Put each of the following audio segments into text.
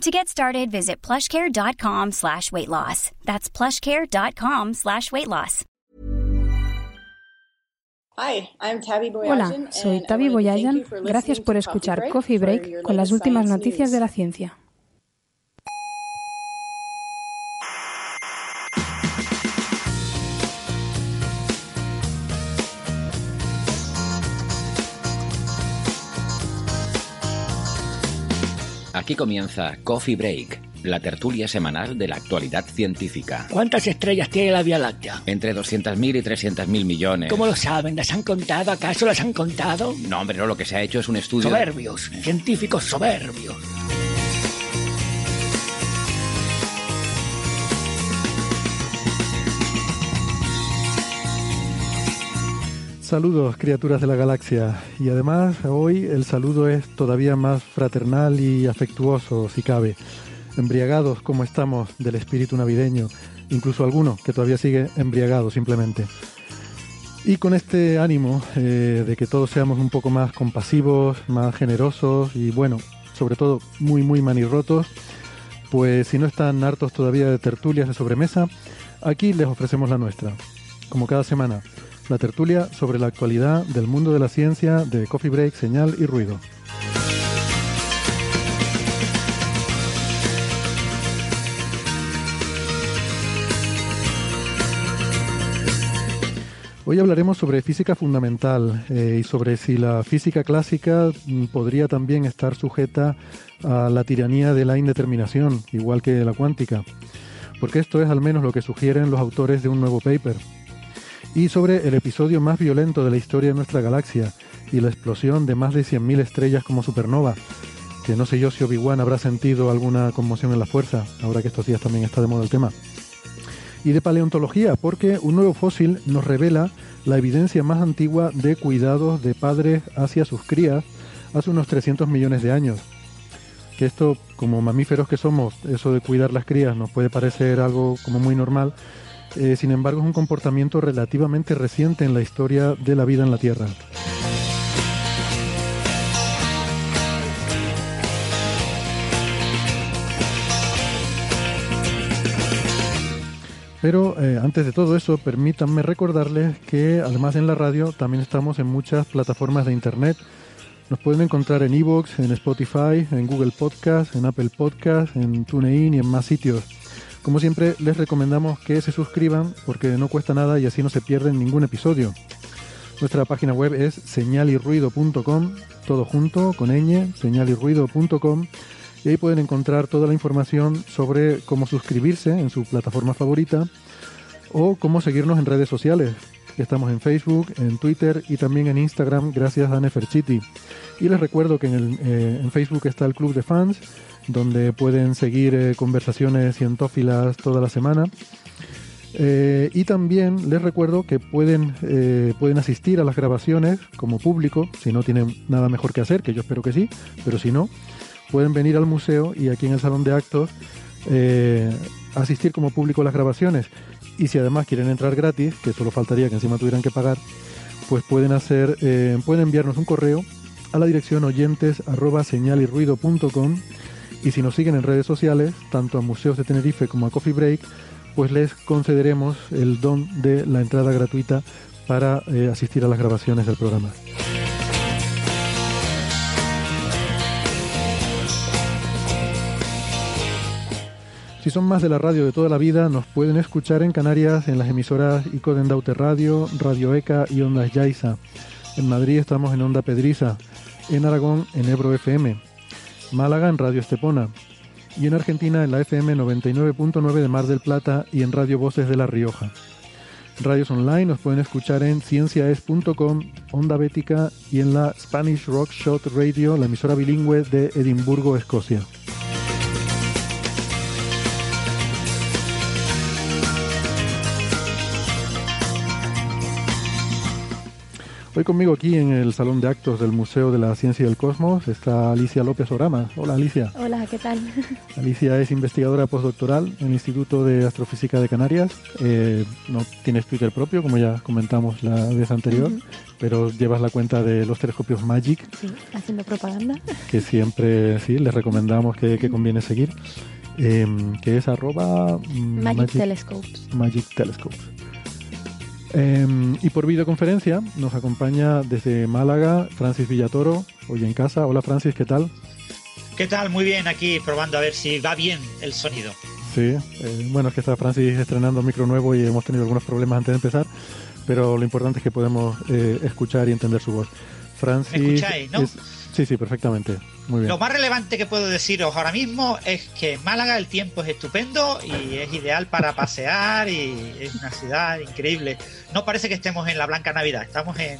To get started, visit plushcare.com slash weight loss. That's plushcare.com slash weight loss. Hola, soy Tavi Boyajan. Gracias por escuchar Coffee Break con las últimas noticias de la ciencia. Aquí comienza Coffee Break, la tertulia semanal de la actualidad científica. ¿Cuántas estrellas tiene la Vía Láctea? Entre 200.000 y 300.000 millones. ¿Cómo lo saben? ¿Las han contado? ¿Acaso las han contado? No, hombre, no, lo que se ha hecho es un estudio... Soberbios, científicos soberbios. Saludos, criaturas de la galaxia. Y además, hoy el saludo es todavía más fraternal y afectuoso, si cabe. Embriagados como estamos del espíritu navideño, incluso alguno que todavía sigue embriagado simplemente. Y con este ánimo eh, de que todos seamos un poco más compasivos, más generosos y bueno, sobre todo muy muy manirrotos, pues si no están hartos todavía de tertulias de sobremesa, aquí les ofrecemos la nuestra. Como cada semana, la tertulia sobre la actualidad del mundo de la ciencia de Coffee Break, Señal y Ruido. Hoy hablaremos sobre física fundamental eh, y sobre si la física clásica mm, podría también estar sujeta a la tiranía de la indeterminación, igual que la cuántica, porque esto es al menos lo que sugieren los autores de un nuevo paper y sobre el episodio más violento de la historia de nuestra galaxia y la explosión de más de 100.000 estrellas como supernova, que no sé yo si Obi-Wan habrá sentido alguna conmoción en la fuerza, ahora que estos días también está de moda el tema. Y de paleontología, porque un nuevo fósil nos revela la evidencia más antigua de cuidados de padres hacia sus crías hace unos 300 millones de años. Que esto, como mamíferos que somos, eso de cuidar las crías nos puede parecer algo como muy normal, eh, sin embargo, es un comportamiento relativamente reciente en la historia de la vida en la Tierra. Pero eh, antes de todo eso, permítanme recordarles que además en la radio también estamos en muchas plataformas de Internet. Nos pueden encontrar en Evox, en Spotify, en Google Podcast, en Apple Podcast, en TuneIn y en más sitios. Como siempre, les recomendamos que se suscriban porque no cuesta nada y así no se pierden ningún episodio. Nuestra página web es señalirruido.com, todo junto, con ñ, señalirruido.com, y ahí pueden encontrar toda la información sobre cómo suscribirse en su plataforma favorita o cómo seguirnos en redes sociales. Estamos en Facebook, en Twitter y también en Instagram gracias a Neferchiti. Y les recuerdo que en, eh, en Facebook está el Club de Fans donde pueden seguir eh, conversaciones cientófilas toda la semana. Eh, y también les recuerdo que pueden, eh, pueden asistir a las grabaciones como público, si no tienen nada mejor que hacer, que yo espero que sí, pero si no, pueden venir al museo y aquí en el salón de actos asistir como público las grabaciones. Y si además quieren entrar gratis, que solo faltaría que encima tuvieran que pagar, pues pueden hacer, pueden enviarnos un correo a la dirección oyentes arroba y si nos siguen en redes sociales, tanto a Museos de Tenerife como a Coffee Break, pues les concederemos el don de la entrada gratuita para eh, asistir a las grabaciones del programa. Si son más de la radio de toda la vida, nos pueden escuchar en Canarias en las emisoras ICO de Radio, Radio ECA y Ondas Yaiza. En Madrid estamos en Onda Pedriza, en Aragón en Ebro FM Málaga en Radio Estepona y en Argentina en la FM 99.9 de Mar del Plata y en Radio Voces de La Rioja. Radios online nos pueden escuchar en cienciaes.com, Onda Bética y en la Spanish Rock Shot Radio, la emisora bilingüe de Edimburgo, Escocia. Hoy conmigo aquí en el Salón de Actos del Museo de la Ciencia y del Cosmos está Alicia López Orama. Hola Alicia. Hola, ¿qué tal? Alicia es investigadora postdoctoral en el Instituto de Astrofísica de Canarias. Eh, no tienes Twitter propio, como ya comentamos la vez anterior, pero llevas la cuenta de los telescopios Magic. Sí, haciendo propaganda. Que siempre, sí, les recomendamos que, conviene seguir. Em, que es arroba Magic Telescopes. Magic Telescopes. Em, y por videoconferencia nos acompaña desde Málaga Francis Villatoro, hoy en casa. Hola Francis, ¿qué tal? ¿Qué tal? Muy bien, aquí probando a ver si va bien el sonido. Sí, eh, bueno, es que está Francis estrenando micro nuevo y hemos tenido algunos problemas antes de empezar, pero lo importante es que podemos eh, escuchar y entender su voz. Francis. ¿Me escucháis, no? Sí, sí, perfectamente. Muy bien. Lo más relevante que puedo deciros ahora mismo es que en Málaga el tiempo es estupendo y es ideal para pasear y es una ciudad increíble. No parece que estemos en la blanca Navidad, estamos en,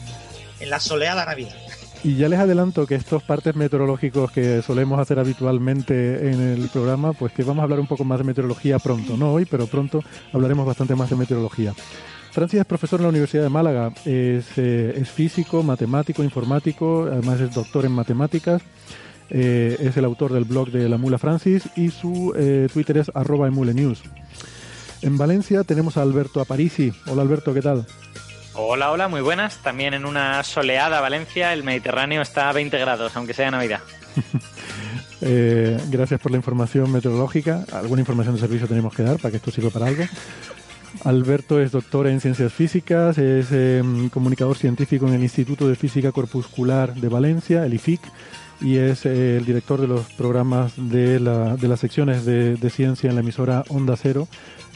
la soleada Navidad. Y ya les adelanto que estos partes meteorológicos que solemos hacer habitualmente en el programa, pues que vamos a hablar un poco más de meteorología pronto, no hoy, pero pronto hablaremos bastante más de meteorología. Francis es profesor en la Universidad de Málaga, es, eh, es físico, matemático, informático, además es doctor en matemáticas, eh, es el autor del blog de La Mula Francis y su eh, Twitter es arroba emulenews. En Valencia tenemos a Alberto Aparici. Hola Alberto, ¿qué tal? Hola, hola, muy buenas. También en una soleada Valencia, el Mediterráneo está a 20 grados, aunque sea Navidad. gracias por la información meteorológica. Alguna información de servicio tenemos que dar para que esto sirva para algo. Alberto es doctor en ciencias físicas, es em, comunicador científico en el Instituto de Física Corpuscular de Valencia, el IFIC, y es eh, el director de los programas de, las secciones de, ciencia en la emisora Onda Cero,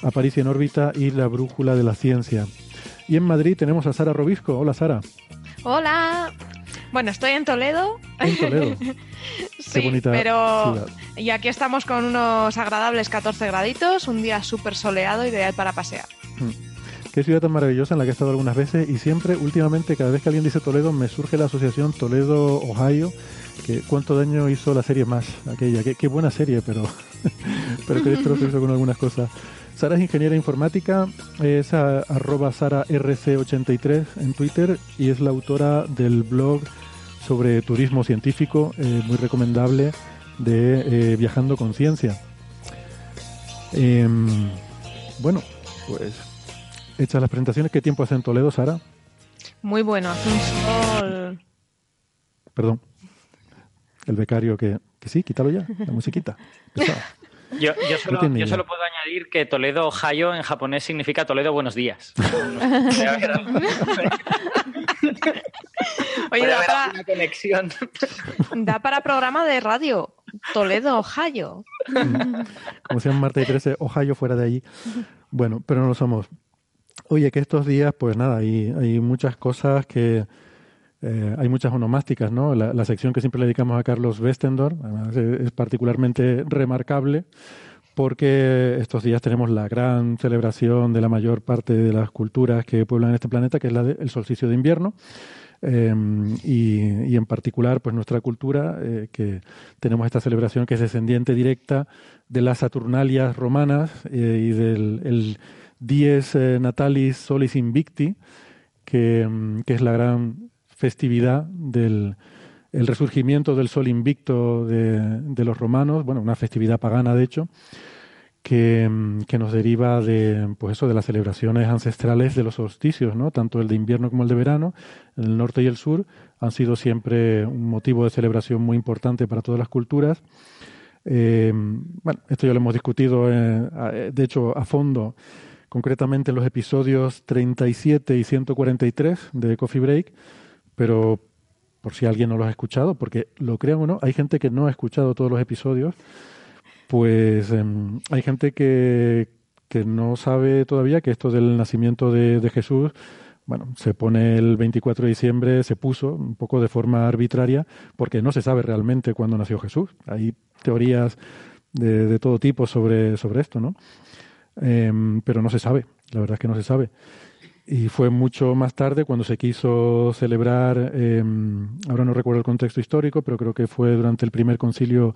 Aparicio en órbita y La Brújula de la Ciencia. Y en Madrid tenemos a Sara Robisco. Hola Sara. Hola. Bueno, estoy en Toledo. En Toledo. sí, bonita pero y aquí estamos con unos agradables 14 graditos, un día súper soleado, ideal para pasear. Hmm. Qué ciudad tan maravillosa en la que he estado algunas veces y siempre, últimamente, cada vez que alguien dice Toledo, me surge la asociación Toledo-Ohio, que cuánto daño hizo la serie más, aquella, qué, buena serie, pero, pero que destrozo hizo con algunas cosas. Sara es ingeniera informática, es arroba SaraRC83 en Twitter y es la autora del blog sobre turismo científico, eh, muy recomendable, de eh, Viajando con Ciencia. Em, bueno, pues hechas las presentaciones, ¿qué tiempo hace en Toledo, Sara? Muy bueno, hace un sol. Perdón. El becario que, que sí, quítalo ya, la musiquita. Yo, yo, solo, yo, solo, puedo añadir que Toledo Ohio en japonés significa Toledo buenos días. Oye, da para, una conexión. da para programa de radio. Toledo, Ohio. Como sean Marta y 13, Ohio fuera de allí. Bueno, pero no lo somos. Oye, que estos días, pues nada, hay, hay muchas cosas que... Eh, hay muchas onomásticas, ¿no? La, sección que siempre le dedicamos a Carlos Westendor además es, particularmente remarcable porque estos días tenemos la gran celebración de la mayor parte de las culturas que pueblan este planeta, que es la del solsticio de invierno. Em, y, en particular, pues nuestra cultura, eh, que tenemos esta celebración que es descendiente directa de las Saturnalias romanas eh, y del el Dies eh, Natalis Solis Invicti, em, que, es la gran festividad del el resurgimiento del sol invicto de, de los romanos, bueno, una festividad pagana de hecho, Mm, que, nos deriva de, pues eso, de las celebraciones ancestrales de los solsticios, ¿no? tanto el de invierno como el de verano, el norte y el sur, han sido siempre un motivo de celebración muy importante para todas las culturas. Eh, bueno, esto ya lo hemos discutido, eh, de hecho, a fondo, concretamente en los episodios 37 y 143 de Coffee Break, pero por si alguien no lo ha escuchado, porque lo crean o no, hay gente que no ha escuchado todos los episodios pues em, hay gente que, que no sabe todavía que esto del nacimiento de, de, Jesús, bueno, se pone el 24 de diciembre, se puso un poco de forma arbitraria, porque no se sabe realmente cuándo nació Jesús. Hay teorías de, de todo tipo sobre, sobre esto, ¿no? Em, pero no se sabe, la verdad es que no se sabe. Y fue mucho más tarde cuando se quiso celebrar, eh, ahora no recuerdo el contexto histórico, pero creo que fue durante el primer concilio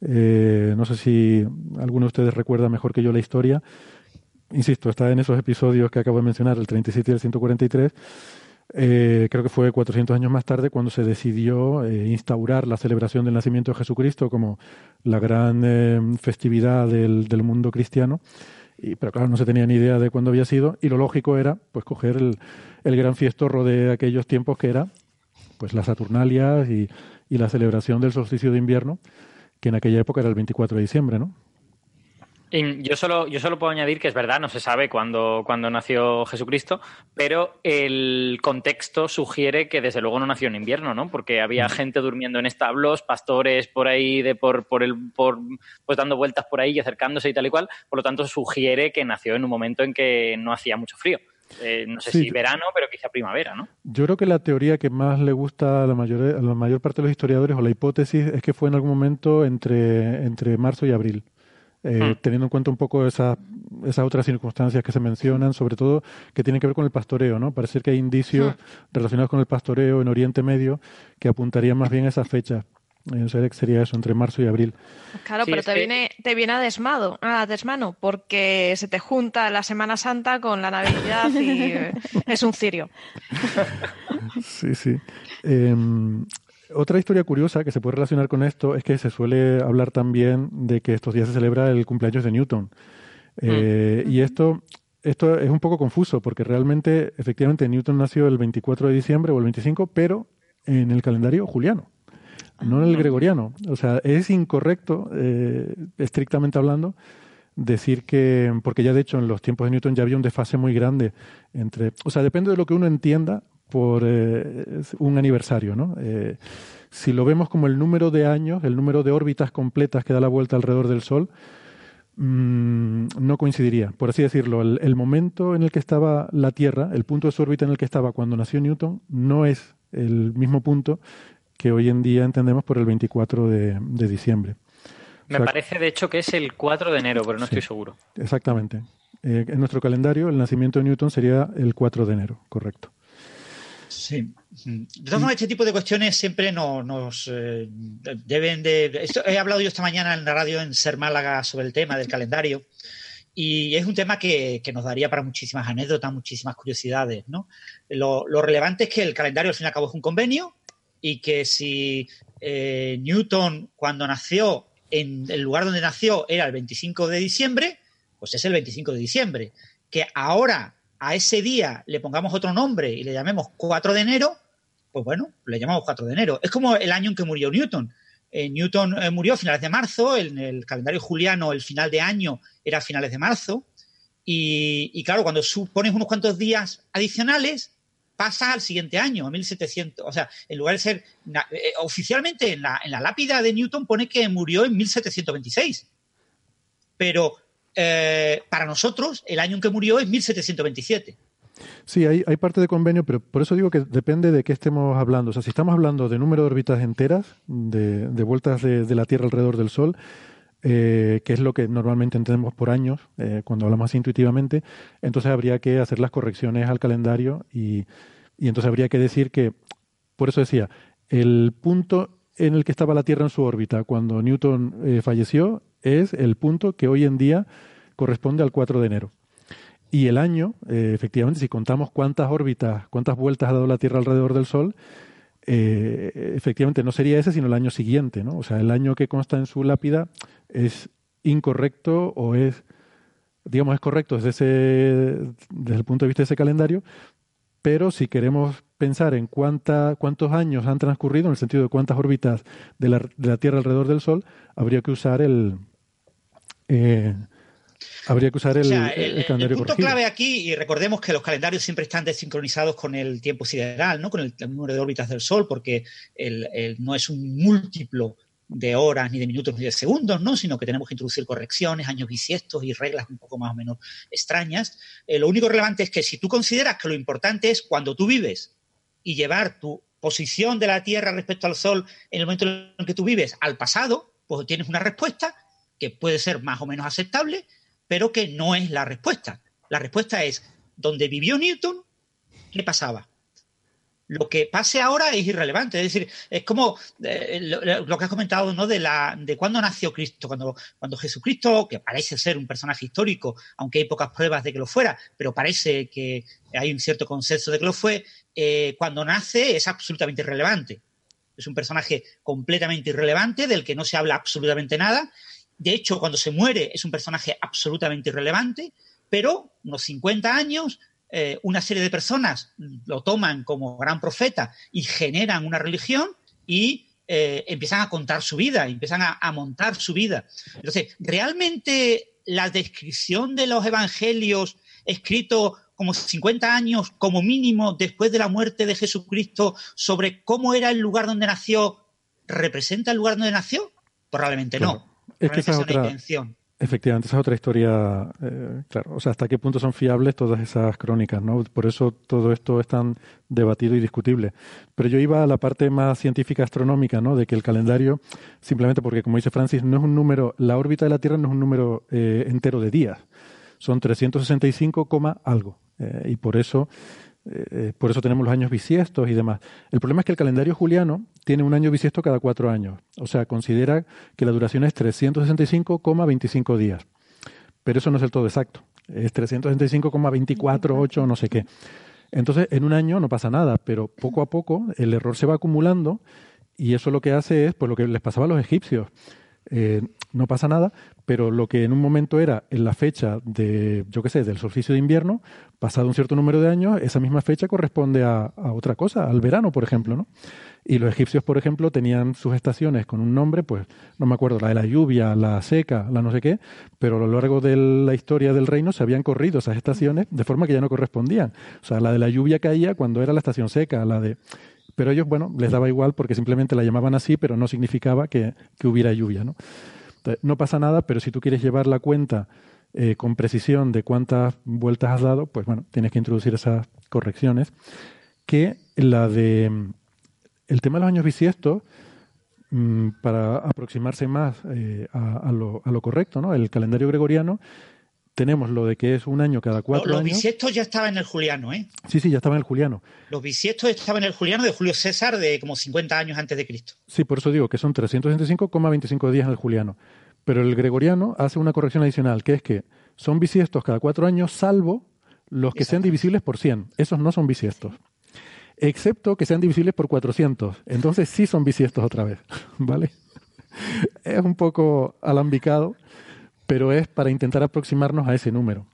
eh, no sé si alguno de ustedes recuerda mejor que yo la historia. Insisto, está en esos episodios que acabo de mencionar, el 37 y el 143. Eh, creo que fue 400 años más tarde cuando se decidió eh, instaurar la celebración del nacimiento de Jesucristo como la gran eh, festividad del, mundo cristiano. Y, pero claro, no se tenía ni idea de cuándo había sido y lo lógico era pues coger el, el gran fiestorro de aquellos tiempos que era pues las Saturnalias y, y la celebración del solsticio de invierno, que en aquella época era el 24 de diciembre, ¿no? Yo solo, yo solo puedo añadir que es verdad, no se sabe cuándo, cuándo nació Jesucristo, pero el contexto sugiere que desde luego no nació en invierno, ¿no? Porque había gente durmiendo en establos, pastores por ahí de por, por el, por, pues dando vueltas por ahí y acercándose y tal y cual. Por lo tanto, sugiere que nació en un momento en que no hacía mucho frío. Eh, no sé si verano, pero quizá primavera, ¿no? Yo creo que la teoría que más le gusta a la mayor, a la mayor parte de los historiadores, o la hipótesis, es que fue en algún momento entre, entre marzo y abril. Eh, hmm. teniendo en cuenta un poco esas, esas otras circunstancias que se mencionan, sobre todo que tienen que ver con el pastoreo, ¿no? Parece que hay indicios hmm. relacionados con el pastoreo en Oriente Medio que apuntarían más bien a esas fechas. Eh, sería eso, entre marzo y abril. Claro, pero te, viene, te viene a, desmado, a desmano, porque se te junta la Semana Santa con la Navidad y es un cirio. Sí, sí. Em, otra historia curiosa que se puede relacionar con esto es que se suele hablar también de que estos días se celebra el cumpleaños de Newton. Eh, y esto, esto es un poco confuso porque realmente, efectivamente, Newton nació el 24 de diciembre o el 25, pero en el calendario juliano, no en el ah. gregoriano. O sea, es incorrecto, eh, estrictamente hablando, decir que, porque ya de hecho en los tiempos de Newton ya había un desfase muy grande entre, o sea, depende de lo que uno entienda por eh, un aniversario, ¿no? Eh, si lo vemos como el número de años, el número de órbitas completas que da la vuelta alrededor del Sol, mm, no coincidiría. Por así decirlo, el, momento en el que estaba la Tierra, el punto de su órbita en el que estaba cuando nació Newton, no es el mismo punto que hoy en día entendemos por el 24 de, diciembre. Me parece, de hecho, que es el 4 de enero, pero no estoy seguro. Exactamente. Eh, en nuestro calendario, el nacimiento de Newton sería el 4 de enero, correcto. Sí. De todas este tipo de cuestiones siempre nos, eh, deben de... he hablado yo esta mañana en la radio en Ser Málaga sobre el tema del calendario y es un tema que, nos daría para muchísimas anécdotas, muchísimas curiosidades. ¿no? Lo, relevante es que el calendario al fin y al cabo es un convenio y que si eh, Newton cuando nació en el lugar donde nació era el 25 de diciembre, pues es el 25 de diciembre. Que ahora a ese día le pongamos otro nombre y le llamemos 4 de enero, pues bueno, le llamamos 4 de enero. Es como el año en que murió Newton. Eh, Newton eh, murió a finales de marzo, en el calendario juliano el final de año era a finales de marzo, y, claro, cuando supones unos cuantos días adicionales, pasa al siguiente año, a 1700. O sea, en lugar de ser. Eh, oficialmente en la, en la lápida de Newton pone que murió en 1726. Pero eh, para nosotros el año en que murió es 1727. Sí, hay, parte de convenio, pero por eso digo que depende de qué estemos hablando. O sea, si estamos hablando de número de órbitas enteras, de, vueltas de, la Tierra alrededor del Sol, eh, que es lo que normalmente entendemos por años, eh, cuando hablamos intuitivamente, entonces habría que hacer las correcciones al calendario y entonces habría que decir que, por eso decía, el punto en el que estaba la Tierra en su órbita cuando Newton falleció es el punto que hoy en día corresponde al 4 de enero. Y el año, eh, efectivamente, si contamos cuántas órbitas, cuántas vueltas ha dado la Tierra alrededor del Sol, eh, efectivamente no sería ese, sino el año siguiente, ¿no? O sea, el año que consta en su lápida es incorrecto o es, digamos, es correcto desde, ese, desde el punto de vista de ese calendario, pero si queremos pensar en cuánta, cuántos años han transcurrido, en el sentido de cuántas órbitas de la, de la Tierra alrededor del Sol, habría que usar el... Eh, habría que usar el, el, calendario el punto clave aquí, y recordemos que los calendarios siempre están desincronizados con el tiempo sideral, ¿no? con el, número de órbitas del Sol, porque el, no es un múltiplo de horas, ni de minutos, ni de segundos, ¿no? Sino que tenemos que introducir correcciones, años bisiestos y reglas un poco más o menos extrañas. Eh, lo único relevante es que si tú consideras que lo importante es cuando tú vives y llevar tu posición de la Tierra respecto al Sol en el momento en que tú vives al pasado, pues tienes una respuesta que puede ser más o menos aceptable, pero que no es la respuesta. La respuesta es, donde vivió Newton, ¿qué pasaba? Lo que pase ahora es irrelevante. Es decir, es como eh, lo, que has comentado, ¿no? De la de cuándo nació Cristo, cuando, cuando Jesucristo, que parece ser un personaje histórico, aunque hay pocas pruebas de que lo fuera, pero parece que hay un cierto consenso de que lo fue, eh, cuando nace es absolutamente irrelevante. Es un personaje completamente irrelevante, del que no se habla absolutamente nada. De hecho, cuando se muere es un personaje absolutamente irrelevante, pero unos 50 años eh, una serie de personas lo toman como gran profeta y generan una religión y eh, empiezan a contar su vida, empiezan a, montar su vida. Entonces, realmente la descripción de los evangelios escritos como 50 años como mínimo después de la muerte de Jesucristo sobre cómo era el lugar donde nació, ¿representa el lugar donde nació? Probablemente no. Es que esa es otra, Efectivamente, esa es otra historia, eh, claro, o sea, hasta qué punto son fiables todas esas crónicas, ¿no? Por eso todo esto es tan debatido y discutible. Pero yo iba a la parte más científica astronómica, ¿no? De que el calendario, simplemente porque, como dice Francis, no es un número, la órbita de la Tierra no es un número eh, entero de días, son 365, algo. Eh, y por eso eh, por eso tenemos los años bisiestos y demás. El problema es que el calendario juliano tiene un año bisiesto cada cuatro años. O sea, considera que la duración es 365,25 días. Pero eso no es el todo exacto. Es 365,248 no sé qué. Entonces, en un año no pasa nada, pero poco a poco el error se va acumulando y eso lo que hace es pues, lo que les pasaba a los egipcios. Eh, no pasa nada, pero lo que en un momento era en la fecha de, yo qué sé, del solsticio de invierno, pasado un cierto número de años, esa misma fecha corresponde a, otra cosa, al verano, por ejemplo, ¿no? Y los egipcios, por ejemplo, tenían sus estaciones con un nombre, pues no me acuerdo, la de la lluvia, la seca, la no sé qué, pero a lo largo de la historia del reino se habían corrido esas estaciones de forma que ya no correspondían. O sea, la de la lluvia caía cuando era la estación seca, la de pero ellos, bueno, les daba igual porque simplemente la llamaban así, pero no significaba que, que hubiera lluvia, ¿no? no pasa nada, pero si tú quieres llevar la cuenta eh, con precisión de cuántas vueltas has dado, pues bueno, tienes que introducir esas correcciones. Que la de mm, el tema de los años bisiestos, mm, para aproximarse más eh, a, lo, a, lo, correcto, ¿no? El calendario gregoriano tenemos lo de que es un año cada cuatro los, años. Los bisiestos ya estaban en el juliano, ¿eh? Sí, sí, ya estaba en el juliano. Los bisiestos estaban en el juliano de Julio César de como 50 años antes de Cristo. Sí, por eso digo que son 365,25 días en el juliano. Pero el gregoriano hace una corrección adicional, que es que son bisiestos cada cuatro años, salvo los que sean divisibles por 100. Esos no son bisiestos. Excepto que sean divisibles por 400. Entonces sí son bisiestos otra vez. ¿Vale? Es un poco alambicado pero es para intentar aproximarnos a ese número.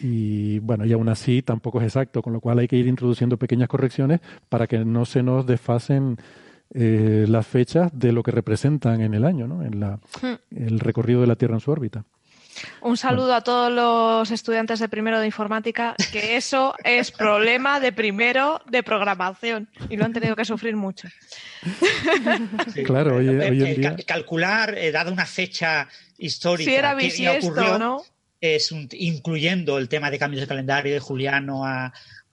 Y bueno, y aún así tampoco es exacto, con lo cual hay que ir introduciendo pequeñas correcciones para que no se nos desfasen eh, las fechas de lo que representan en el año, ¿no? en la, hmm. el recorrido de la Tierra en su órbita. Un saludo a todos los estudiantes de primero de informática, que eso es problema de primero de programación y lo han tenido que sufrir mucho. claro, hoy, hoy en día... Calcular, eh, dada una fecha histórica, era bisiesto, ¿no? Es incluyendo el tema de cambios de calendario de Juliano a,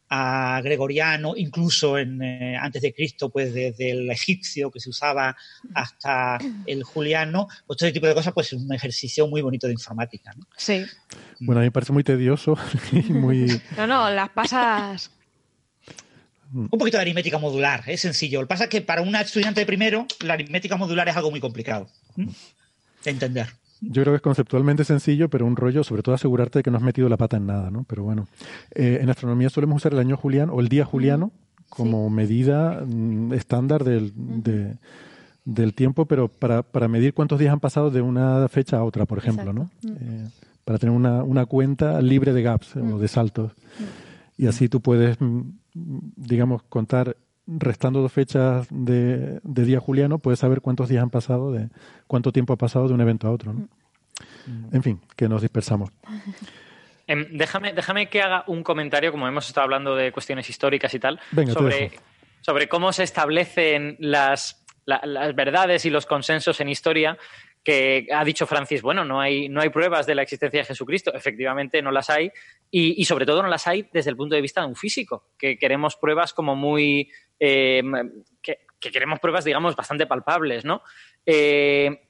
a Gregoriano, incluso en, eh, antes de Cristo, pues desde el egipcio que se usaba hasta el juliano, pues todo ese tipo de cosas, pues es un ejercicio muy bonito de informática. ¿no? Sí. Bueno, a mí me parece muy tedioso y muy... No, no, las pasas... Un poquito de aritmética modular, es sencillo. Lo que pasa es que para una estudiante de primero, la aritmética modular es algo muy complicado de entender. Yo creo que es conceptualmente sencillo, pero un rollo, sobre todo asegurarte de que no has metido la pata en nada, ¿no? Pero bueno, eh, en astronomía solemos usar el año juliano o el día juliano como medida mm, estándar del, del tiempo, pero para, para, medir cuántos días han pasado de una fecha a otra, por ejemplo, ¿no? Eh, para tener una, una, cuenta libre de gaps o de saltos. Y así tú puedes, mm, digamos, contar restando dos fechas de, día juliano, puedes saber cuántos días han pasado, de cuánto tiempo ha pasado de un evento a otro. Mm. En fin, que nos dispersamos. Em, déjame, déjame que haga un comentario, como hemos estado hablando de cuestiones históricas y tal, sobre, sobre cómo se establecen las, las verdades y los consensos en historia que ha dicho Francis, bueno, no hay, no hay pruebas de la existencia de Jesucristo. Efectivamente, no las hay. Y, y, sobre todo no las hay desde el punto de vista de un físico, que queremos pruebas como muy eh, que, queremos pruebas, digamos, bastante palpables, ¿no? Eh,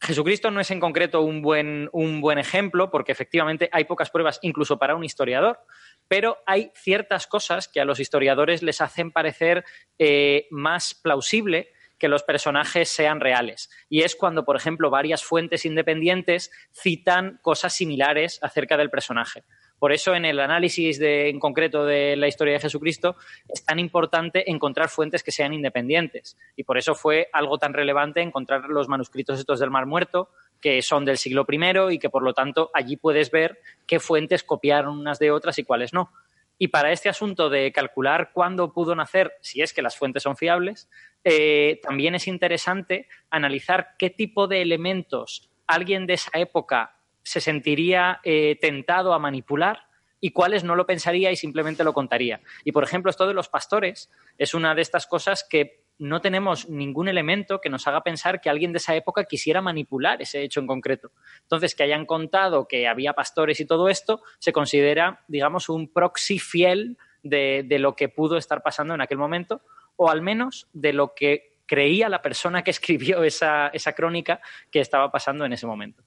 Jesucristo no es en concreto un buen, un buen ejemplo porque efectivamente hay pocas pruebas, incluso para un historiador, pero hay ciertas cosas que a los historiadores les hacen parecer eh, más plausible que los personajes sean reales. Y es cuando, por ejemplo, varias fuentes independientes citan cosas similares acerca del personaje. Por eso, en el análisis en concreto de la historia de Jesucristo, es tan importante encontrar fuentes que sean independientes. Y por eso fue algo tan relevante encontrar los manuscritos estos del Mar Muerto, que son del siglo I y que, por lo tanto, allí puedes ver qué fuentes copiaron unas de otras y cuáles no. Y para este asunto de calcular cuándo pudo nacer, si es que las fuentes son fiables, eh, también es interesante analizar qué tipo de elementos alguien de esa época se sentiría eh, tentado a manipular y cuáles no lo pensaría y simplemente lo contaría. Y, por ejemplo, esto de los pastores es una de estas cosas que no tenemos ningún elemento que nos haga pensar que alguien de esa época quisiera manipular ese hecho en concreto. Entonces, que hayan contado que había pastores y todo esto, se considera, digamos, un proxy fiel de, lo que pudo estar pasando en aquel momento, o al menos de lo que creía la persona que escribió esa, crónica que estaba pasando en ese momento.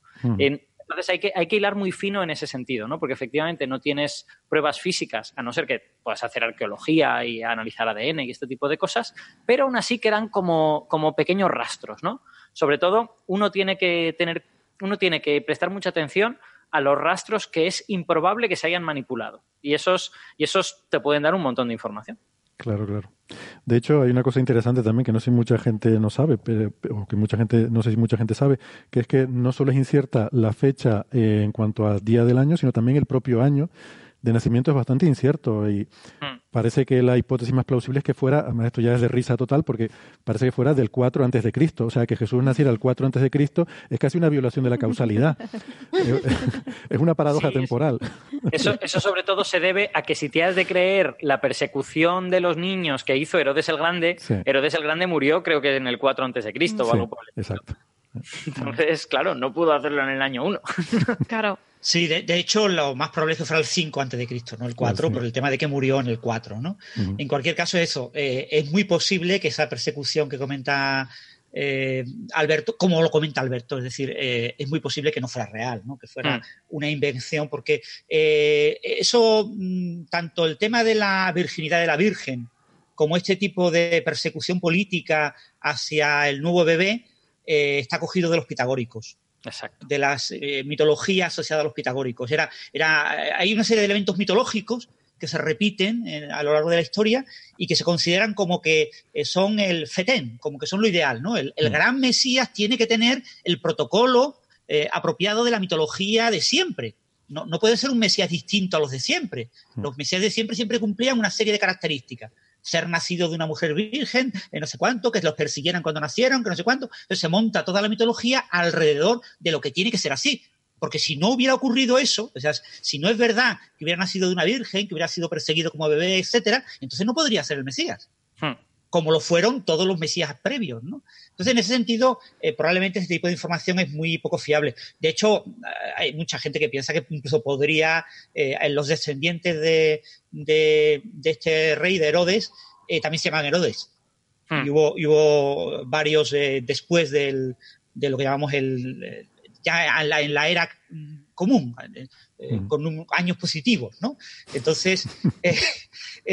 Entonces hay que, hilar muy fino en ese sentido, ¿no? Porque efectivamente no tienes pruebas físicas, a no ser que puedas hacer arqueología y analizar ADN y este tipo de cosas, pero aún así quedan como, como pequeños rastros, ¿no? Sobre todo, uno tiene que tener, uno tiene que prestar mucha atención a los rastros que es improbable que se hayan manipulado. Y esos, y esos te pueden dar un montón de información. Claro, claro. De hecho, hay una cosa interesante también que no sé si mucha gente no sabe, pero, o que mucha gente, no sé si mucha gente sabe, que es que no solo es incierta la fecha eh, en cuanto al día del año, sino también el propio año de nacimiento es bastante incierto y hmm. parece que la hipótesis más plausible es que fuera, además esto ya es de risa total, porque parece que fuera del 4 antes de Cristo, o sea, que Jesús naciera el 4 antes de Cristo es casi una violación de la causalidad. es una paradoja temporal. Eso, eso sobre todo se debe a que si te has de creer la persecución de los niños que hizo Herodes el Grande, Herodes el Grande murió creo que en el 4 antes de Cristo o algo por el Exacto. Entonces, claro, no pudo hacerlo en el año 1. claro. Sí, de, hecho, lo más probable es que fuera el 5 antes de Cristo, no el 4, por el tema de que murió en el 4, ¿no? En cualquier caso, eso, eh, es muy posible que esa persecución que comenta eh, Alberto, como lo comenta Alberto, es decir, eh, es muy posible que no fuera real, ¿no? que fuera mm. una invención, porque eso, mm, tanto el tema de la virginidad de la Virgen, como este tipo de persecución política hacia el nuevo bebé, está cogido de los pitagóricos. Exacto. de las eh, mitologías asociadas a los pitagóricos. Era, era, hay una serie de elementos mitológicos que se repiten eh, a lo largo de la historia y que se consideran como que eh, son el fetén, como que son lo ideal. ¿no? El, mm. gran Mesías tiene que tener el protocolo apropiado de la mitología de siempre. No, no, puede ser un Mesías distinto a los de siempre. Mm. Los Mesías de siempre siempre cumplían una serie de características ser nacido de una mujer virgen, no sé cuánto, que los persiguieran cuando nacieron, que no sé cuánto. Entonces se monta toda la mitología alrededor de lo que tiene que ser así. Porque si no hubiera ocurrido eso, o sea, si no es verdad que hubiera nacido de una virgen, que hubiera sido perseguido como bebé, etcétera, entonces no podría ser el Mesías. Hmm. Como lo fueron todos los Mesías previos, ¿no? Entonces, en ese sentido, eh, probablemente este tipo de información es muy poco fiable. De hecho, hay mucha gente que piensa que incluso podría, eh, los descendientes de, este rey de Herodes, eh, también se llaman Herodes. Hmm. Y, hubo, hubo, varios después de lo que llamamos el, ya en la, era común, hmm. con años positivos, ¿no? Entonces,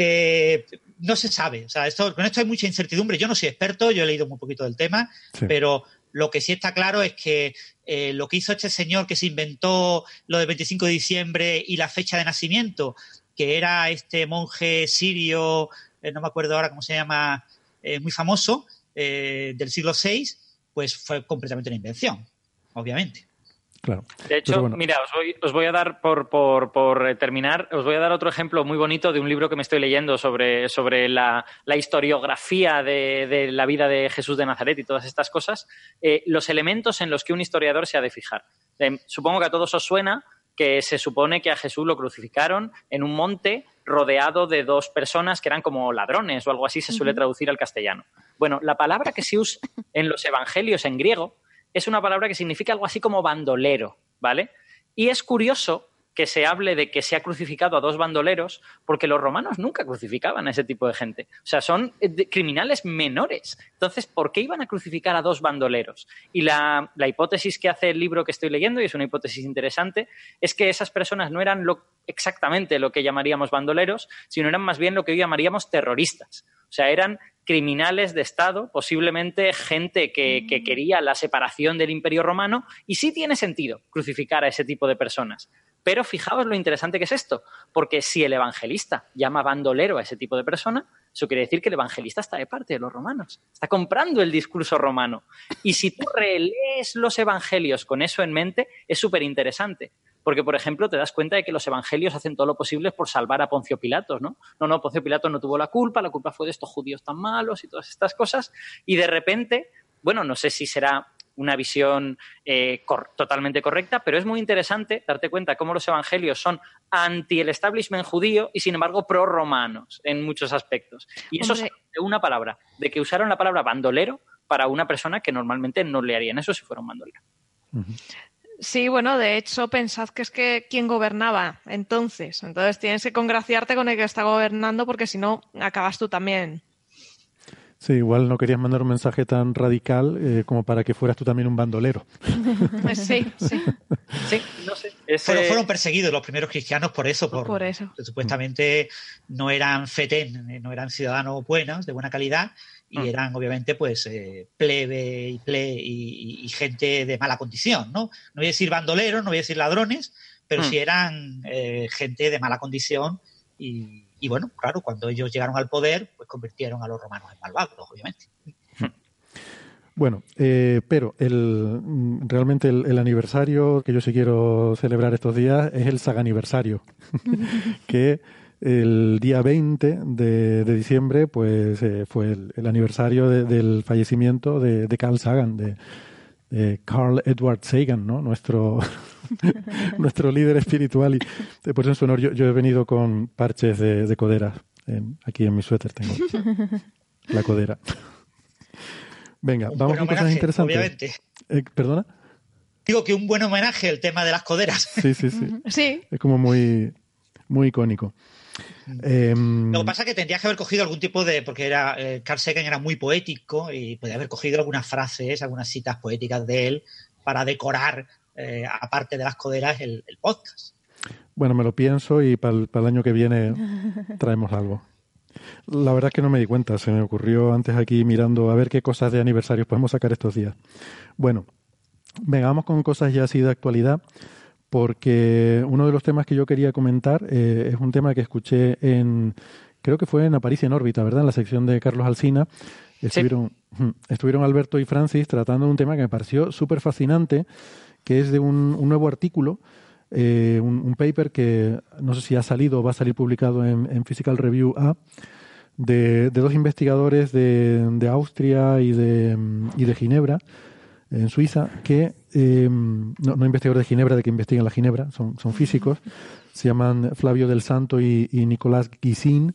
no se sabe. O sea, esto, con esto hay mucha incertidumbre. Yo no soy experto, yo he leído muy poquito del tema, pero lo que sí está claro es que eh, lo que hizo este señor que se inventó lo del 25 de diciembre y la fecha de nacimiento, que era este monje sirio, eh, no me acuerdo ahora cómo se llama, eh, muy famoso, del siglo VI, pues fue completamente una invención, obviamente. De hecho, mira, os voy, a dar, por, por, terminar, os voy a dar otro ejemplo muy bonito de un libro que me estoy leyendo sobre, sobre la, historiografía de, la vida de Jesús de Nazaret y todas estas cosas, eh, los elementos en los que un historiador se ha de fijar. Eh, supongo que a todos os suena que se supone que a Jesús lo crucificaron en un monte rodeado de dos personas que eran como ladrones o algo así se suele traducir al castellano. Bueno, la palabra que se usa en los evangelios en griego es una palabra que significa algo así como bandolero, ¿vale? Y es curioso que se hable de que se ha crucificado a dos bandoleros, porque los romanos nunca crucificaban a ese tipo de gente. O sea, son eh, criminales menores. Entonces, ¿por qué iban a crucificar a dos bandoleros? Y la, hipótesis que hace el libro que estoy leyendo, y es una hipótesis interesante, es que esas personas no eran exactamente lo que llamaríamos bandoleros, sino eran más bien lo que hoy llamaríamos terroristas. O sea, eran criminales de Estado, posiblemente gente que, que, quería la separación del Imperio Romano, y sí tiene sentido crucificar a ese tipo de personas. Pero fijaos lo interesante que es esto, porque si el evangelista llama bandolero a ese tipo de persona, eso quiere decir que el evangelista está de parte de los romanos, está comprando el discurso romano. Y si tú relees los evangelios con eso en mente, es súper interesante. Porque, por ejemplo, te das cuenta de que los evangelios hacen todo lo posible por salvar a Poncio Pilatos, ¿no? No, no, Poncio Pilatos no tuvo la culpa, la culpa fue de estos judíos tan malos y todas estas cosas. Y de repente, bueno, no sé si será una visión eh, totalmente correcta, pero es muy interesante darte cuenta cómo los evangelios son anti el establishment judío y sin embargo pro romanos en muchos aspectos. Y eso es de una palabra, de que usaron la palabra bandolero para una persona que normalmente no le harían eso si fuera un bandolero. Sí, bueno, de hecho, pensad que es que quién gobernaba entonces. Entonces tienes que congraciarte con el que está gobernando porque si no, acabas tú también Sí, igual no querías mandar un mensaje tan radical eh, como para que fueras tú también un bandolero. sí, sí. sí no sé. Fueron, perseguidos los primeros cristianos por eso. Por, eso. Supuestamente no eran fetén, no eran ciudadanos buenos, de buena calidad, y mm. eran obviamente pues eh, plebe y, ple y, gente de mala condición, ¿no? No voy a decir bandoleros, no voy a decir ladrones, pero mm. sí eran gente de mala condición y y bueno, claro, cuando ellos llegaron al poder, pues convirtieron a los romanos en malvados, obviamente. Bueno, eh, pero el, realmente el, aniversario que yo sí quiero celebrar estos días es el Saganiversario, que el día 20 de, diciembre pues eh, fue el, aniversario del fallecimiento de, Carl Sagan, de, Carl Edward Sagan, ¿no? nuestro nuestro líder espiritual. Y eh, por eso en su honor yo, he venido con parches de, codera. aquí en mi suéter tengo la codera. Venga, vamos con cosas interesantes. Eh, ¿Perdona? Digo que un buen homenaje el tema de las coderas. Sí, sí, sí. sí. Es como muy, muy icónico. Em, Lo que pasa es que tendrías que haber cogido algún tipo de. Porque era, eh, Carl Sagan era muy poético y podía haber cogido algunas frases, algunas citas poéticas de él para decorar eh, aparte de las coderas, el, podcast. Bueno, me lo pienso y para el, año que viene traemos algo. La verdad es que no me di cuenta, se me ocurrió antes aquí mirando a ver qué cosas de aniversarios podemos sacar estos días. Bueno, venga, vamos con cosas ya así de actualidad, porque uno de los temas que yo quería comentar eh, es un tema que escuché en, creo que fue en Aparicio en órbita, ¿verdad? En la sección de Carlos Alsina. Estuvieron, estuvieron Alberto y Francis tratando de un tema que me pareció súper fascinante que es de un, nuevo artículo, eh, un, paper que no sé si ha salido o va a salir publicado en, Physical Review A, de, dos investigadores de, Austria y de, y de Ginebra, en Suiza, que, eh, no, no, investigadores de Ginebra, de que investigan la Ginebra, son, son físicos, se llaman Flavio del Santo y, Nicolás Guisin,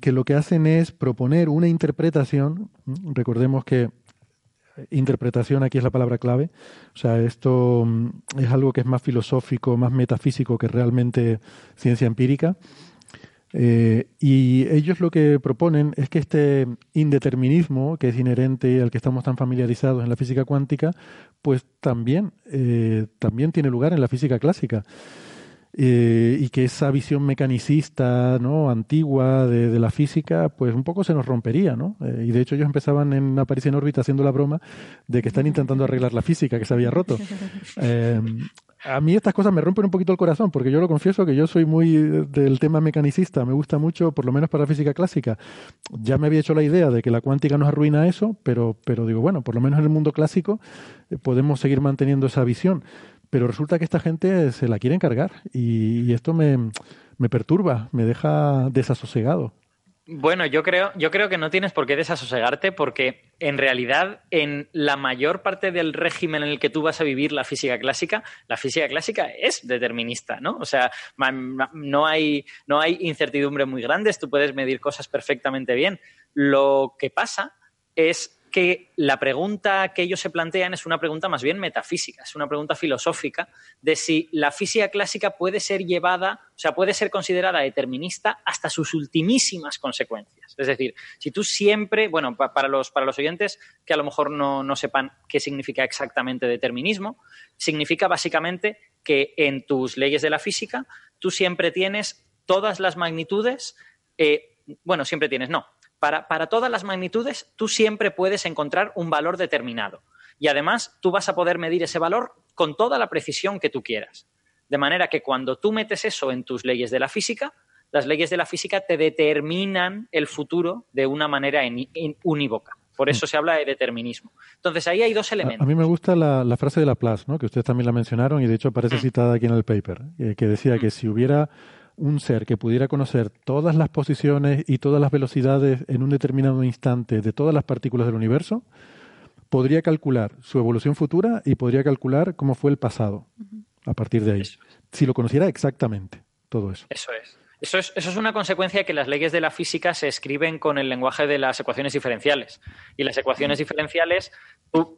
que lo que hacen es proponer una interpretación, recordemos que interpretación aquí es la palabra clave. O sea, esto es algo que es más filosófico, más metafísico que realmente ciencia empírica. Eh, y ellos lo que proponen es que este indeterminismo que es inherente al que estamos tan familiarizados en la física cuántica, pues también, eh, también tiene lugar en la física clásica. Eh, y que esa visión mecanicista no antigua de, la física pues un poco se nos rompería no eh, y de hecho ellos empezaban en aparición en órbita haciendo la broma de que están intentando arreglar la física que se había roto. Eh, a mí estas cosas me rompen un poquito el corazón porque yo lo confieso que yo soy muy del tema mecanicista. Me gusta mucho por lo menos para la física clásica. Ya me había hecho la idea de que la cuántica nos arruina eso pero pero digo bueno por lo menos en el mundo clásico podemos seguir manteniendo esa visión. Pero resulta que esta gente se la quiere encargar y, esto me, perturba, me deja desasosegado. Bueno, yo creo, yo creo que no tienes por qué desasosegarte porque en realidad en la mayor parte del régimen en el que tú vas a vivir la física clásica, la física clásica es determinista, ¿no? O sea, no hay, no hay muy grandes, tú puedes medir cosas perfectamente bien. Lo que pasa es que la pregunta que ellos se plantean es una pregunta más bien metafísica, es una pregunta filosófica de si la física clásica puede ser llevada, o sea, puede ser considerada determinista hasta sus ultimísimas consecuencias. Es decir, si tú siempre, bueno, para los, para los oyentes que a lo mejor no, no sepan qué significa exactamente determinismo, significa básicamente que en tus leyes de la física tú siempre tienes todas las magnitudes, eh, bueno, siempre tienes, no, para, para, todas las magnitudes tú siempre puedes encontrar un valor determinado. Y además tú vas a poder medir ese valor con toda la precisión que tú quieras. De manera que cuando tú metes eso en tus leyes de la física, las leyes de la física te determinan el futuro de una manera unívoca. Por eso se habla de determinismo. Entonces ahí hay dos elementos. A, mí me gusta la, frase de Laplace, ¿no? que ustedes también la mencionaron y de hecho aparece mm. citada aquí en el paper, eh, que decía que si hubiera un ser que pudiera conocer todas las posiciones y todas las velocidades en un determinado instante de todas las partículas del universo, podría calcular su evolución futura y podría calcular cómo fue el pasado a partir de ahí. Si lo conociera exactamente, todo eso. Eso es. Eso es, una consecuencia de que las leyes de la física se escriben con el lenguaje de las ecuaciones diferenciales. Y las ecuaciones diferenciales,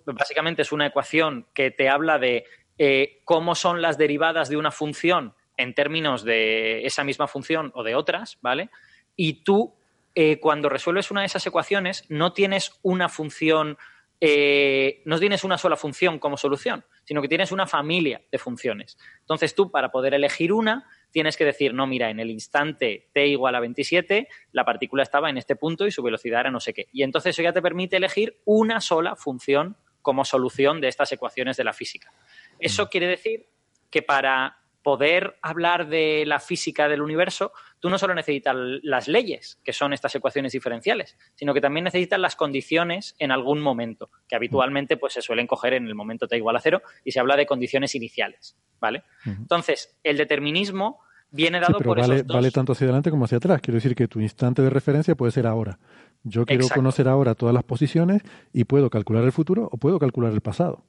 básicamente es una ecuación que te habla de eh, cómo son las derivadas de una función en términos de esa misma función o de otras, ¿vale? Y tú, eh, cuando resuelves una de esas ecuaciones, no tienes una función, eh, no tienes una sola función como solución, sino que tienes una familia de funciones. Entonces tú, para poder elegir una, tienes que decir, no, mira, en el instante t igual a 27, la partícula estaba en este punto y su velocidad era no sé qué. Y entonces eso ya te permite elegir una sola función como solución de estas ecuaciones de la física. Eso mm. quiere decir que para poder hablar de la física del universo, tú no solo necesitas las leyes, que son estas ecuaciones diferenciales, sino que también necesitas las condiciones en algún momento, que habitualmente pues, se suelen coger en el momento t igual a cero y se habla de condiciones iniciales. ¿vale? Entonces, el determinismo viene dado por vale, esos dos. Vale tanto hacia adelante como hacia atrás. Quiero decir que tu instante de referencia puede ser ahora. Yo quiero conocer ahora todas las posiciones y puedo calcular el futuro o puedo calcular el pasado.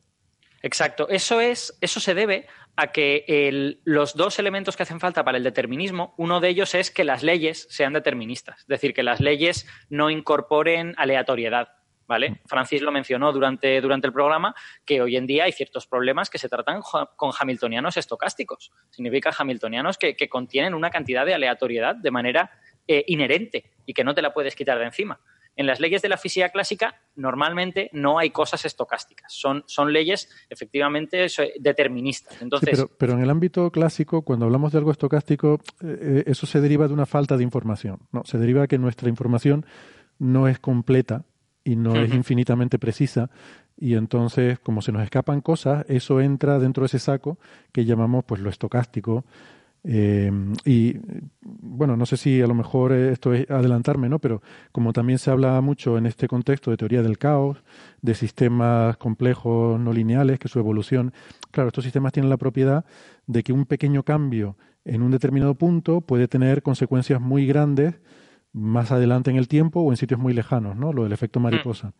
Exacto. Eso es, eso se debe a que los dos elementos que hacen falta para el determinismo, uno de ellos es que las leyes sean deterministas, es decir, que las leyes no incorporen aleatoriedad. ¿Vale? Francis lo mencionó durante, durante el programa que hoy en día hay ciertos problemas que se tratan con hamiltonianos estocásticos. Significa hamiltonianos que, contienen una cantidad de aleatoriedad de manera eh, inherente y que no te la puedes quitar de encima. En las leyes de la física clásica normalmente no hay cosas estocásticas, son, son leyes efectivamente deterministas. Entonces, pero, en el ámbito clásico, cuando hablamos de algo estocástico, eh, eh, eso se deriva de una falta de información. No, se deriva de que nuestra información no es completa y no es infinitamente precisa y entonces como se nos escapan cosas, eso entra dentro de ese saco que llamamos pues lo estocástico eh, y bueno, no sé si a lo mejor esto es adelantarme, ¿no? Pero como también se habla mucho en este contexto de teoría del caos, de sistemas complejos no lineales, que su evolución, claro, estos sistemas tienen la propiedad de que un pequeño cambio en un determinado punto puede tener consecuencias muy grandes más adelante en el tiempo o en sitios muy lejanos, ¿no? Lo del efecto mariposa.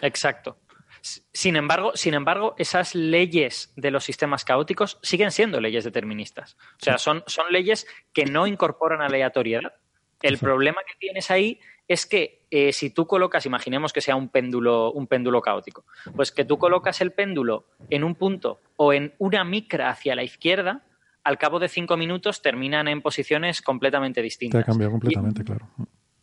Exacto. Sin embargo, sin embargo, esas leyes de los sistemas caóticos siguen siendo leyes deterministas. O sea, son, son leyes que no incorporan aleatoriedad. El problema que tienes ahí es que eh, si tú colocas, imaginemos que sea un péndulo, un péndulo caótico, pues que tú colocas el péndulo en un punto o en una micra hacia la izquierda, al cabo de cinco minutos terminan en posiciones completamente distintas. Te ha cambiado completamente, claro.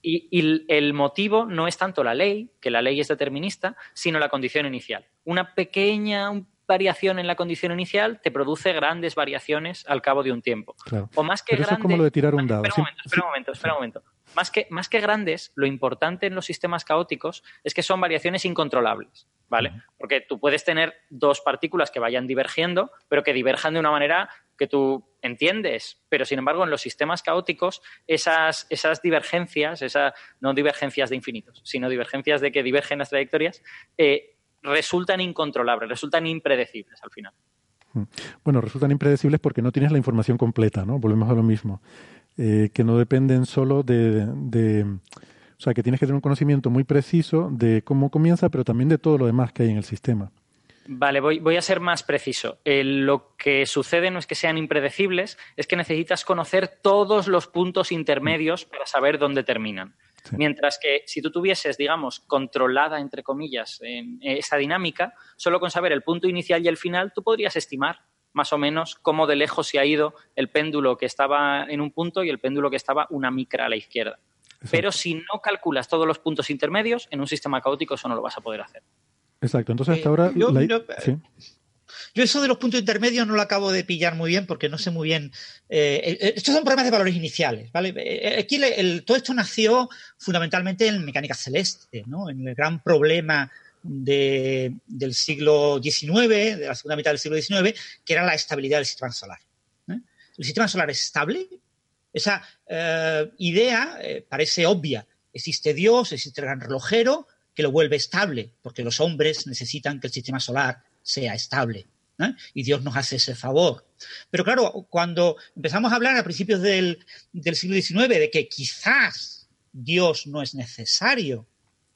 Y, el motivo no es tanto la ley, que la ley es determinista, sino la condición inicial. Una pequeña variación en la condición inicial te produce grandes variaciones al cabo de un tiempo. O más que grandes, es como lo de tirar un dado. Espera un momento, espera un momento, espera un momento. Más que, más que grandes, lo importante en los sistemas caóticos es que son variaciones incontrolables, ¿vale? Porque tú puedes tener dos partículas que vayan divergiendo, pero que diverjan de una manera que tú entiendes, pero sin embargo en los sistemas caóticos esas, esas divergencias, esas, no divergencias de infinitos, sino divergencias de que divergen las trayectorias, eh, resultan incontrolables, resultan impredecibles al final. Mm. Bueno, resultan impredecibles porque no tienes la información completa, ¿no? Volvemos a lo mismo. Eh, que no dependen solo de, de, O sea, que tienes que tener un conocimiento muy preciso de cómo comienza, pero también de todo lo demás que hay en el sistema. Vale, voy, a ser más preciso. lo que sucede no es que sean impredecibles, es que necesitas conocer todos los puntos intermedios para saber dónde terminan. Mientras que si tú tuvieses, digamos, controlada, entre comillas, en esa dinámica, solo con saber el punto inicial y el final, tú podrías estimar más o menos cómo de lejos se ha ido el péndulo que estaba en un punto y el péndulo que estaba una micra a la izquierda. Pero si no calculas todos los puntos intermedios, en un sistema caótico eso no lo vas a poder hacer. Exacto. Entonces, hasta eh, ahora. Yo, eso de los puntos intermedios no lo acabo de pillar muy bien porque no sé muy bien. Eh, eh, estos son problemas de valores iniciales. ¿vale? Aquí todo esto nació fundamentalmente en mecánica celeste, ¿no? en el gran problema del siglo XIX, de la segunda mitad del siglo XIX, que era la estabilidad del sistema solar. ¿El sistema solar es estable? Esa eh, idea eh, parece obvia. Existe Dios, existe el gran relojero que lo vuelve estable, porque los hombres necesitan que el sistema solar sea estable. Y Dios nos hace ese favor. Pero claro, cuando empezamos a hablar a principios del, del siglo XIX de que quizás Dios no es necesario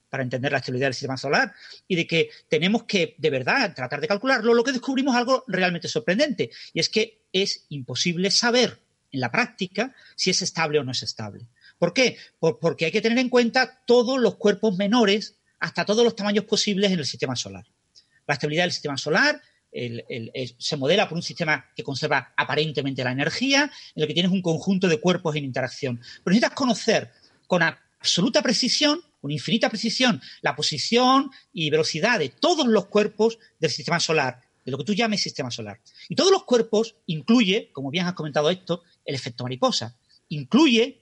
para entender la estabilidad del sistema solar y de que tenemos que, de verdad, tratar de calcularlo, lo que descubrimos algo realmente sorprendente, y es que es imposible saber en la práctica si es estable o no es estable. ¿Por qué? porque hay que tener en cuenta todos los cuerpos menores hasta todos los tamaños posibles en el sistema solar. La estabilidad del sistema solar se modela por un sistema que conserva aparentemente la energía, en el que tienes un conjunto de cuerpos en interacción. Pero necesitas conocer con absoluta precisión, con infinita precisión, la posición y velocidad de todos los cuerpos del sistema solar de lo que tú llames sistema solar. Y todos los cuerpos incluye, como bien has comentado esto, el efecto mariposa. Incluye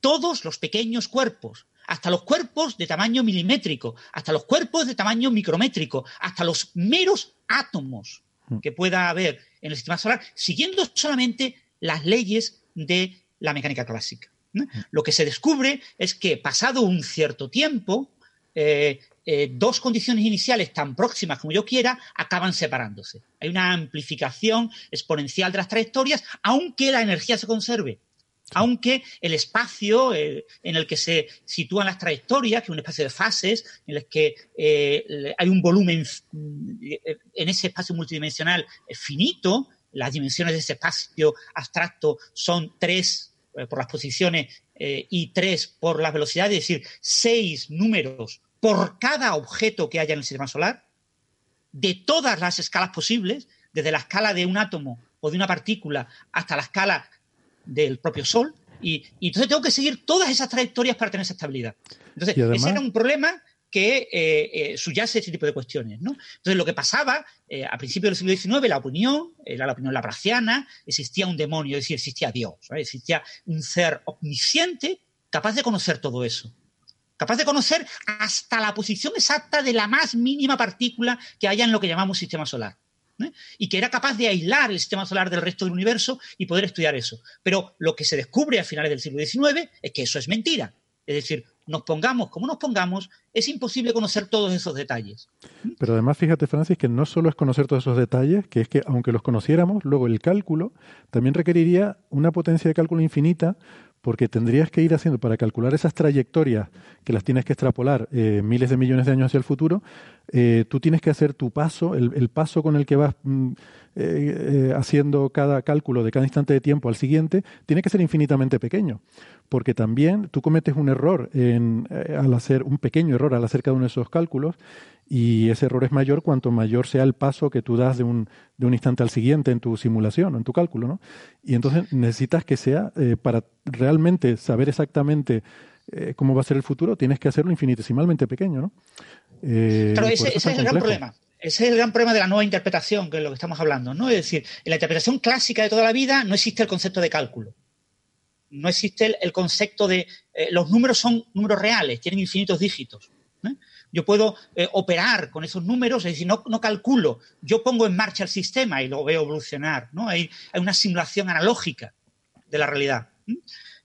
todos los pequeños cuerpos, hasta los cuerpos de tamaño milimétrico, hasta los cuerpos de tamaño micrométrico, hasta los meros átomos mm. que pueda haber en el sistema solar, siguiendo solamente las leyes de la mecánica clásica. Mm. Lo que se descubre es que pasado un cierto tiempo, eh, eh, dos condiciones iniciales tan próximas como yo quiera acaban separándose. Hay una amplificación exponencial de las trayectorias, aunque la energía se conserve. Aunque el espacio eh, en el que se sitúan las trayectorias, que es un espacio de fases, en el que eh, hay un volumen en ese espacio multidimensional finito, las dimensiones de ese espacio abstracto son tres por las posiciones y tres por las velocidades, es decir, seis números por cada objeto que haya en el sistema solar, de todas las escalas posibles, desde la escala de un átomo o de una partícula hasta la escala del propio Sol, y, entonces tengo que seguir todas esas trayectorias para tener esa estabilidad. Entonces, ese era un problema que eh, eh, subyace ese tipo de cuestiones. ¿no? Entonces, lo que pasaba eh, a principios del siglo XIX, la opinión, era la opinión laplaciana, existía un demonio, es decir, existía Dios, existía un ser omnisciente capaz de conocer todo eso capaz de conocer hasta la posición exacta de la más mínima partícula que haya en lo que llamamos sistema solar. ¿Eh? Y que era capaz de aislar el sistema solar del resto del universo y poder estudiar eso. Pero lo que se descubre a finales del siglo XIX es que eso es mentira. Es decir, nos pongamos como nos pongamos, es imposible conocer todos esos detalles. Pero además, fíjate, Francis, que no solo es conocer todos esos detalles, que es que aunque los conociéramos, luego el cálculo también requeriría una potencia de cálculo infinita porque tendrías que ir haciendo, para calcular esas trayectorias que las tienes que extrapolar eh, miles de millones de años hacia el futuro, eh, tú tienes que hacer tu paso, el, paso con el que vas mm, eh, haciendo cada cálculo de cada instante de tiempo al siguiente, tiene que ser infinitamente pequeño, porque también tú cometes un error en, al hacer un pequeño error al hacer cada uno de esos cálculos y ese error es mayor cuanto mayor sea el paso que tú das de un, de un instante al siguiente en tu simulación o en tu cálculo. ¿no? Y entonces necesitas que sea, eh, para realmente saber exactamente eh, cómo va a ser el futuro, tienes que hacerlo infinitesimalmente pequeño. ¿no? Eh, ese, es el gran problema. Ese es el gran problema de la nueva interpretación, que es lo que estamos hablando. ¿no? Es decir, en la interpretación clásica de toda la vida no existe el concepto de cálculo. No existe el, concepto de... los números son números reales, tienen infinitos dígitos. Yo puedo eh, operar con esos números, es decir, no, calculo, yo pongo en marcha el sistema y lo veo evolucionar, ¿no? Hay, una simulación analógica de la realidad.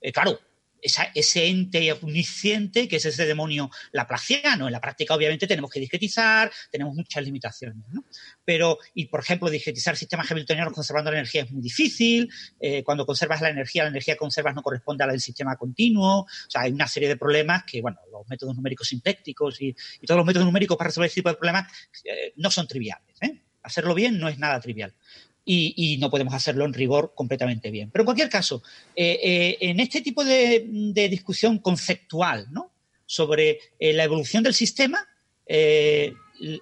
Eh, claro, ese ente omnisciente que es ese demonio laplaciano. En la práctica, obviamente, tenemos que discretizar, tenemos muchas limitaciones. ¿no? Pero, y por ejemplo, discretizar sistemas hamiltonianos conservando la energía es muy difícil. Eh, cuando conservas la energía, la energía que conservas no corresponde a la del sistema continuo. O sea, hay una serie de problemas que, bueno, los métodos numéricos sintécticos y, todos los métodos numéricos para resolver este tipo de problemas eh, no son triviales. ¿eh? Hacerlo bien no es nada trivial. Y, no podemos hacerlo en rigor completamente bien. Pero en cualquier caso, eh, eh, en este tipo de, discusión conceptual sobre eh, la evolución del sistema,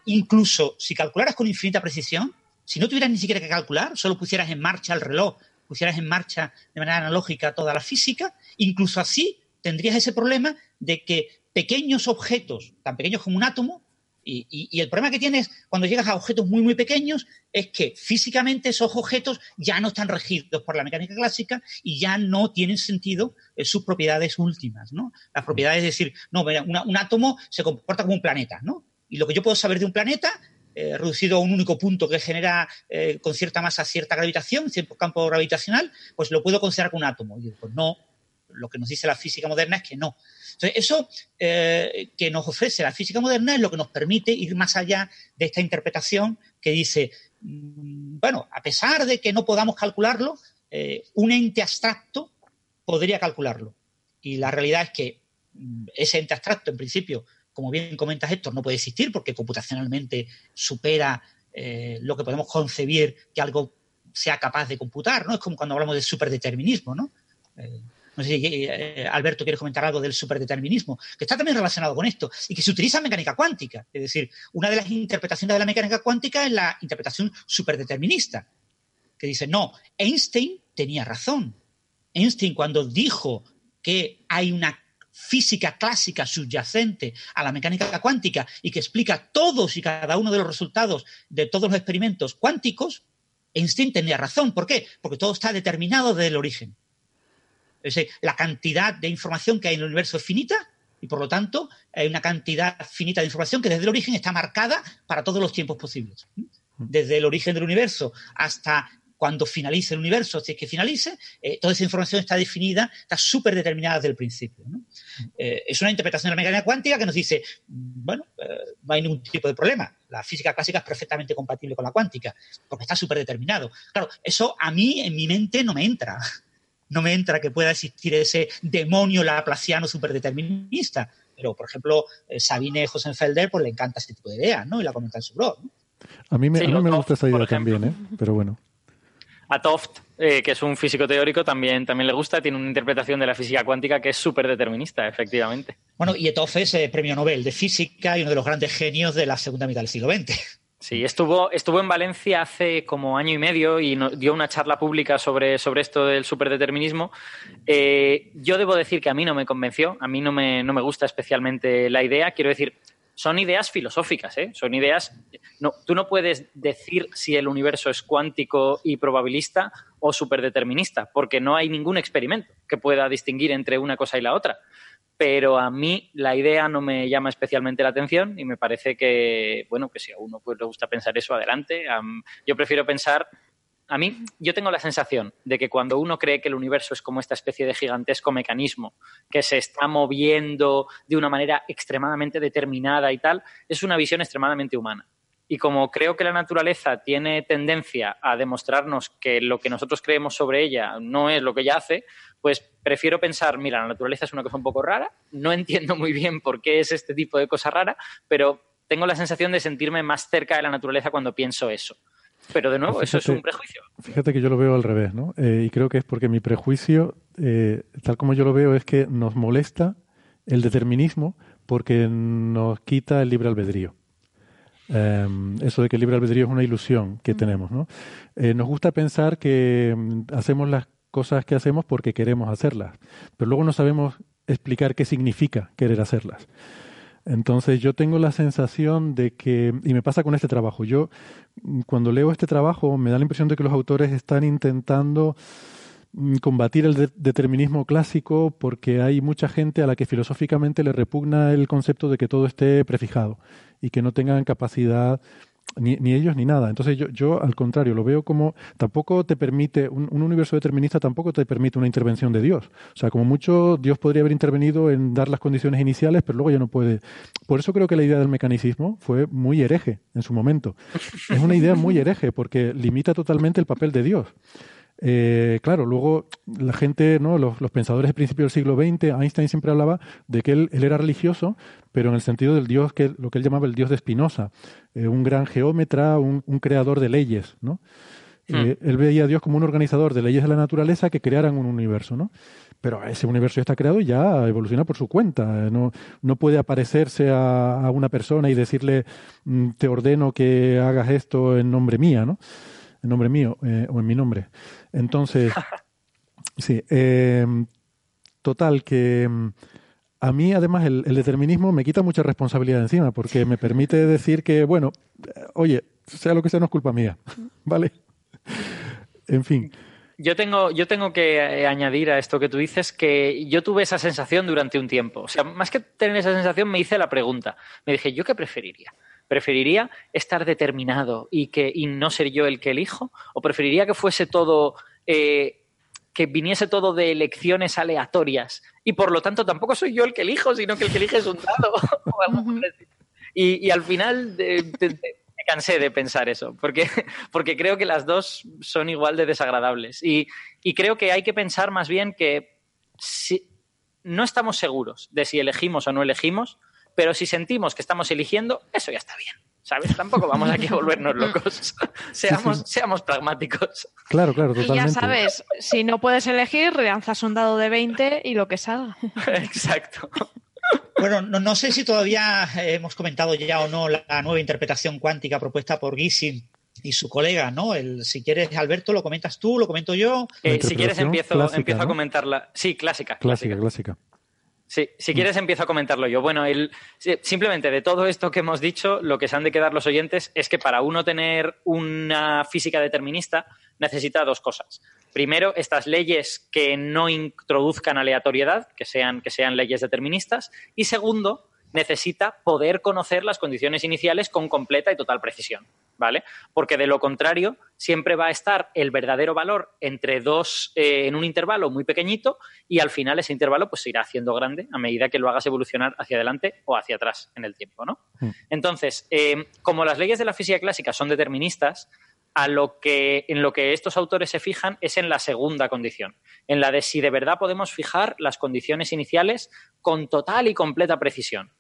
incluso si calcularas con infinita precisión, si no tuvieras ni siquiera que calcular, solo pusieras en marcha el reloj, pusieras en marcha de manera analógica toda la física, incluso así tendrías ese problema de que pequeños objetos, tan pequeños como un átomo, y, el problema que tienes cuando llegas a objetos muy, muy pequeños es que físicamente esos objetos ya no están regidos por la mecánica clásica y ya no tienen sentido eh, sus propiedades últimas, ¿no? Las propiedades, es decir, no, un átomo se comporta como un planeta, ¿no? Y lo que yo puedo saber de un planeta, eh, reducido a un único punto que genera eh, con cierta masa cierta gravitación, cierto campo gravitacional, pues lo puedo considerar como un átomo. Y pues no, lo que nos dice la física moderna es que no. Entonces, eso eh, que nos ofrece la física moderna es lo que nos permite ir más allá de esta interpretación que dice, mm, bueno, a pesar de que no podamos calcularlo, eh, un ente abstracto podría calcularlo. Y la realidad es que mm, ese ente abstracto, en principio, como bien comentas Héctor, no puede existir porque computacionalmente supera eh, lo que podemos concebir que algo sea capaz de computar, ¿no? Es como cuando hablamos de superdeterminismo, ¿no? No sé si eh, Alberto quiere comentar algo del superdeterminismo, que está también relacionado con esto y que se utiliza en mecánica cuántica. Es decir, una de las interpretaciones de la mecánica cuántica es la interpretación superdeterminista, que dice, no, Einstein tenía razón. Einstein cuando dijo que hay una física clásica subyacente a la mecánica cuántica y que explica todos y cada uno de los resultados de todos los experimentos cuánticos, Einstein tenía razón. ¿Por qué? Porque todo está determinado desde el origen. Es decir, la cantidad de información que hay en el universo es finita y por lo tanto hay una cantidad finita de información que desde el origen está marcada para todos los tiempos posibles. Desde el origen del universo hasta cuando finalice el universo, si es que finalice, eh, toda esa información está definida, está súper determinada desde el principio. Eh, es una interpretación de la mecánica cuántica que nos dice, bueno, eh, no hay ningún tipo de problema. La física clásica es perfectamente compatible con la cuántica, porque está súper determinado. Claro, eso a mí en mi mente no me entra no me entra que pueda existir ese demonio laplaciano superdeterminista. Pero, por ejemplo, eh, Sabine Hosenfelder pues le encanta este tipo de ideas, ¿no? Y la comenta en su blog. A mí me, me gusta esa idea también, ¿eh? Pero bueno. A Toft, eh, que es un físico teórico, también, también le gusta, tiene una interpretación de la física cuántica que es súper determinista, efectivamente. Bueno, y Toft es eh, premio Nobel de física y uno de los grandes genios de la segunda mitad del siglo XX. Sí, estuvo, estuvo en Valencia hace como año y medio y dio una charla pública sobre, sobre esto del superdeterminismo. Eh, yo debo decir que a mí no me convenció, a mí no me, no me gusta especialmente la idea. Quiero decir, son ideas filosóficas, ¿eh? Son ideas. No, tú no puedes decir si el universo es cuántico y probabilista o superdeterminista, porque no hay ningún experimento que pueda distinguir entre una cosa y la otra pero a mí la idea no me llama especialmente la atención y me parece que, bueno, que si a uno pues, le gusta pensar eso, adelante. yo prefiero pensar, a mí, yo tengo la sensación de que cuando uno cree que el universo es como esta especie de gigantesco mecanismo que se está moviendo de una manera extremadamente determinada y tal, es una visión extremadamente humana. Y como creo que la naturaleza tiene tendencia a demostrarnos que lo que nosotros creemos sobre ella no es lo que ella hace, pues prefiero pensar, mira, la naturaleza es una cosa un poco rara, no entiendo muy bien por qué es este tipo de cosa rara, pero tengo la sensación de sentirme más cerca de la naturaleza cuando pienso eso. Pero de nuevo, eso es un prejuicio. Fíjate que yo lo veo al revés, ¿no? Eh, y creo que es porque mi prejuicio, eh, tal como yo lo veo, es que nos molesta el determinismo porque nos quita el libre albedrío. Em, eso de que el libre albedrío es una ilusión que tenemos. ¿no? Eh, nos gusta pensar que mm, hacemos las cosas que hacemos porque queremos hacerlas, pero luego no sabemos explicar qué significa querer hacerlas. Entonces yo tengo la sensación de que, y me pasa con este trabajo, yo mm, cuando leo este trabajo me da la impresión de que los autores están intentando combatir el determinismo clásico porque hay mucha gente a la que filosóficamente le repugna el concepto de que todo esté prefijado y que no tengan capacidad ni, ellos ni nada. Entonces yo, yo al contrario lo veo como tampoco te permite, un, universo determinista tampoco te permite una intervención de Dios. O sea, como mucho Dios podría haber intervenido en dar las condiciones iniciales, pero luego ya no puede. Por eso creo que la idea del mecanicismo fue muy hereje en su momento. Es una idea muy hereje porque limita totalmente el papel de Dios. Eh, claro, luego la gente, ¿no? Los, pensadores de principio del siglo XX, Einstein siempre hablaba de que él, era religioso, pero en el sentido del Dios, que lo que él llamaba el Dios de Spinoza, eh, un gran geómetra, un, creador de leyes, ¿no? Eh, él veía a Dios como un organizador de leyes de la naturaleza que crearan un universo, ¿no? Pero ese universo ya está creado y ya evoluciona por su cuenta. No, no puede aparecerse a, una persona y decirle, mm, te ordeno que hagas esto en nombre mía, ¿no? En nombre mío eh, o en mi nombre. Entonces, sí. Eh, total, que mm, a mí además el, determinismo me quita mucha responsabilidad encima porque me permite decir que, bueno, oye, sea lo que sea, no es culpa mía, ¿vale? en fin. Yo tengo, yo tengo que eh, añadir a esto que tú dices que yo tuve esa sensación durante un tiempo. O sea, más que tener esa sensación, me hice la pregunta. Me dije, ¿yo qué preferiría? ¿Preferiría estar determinado y, que, y no ser yo el que elijo? ¿O preferiría que fuese todo eh, que viniese todo de elecciones aleatorias y por lo tanto tampoco soy yo el que elijo, sino que el que elige es un dado. y, al final me cansé de pensar eso, porque, porque creo que las dos son igual de desagradables. Y, creo que hay que pensar más bien que si, no estamos seguros de si elegimos o no elegimos, pero si sentimos que estamos eligiendo, eso ya está bien. ¿sabes? Tampoco vamos aquí a volvernos locos. seamos, seamos pragmáticos. Claro, claro, totalmente. Y ya sabes, si no puedes elegir, lanzas un dado de 20 y lo que salga. Exacto. Bueno, no, sé si todavía hemos comentado ya o no la, nueva interpretación cuántica propuesta por Gysin y su colega, ¿no? El, si quieres, Alberto, lo comentas tú, lo comento yo. Eh, si quieres, empiezo, empiezo a comentarla. Sí, clásica. Clásica, clásica. Sí, si quieres empiezo a comentarlo yo. Bueno, el, simplemente de todo esto que hemos dicho, lo que se han de quedar los oyentes es que para uno tener una física determinista necesita dos cosas. Primero, estas leyes que no introduzcan aleatoriedad, que sean, que sean leyes deterministas. Y segundo, necesita poder conocer las condiciones iniciales con completa y total precisión, ¿vale? Porque de lo contrario, siempre va a estar el verdadero valor entre dos eh, en un intervalo muy pequeñito y al final ese intervalo pues se irá haciendo grande a medida que lo hagas evolucionar hacia adelante o hacia atrás en el tiempo, ¿no? Mm. Entonces, eh, como las leyes de la física clásica son deterministas, a lo que, en lo que estos autores se fijan es en la segunda condición, en la de si de verdad podemos fijar las condiciones iniciales con total y completa precisión.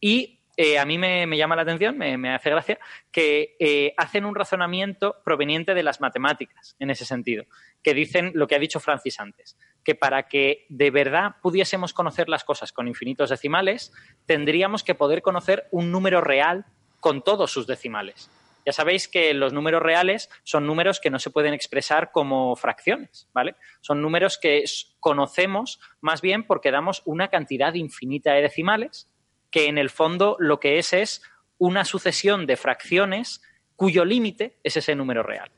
Y eh, a mí me, llama la atención, me, hace gracia, que eh, hacen un razonamiento proveniente de las matemáticas en ese sentido, que dicen lo que ha dicho Francis antes, que para que de verdad pudiésemos conocer las cosas con infinitos decimales, tendríamos que poder conocer un número real con todos sus decimales. Ya sabéis que los números reales son números que no se pueden expresar como fracciones, ¿vale? Son números que conocemos más bien porque damos una cantidad infinita de decimales que en el fondo lo que es es una sucesión de fracciones cuyo límite es ese número real.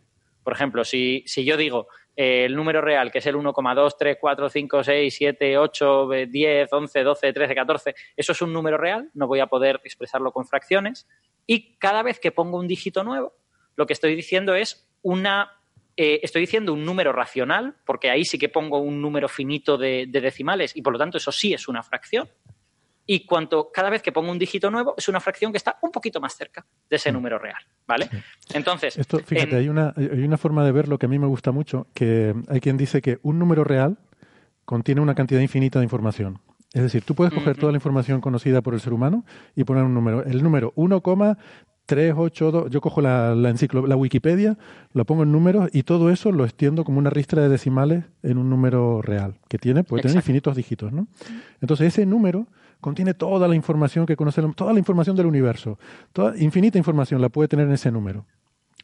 Por ejemplo, si, yo digo eh, el número real, que es el 1,2, 3, 4, 5, 6, 7, 8, 10, 11, 12, 13, 14, eso es un número real, no voy a poder expresarlo con fracciones. Y cada vez que pongo un dígito nuevo, lo que estoy diciendo es una eh, estoy diciendo un número racional, porque ahí sí que pongo un número finito de, decimales y por lo tanto eso sí es una fracción y cuanto cada vez que pongo un dígito nuevo es una fracción que está un poquito más cerca de ese mm. número real, ¿vale? Entonces, esto fíjate, hay una hay una forma de verlo que a mí me gusta mucho, que hay quien dice que un número real contiene una cantidad infinita de información. Es decir, tú puedes coger toda la información conocida por el ser humano y poner un número. El número 1,382, yo cojo la, la, la Wikipedia, lo pongo en números y todo eso lo extiendo como una ristra de decimales en un número real, que tiene, puede tener infinitos dígitos, ¿no? Entonces ese número contiene toda la información que conoce, toda la información del universo. Toda, infinita información la puede tener en ese número.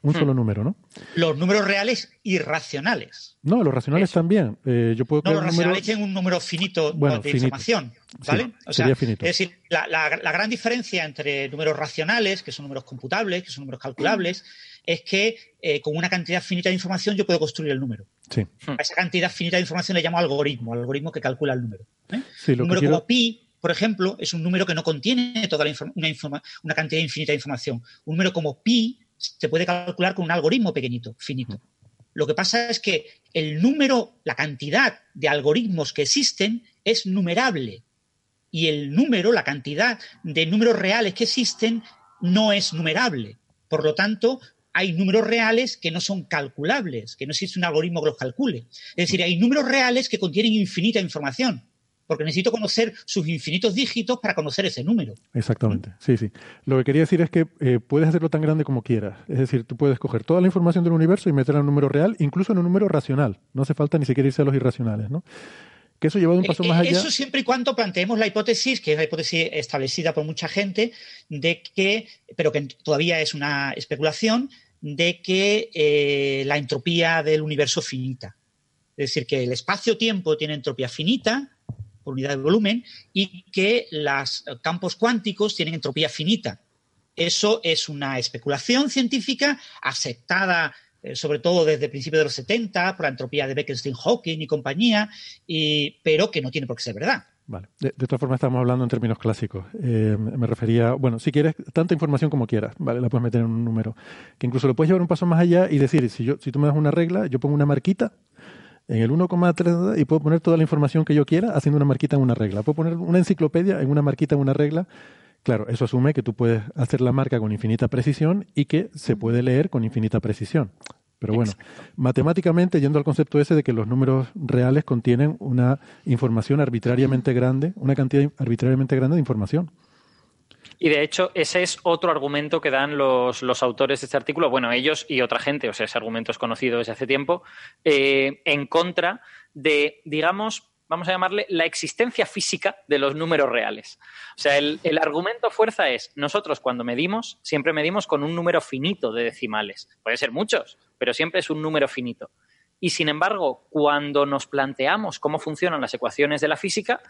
Un hmm. solo número, ¿no? Los números reales irracionales. No, los racionales también. Eh, yo puedo no, los racionales tienen un número finito de información, ¿vale? o sea, finito. Es decir, la, gran diferencia entre números racionales, que son números computables, que son números calculables, es que eh, con una cantidad finita de información yo puedo construir el número. Sí. A esa cantidad finita de información le llamo algoritmo, algoritmo que calcula el número. ¿eh? un número como pi por ejemplo, es un número que no contiene toda la una, una cantidad infinita de información. Un número como pi se puede calcular con un algoritmo pequeñito, finito. Lo que pasa es que el número, la cantidad de algoritmos que existen es numerable. Y el número, la cantidad de números reales que existen, no es numerable. Por lo tanto, hay números reales que no son calculables, que no existe un algoritmo que los calcule. Es decir, hay números reales que contienen infinita información porque necesito conocer sus infinitos dígitos para conocer ese número. Exactamente, sí, sí. Lo que quería decir es que eh, puedes hacerlo tan grande como quieras. Es decir, tú puedes coger toda la información del universo y meterla en un número real, incluso en un número racional. No hace falta ni siquiera irse a los irracionales, ¿no? Que eso llevado un paso eh, más allá. Eso siempre y cuando planteemos la hipótesis, que es la hipótesis establecida por mucha gente, de que, pero que todavía es una especulación, de que eh, la entropía del universo es finita. Es decir, que el espacio-tiempo tiene entropía finita por unidad de volumen y que los campos cuánticos tienen entropía finita. Eso es una especulación científica aceptada eh, sobre todo desde principios de los 70 por la entropía de Bekenstein-Hawking y compañía, pero que no tiene por qué ser verdad. Vale. De, todas formas, estamos hablando en términos clásicos. Eh, me refería, bueno, si quieres tanta información como quieras, ¿vale? La puedes meter en un número. Que incluso lo puedes llevar un paso más allá y decir, si, yo, si tú me das una regla, yo pongo una marquita en el 1,3 y puedo poner toda la información que yo quiera haciendo una marquita en una regla. Puedo poner una enciclopedia en una marquita en una regla. Claro, eso asume que tú puedes hacer la marca con infinita precisión y que se puede leer con infinita precisión. Pero bueno, matemáticamente, yendo al concepto ese de que los números reales contienen una información arbitrariamente grande, una cantidad arbitrariamente grande de información. Y de hecho, ese es otro argumento que dan los, autores de este artículo, bueno, ellos y otra gente, o sea, ese argumento es conocido desde hace tiempo, eh, en contra de, digamos, vamos a llamarle la existencia física de los números reales. O sea, el, argumento fuerza es, nosotros cuando medimos, siempre medimos con un número finito de decimales. Puede ser muchos, pero siempre es un número finito. Y sin embargo, cuando nos planteamos cómo funcionan las ecuaciones de la física,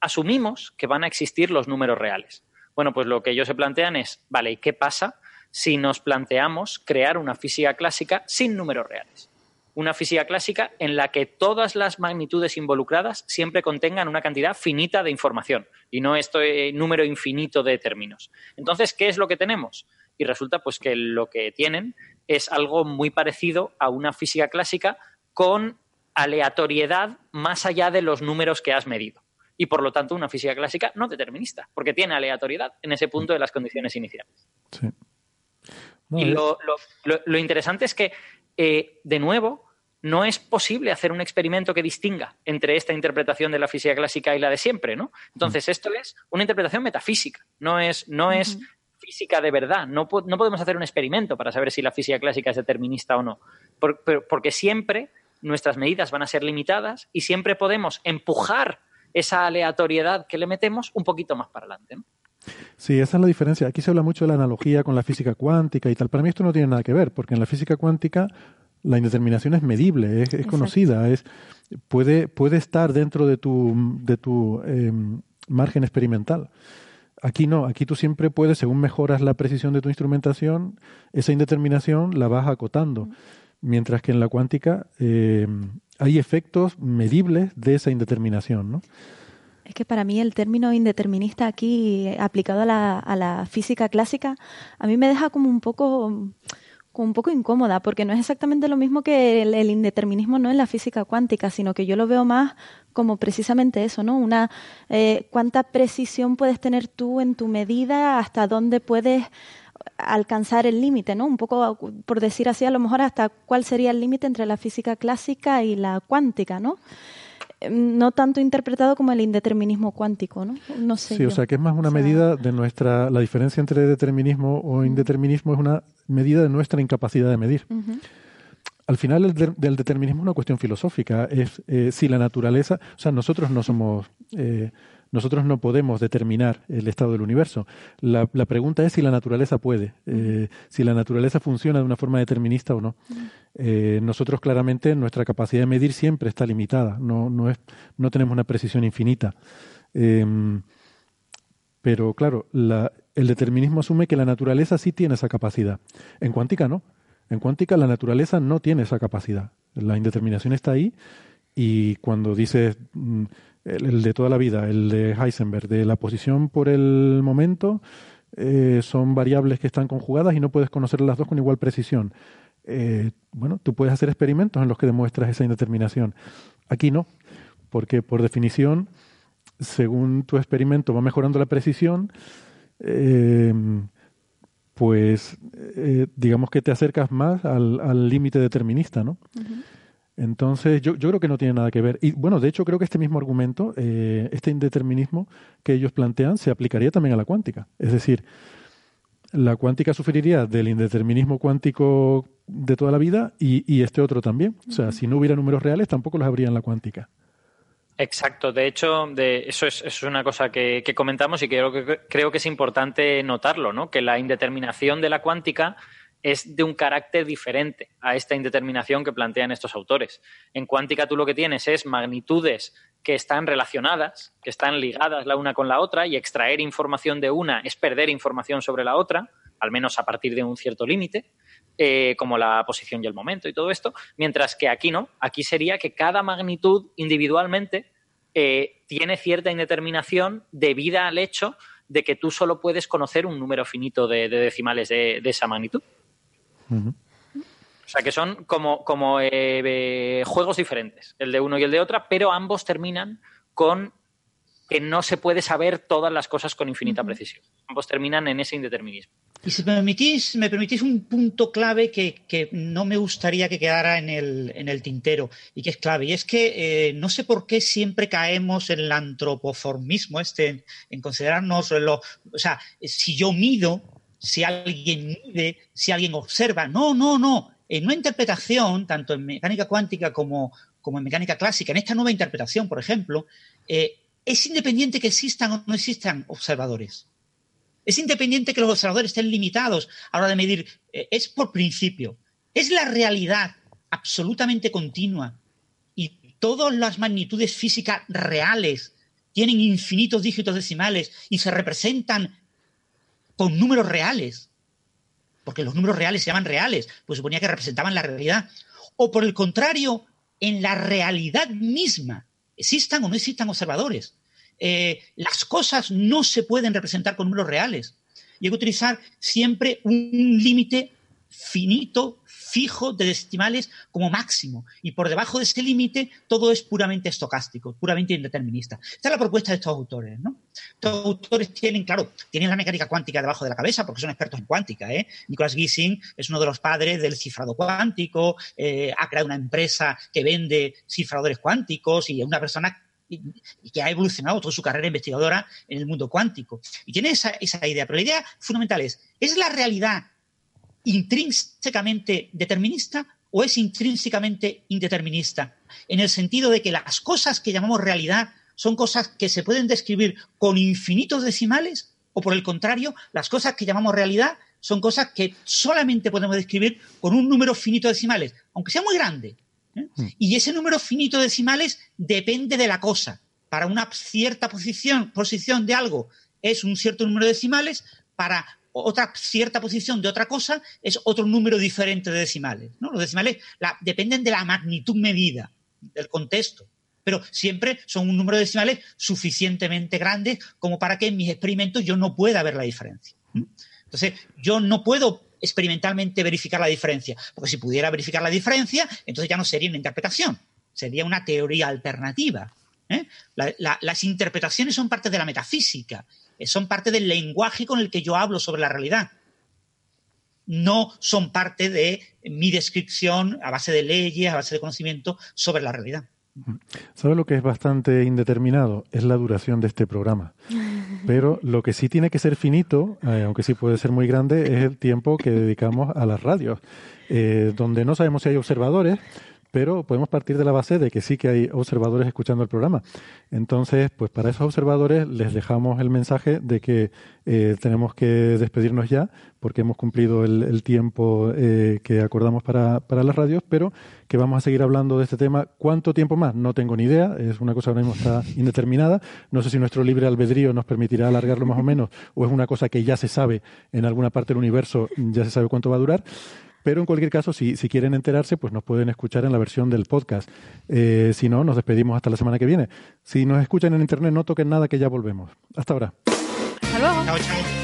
asumimos que van a existir los números reales. Bueno, pues lo que ellos se plantean es, vale, ¿y qué pasa si nos planteamos crear una física clásica sin números reales? una física clásica en la que todas las magnitudes involucradas siempre contengan una cantidad finita de información y no este número infinito de términos. Entonces, ¿qué es lo que tenemos? Y resulta pues que lo que tienen es algo muy parecido a una física clásica con aleatoriedad más allá de los números que has medido. Y por lo tanto, una física clásica no determinista, porque tiene aleatoriedad en ese punto de las condiciones iniciales. y lo, lo interesante es que eh, de nuevo, no es posible hacer un experimento que distinga entre esta interpretación de la física clásica y la de siempre, ¿no? Entonces, esto es una interpretación metafísica, no es, no es física de verdad. No, no, podemos hacer un experimento para saber si la física clásica es determinista o no, porque siempre nuestras medidas van a ser limitadas y siempre podemos empujar esa aleatoriedad que le metemos un poquito más para adelante. ¿no? Sí, esa es la diferencia. Aquí se habla mucho de la analogía con la física cuántica y tal. Para mí esto no tiene nada que ver, porque en la física cuántica la indeterminación es medible, es, conocida, es puede, puede estar dentro de tu, de tu em, margen experimental. Aquí no, aquí tú siempre puedes, según mejoras la precisión de tu instrumentación, esa indeterminación la vas acotando. Mientras que en la cuántica em, hay efectos medibles de esa indeterminación, ¿no? Es que para mí el término indeterminista aquí aplicado a la, a la física clásica a mí me deja como un poco un poco incómoda porque no es exactamente lo mismo que el, indeterminismo no en la física cuántica, sino que yo lo veo más como precisamente eso, ¿no? Una eh, cuánta precisión puedes tener tú en tu medida, hasta dónde puedes alcanzar el límite, ¿no? Un poco por decir así, a lo mejor hasta cuál sería el límite entre la física clásica y la cuántica, ¿no? no tanto interpretado como el indeterminismo cuántico, ¿no? No sé. Sí, o sea, que es más una medida de nuestra. La diferencia entre determinismo o indeterminismo es una medida de nuestra incapacidad de medir. Al final, el del determinismo es una cuestión filosófica. Es eh, si la naturaleza. O sea, nosotros no somos. Eh, nosotros no podemos determinar el estado del universo. La, pregunta es si la naturaleza puede, eh, si la naturaleza funciona de una forma determinista o no. Eh, nosotros claramente nuestra capacidad de medir siempre está limitada, no, no, es, no tenemos una precisión infinita. Em, pero claro, el determinismo asume que la naturaleza sí tiene esa capacidad. En cuántica no. En cuántica la naturaleza no tiene esa capacidad. La indeterminación está ahí y cuando dices el, de toda la vida, el de Heisenberg, de la posición por el momento, eh, son variables que están conjugadas y no puedes conocer las dos con igual precisión. Eh, bueno, tú puedes hacer experimentos en los que demuestras esa indeterminación. Aquí no, porque por definición, según tu experimento va mejorando la precisión, eh, pues digamos que te acercas más al límite determinista, ¿no? Entonces, yo, yo creo que no tiene nada que ver. Y bueno, de hecho, creo que este mismo argumento, eh, este indeterminismo que ellos plantean, se aplicaría también a la cuántica. Es decir, la cuántica sufriría del indeterminismo cuántico de toda la vida y, y este otro también. O sea, si no hubiera números reales, tampoco los habría en la cuántica. Exacto, de hecho, de, eso, es, es una cosa que, que comentamos y creo, que creo que es importante notarlo, ¿no? que la indeterminación de la cuántica es de un carácter diferente a esta indeterminación que plantean estos autores. En cuántica tú lo que tienes es magnitudes que están relacionadas, que están ligadas la una con la otra, y extraer información de una es perder información sobre la otra, al menos a partir de un cierto límite, eh, como la posición y el momento y todo esto, mientras que aquí no, aquí sería que cada magnitud individualmente eh, tiene cierta indeterminación debida al hecho de que tú solo puedes conocer un número finito de, de decimales de, de esa magnitud. O sea, que son como, como eh, juegos diferentes, el de uno y el de otra, pero ambos terminan con que no se puede saber todas las cosas con infinita precisión. Ambos terminan en ese indeterminismo. Y si me permitís, me permitís un punto clave que, que no me gustaría que quedara en el, en el tintero y que es clave. Y es que eh, no sé por qué siempre caemos en el antropoformismo, este, en, en considerarnos lo. O sea, si yo mido, si alguien mide, si alguien observa. No, no, no. En una interpretación, tanto en mecánica cuántica como, en mecánica clásica, en esta nueva interpretación, por ejemplo, eh, es independiente que existan o no existan observadores. Es independiente que los observadores estén limitados a la hora de medir. Eh, es por principio. Es la realidad absolutamente continua y todas las magnitudes físicas reales tienen infinitos dígitos decimales y se representan con números reales. Porque los números reales se llaman reales, pues suponía que representaban la realidad. O por el contrario, en la realidad misma existan o no existan observadores. Eh, las cosas no se pueden representar con números reales. Y hay que utilizar siempre un límite finito, fijo de decimales como máximo. Y por debajo de ese límite todo es puramente estocástico, puramente indeterminista. Esta es la propuesta de estos autores. ¿no? Estos autores tienen, claro, tienen la mecánica cuántica debajo de la cabeza porque son expertos en cuántica. ¿eh? Nicholas Gissing es uno de los padres del cifrado cuántico, eh, ha creado una empresa que vende cifradores cuánticos y es una persona y que ha evolucionado toda su carrera investigadora en el mundo cuántico. Y tiene esa, esa idea, pero la idea fundamental es, ¿es la realidad intrínsecamente determinista o es intrínsecamente indeterminista? En el sentido de que las cosas que llamamos realidad son cosas que se pueden describir con infinitos decimales o por el contrario, las cosas que llamamos realidad son cosas que solamente podemos describir con un número finito de decimales, aunque sea muy grande. ¿eh? Y ese número finito de decimales depende de la cosa. Para una cierta posición, posición de algo es un cierto número de decimales, para otra cierta posición de otra cosa es otro número diferente de decimales. Los decimales dependen de la magnitud medida, del contexto. Pero siempre son un número de decimales suficientemente grandes como para que en mis experimentos yo no pueda ver la diferencia. Entonces, yo no puedo experimentalmente verificar la diferencia, porque si pudiera verificar la diferencia, entonces ya no sería una interpretación, sería una teoría alternativa. ¿eh? La- la- las interpretaciones son parte de la metafísica, son parte del lenguaje con el que yo hablo sobre la realidad. No son parte de mi descripción a base de leyes, a base de conocimiento sobre la realidad. ¿Sabe lo que es bastante indeterminado? Es la duración de este programa. Pero lo que sí tiene que ser finito, eh, aunque sí puede ser muy grande, es el tiempo que dedicamos a las radios, eh, donde no sabemos si hay observadores, pero podemos partir de la base de que sí que hay observadores escuchando el programa. Entonces, pues para esos observadores les dejamos el mensaje de que eh, tenemos que despedirnos ya, porque hemos cumplido el, el tiempo eh, que acordamos para, para las radios, pero que vamos a seguir hablando de este tema. ¿Cuánto tiempo más? No tengo ni idea, es una cosa ahora mismo está indeterminada. No sé si nuestro libre albedrío nos permitirá alargarlo más o menos, o es una cosa que ya se sabe en alguna parte del universo, ya se sabe cuánto va a durar. Pero en cualquier caso, si, si quieren enterarse, pues nos pueden escuchar en la versión del podcast. Eh, si no, nos despedimos hasta la semana que viene. Si nos escuchan en internet, no toquen nada, que ya volvemos. Hasta ahora. Hasta luego. Chao, chao.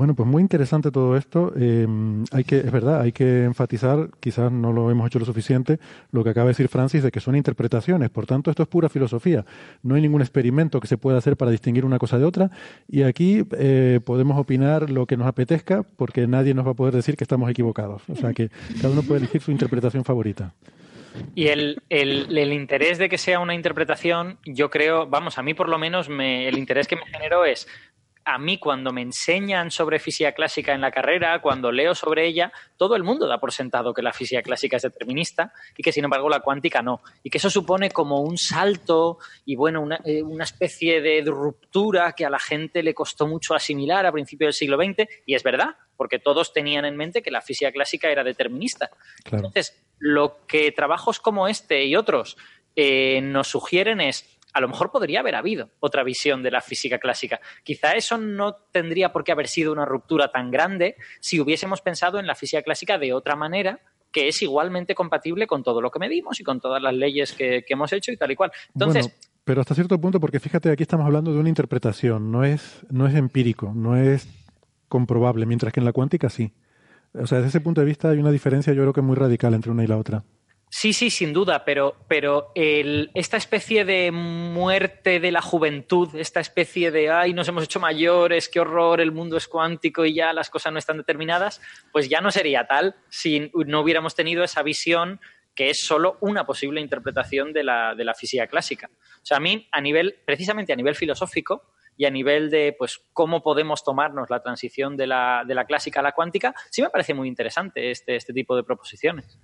Bueno, pues muy interesante todo esto. Eh, hay que, es verdad, hay que enfatizar, quizás no lo hemos hecho lo suficiente, lo que acaba de decir Francis de que son interpretaciones. Por tanto, esto es pura filosofía. No hay ningún experimento que se pueda hacer para distinguir una cosa de otra. Y aquí eh, podemos opinar lo que nos apetezca, porque nadie nos va a poder decir que estamos equivocados. O sea que cada uno puede elegir su interpretación favorita. Y el, el, el, interés de que sea una interpretación, yo creo, vamos, a mí por lo menos me, el interés que me generó es a mí cuando me enseñan sobre física clásica en la carrera, cuando leo sobre ella, todo el mundo da por sentado que la física clásica es determinista y que sin embargo la cuántica no. Y que eso supone como un salto y bueno, una, eh, una especie de ruptura que a la gente le costó mucho asimilar a principios del siglo XX. Y es verdad, porque todos tenían en mente que la física clásica era determinista. Claro. Entonces, lo que trabajos como este y otros eh, nos sugieren es a lo mejor podría haber habido otra visión de la física clásica. Quizá eso no tendría por qué haber sido una ruptura tan grande si hubiésemos pensado en la física clásica de otra manera que es igualmente compatible con todo lo que medimos y con todas las leyes que, hemos hecho y tal y cual. Entonces, pero hasta cierto punto, porque fíjate, aquí estamos hablando de una interpretación, no es, no es empírico, no es comprobable, mientras que en la cuántica sí. O sea, desde ese punto de vista hay una diferencia yo creo que muy radical entre una y la otra. Sí, sí, sin duda, pero, pero esta especie de muerte de la juventud, esta especie de, ay, nos hemos hecho mayores, qué horror, el mundo es cuántico y ya las cosas no están determinadas, pues ya no sería tal si no hubiéramos tenido esa visión que es solo una posible interpretación de la, de la física clásica. O sea, a mí, a nivel, precisamente a nivel filosófico, y a nivel de pues cómo podemos tomarnos la transición de la, de la clásica a la cuántica, sí me parece muy interesante este, este tipo de proposiciones.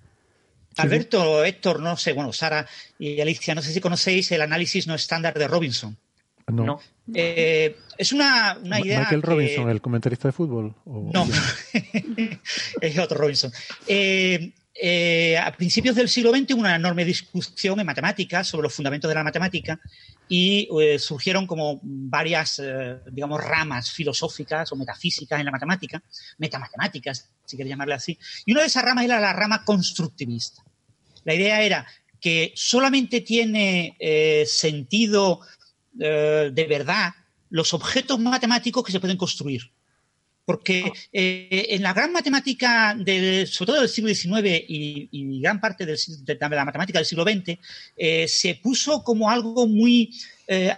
Alberto, Héctor, no sé, bueno, Sara y Alicia, no sé si conocéis el análisis no estándar de Robinson. No. no. Eh, es una, una idea. Michael que... Robinson, el comentarista de fútbol. ¿O... No, es otro Robinson. Eh, eh, a principios del siglo XX hubo una enorme discusión en matemáticas sobre los fundamentos de la matemática y eh, surgieron como varias, eh, digamos, ramas filosóficas o metafísicas en la matemática, metamatemáticas, si quieres llamarle así. Y una de esas ramas era la rama constructivista. La idea era que solamente tiene eh, sentido de verdad los objetos matemáticos que se pueden construir. Porque eh, en la gran matemática, de, sobre todo del siglo XIX y, gran parte de, la matemática del siglo XX, eh, se puso como algo muy eh,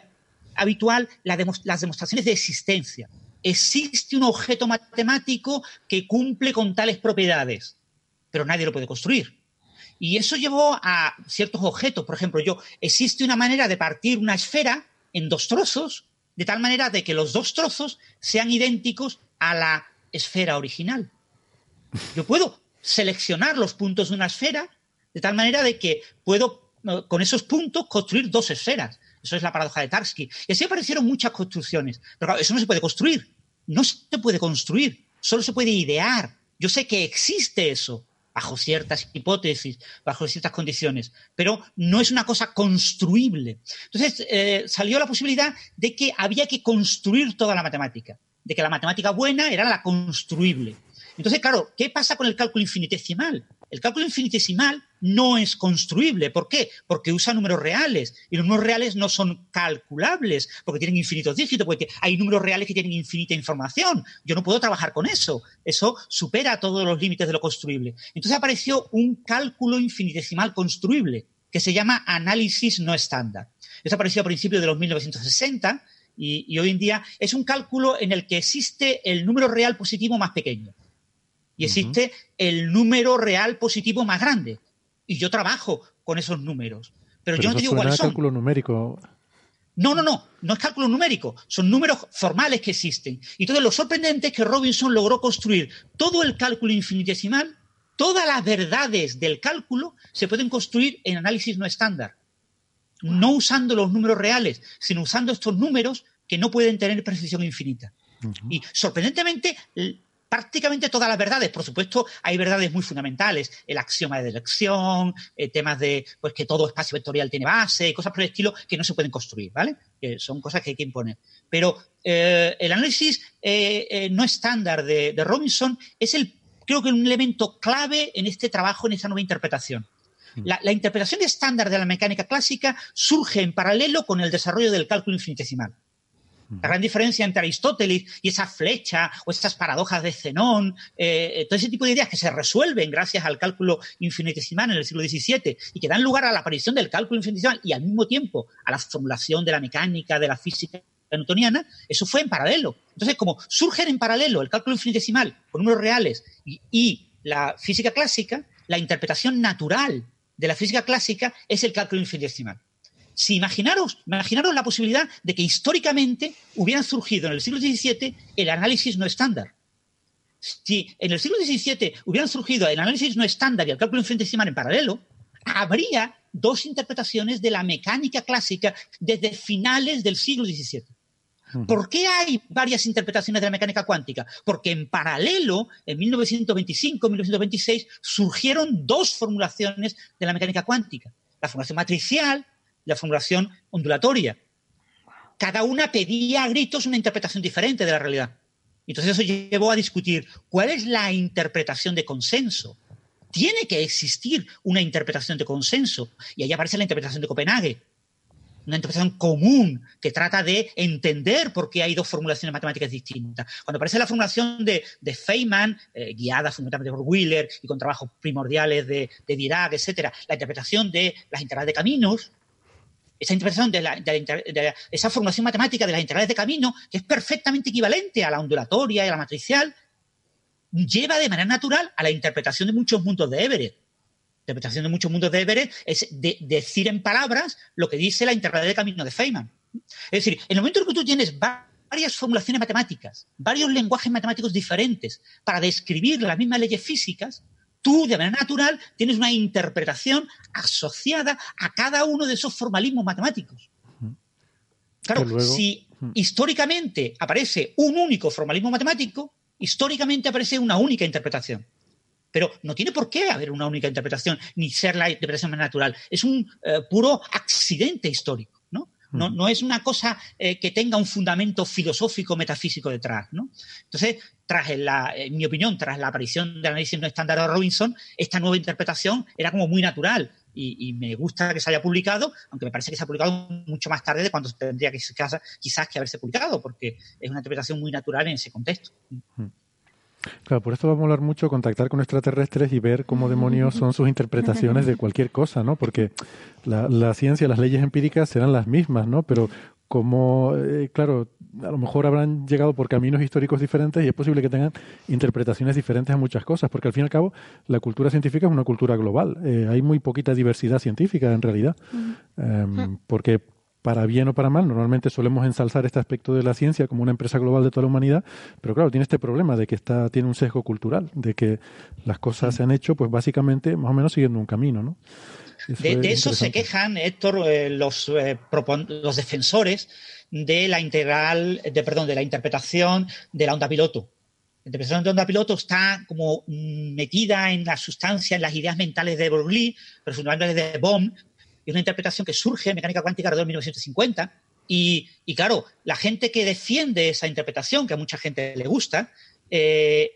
habitual las demostraciones de existencia. Existe un objeto matemático que cumple con tales propiedades, pero nadie lo puede construir. Y eso llevó a ciertos objetos. Por ejemplo, yo, existe una manera de partir una esfera en dos trozos, de tal manera de que los dos trozos sean idénticos a la esfera original. Yo puedo seleccionar los puntos de una esfera de tal manera de que puedo con esos puntos construir dos esferas. Eso es la paradoja de Tarski. Y así aparecieron muchas construcciones. Pero claro, eso no se puede construir. No se puede construir. Solo se puede idear. Yo sé que existe eso bajo ciertas hipótesis, bajo ciertas condiciones, pero no es una cosa construible. Entonces eh, salió la posibilidad de que había que construir toda la matemática de que la matemática buena era la construible. Entonces, claro, ¿qué pasa con el cálculo infinitesimal? El cálculo infinitesimal no es construible. ¿Por qué? Porque usa números reales. Y los números reales no son calculables, porque tienen infinitos dígitos, porque hay números reales que tienen infinita información. Yo no puedo trabajar con eso. Eso supera todos los límites de lo construible. Entonces apareció un cálculo infinitesimal construible, que se llama análisis no estándar. Eso apareció a principios de los 1960 y, y, hoy en día es un cálculo en el que existe el número real positivo más pequeño y existe uh -huh. el número real positivo más grande. Y yo trabajo con esos números. Pero, Pero yo no te digo cuáles son. cálculo numérico. No, no, no, no es cálculo numérico, son números formales que existen. Y entonces lo sorprendente es que Robinson logró construir todo el cálculo infinitesimal, todas las verdades del cálculo se pueden construir en análisis no estándar no usando los números reales, sino usando estos números que no pueden tener precisión infinita. Uh -huh. Y sorprendentemente, prácticamente todas las verdades, por supuesto, hay verdades muy fundamentales, el axioma de elección, eh, temas de pues que todo espacio vectorial tiene base, cosas por el estilo que no se pueden construir, ¿vale? Que son cosas que hay que imponer. Pero eh, el análisis eh, no estándar de, de Robinson es el, creo que un elemento clave en este trabajo, en esta nueva interpretación. La, la, interpretación estándar de la mecánica clásica surge en paralelo con el desarrollo del cálculo infinitesimal. La gran diferencia entre Aristóteles y esa flecha o estas paradojas de Zenón, eh, todo ese tipo de ideas que se resuelven gracias al cálculo infinitesimal en el siglo XVII y que dan lugar a la aparición del cálculo infinitesimal y al mismo tiempo a la formulación de la mecánica, de la física newtoniana, eso fue en paralelo. Entonces, como surgen en paralelo el cálculo infinitesimal con números reales y la física clásica, la interpretación natural de la física clásica es el cálculo infinitesimal. Si imaginaros, imaginaros la posibilidad de que históricamente hubieran surgido en el siglo XVII el análisis no estándar. Si en el siglo XVII hubieran surgido el análisis no estándar y el cálculo infinitesimal en paralelo, habría dos interpretaciones de la mecánica clásica desde finales del siglo XVII. ¿Por qué hay varias interpretaciones de la mecánica cuántica? Porque en paralelo, en 1925-1926, surgieron dos formulaciones de la mecánica cuántica. La formulación matricial la formulación ondulatoria. Cada una pedía a gritos una interpretación diferente de la realidad. Entonces eso llevó a discutir cuál es la interpretación de consenso. Tiene que existir una interpretación de consenso. Y ahí aparece la interpretación de Copenhague, una interpretación común que trata de entender por qué hay dos formulaciones matemáticas distintas. Cuando aparece la formulación de, Feynman, eh, guiada fundamentalmente por Wheeler y con trabajos primordiales de, Dirac, etcétera, la interpretación de las integrales de caminos, esa interpretación de, esa formulación matemática de las integrales de camino, que es perfectamente equivalente a la ondulatoria y a la matricial, lleva de manera natural a la interpretación de muchos mundos de Everett interpretación de muchos mundos de Everett es decir en palabras lo que dice la integral de camino de Feynman. Es decir, en el momento en que tú tienes varias formulaciones matemáticas, varios lenguajes matemáticos diferentes para describir las mismas leyes físicas, tú de manera natural tienes una interpretación asociada a cada uno de esos formalismos matemáticos. Claro, si históricamente aparece un único formalismo matemático, históricamente aparece una única interpretación. Pero no tiene por qué haber una única interpretación, ni ser la interpretación más natural. Es un eh, puro accidente histórico. ¿No? No, no, es una cosa eh, que tenga un fundamento filosófico, metafísico detrás. ¿no? Entonces, tras la, en mi opinión, tras la aparición del análisis no estándar de Robinson, esta nueva interpretación era como muy natural. Y, me gusta que se haya publicado, aunque me parece que se ha publicado mucho más tarde de cuando tendría que, quizás, que haberse publicado, porque es una interpretación muy natural en ese contexto. Claro, por esto vamos a hablar mucho, contactar con extraterrestres y ver cómo demonios son sus interpretaciones de cualquier cosa, ¿no? Porque la, la ciencia, las leyes empíricas serán las mismas, ¿no? Pero como, eh, claro, a lo mejor habrán llegado por caminos históricos diferentes y es posible que tengan interpretaciones diferentes a muchas cosas, porque al fin y al cabo la cultura científica es una cultura global. Eh, hay muy poquita diversidad científica en realidad, em, porque para bien o para mal. Normalmente solemos ensalzar este aspecto de la ciencia como una empresa global de toda la humanidad, pero claro, tiene este problema de que está, tiene un sesgo cultural, de que las cosas se han hecho, pues básicamente, más o menos siguiendo un camino, ¿no? de, eso se quejan, Héctor, eh, los, eh, los defensores de la integral, de, perdón, de la interpretación de la onda piloto. La interpretación de onda piloto está como metida en la sustancia, en las ideas mentales de Broglie, pero fundamentalmente de Bohm, es una interpretación que surge en mecánica cuántica alrededor de 1950. Y, claro, la gente que defiende esa interpretación, que a mucha gente le gusta, eh,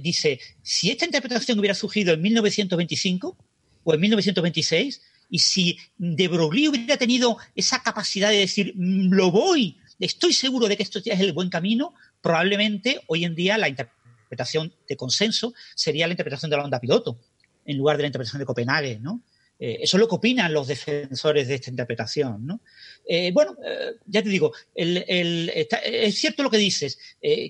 dice, si esta interpretación hubiera surgido en 1925 o en 1926, y si de Broglie hubiera tenido esa capacidad de decir, mm, lo voy, estoy seguro de que esto es el buen camino, probablemente hoy en día la interpretación de consenso sería la interpretación de la onda piloto, en lugar de la interpretación de Copenhague, ¿no? Eh, eso es lo que opinan los defensores de esta interpretación. ¿no? Eh, bueno, eh, ya te digo, es cierto lo que dices.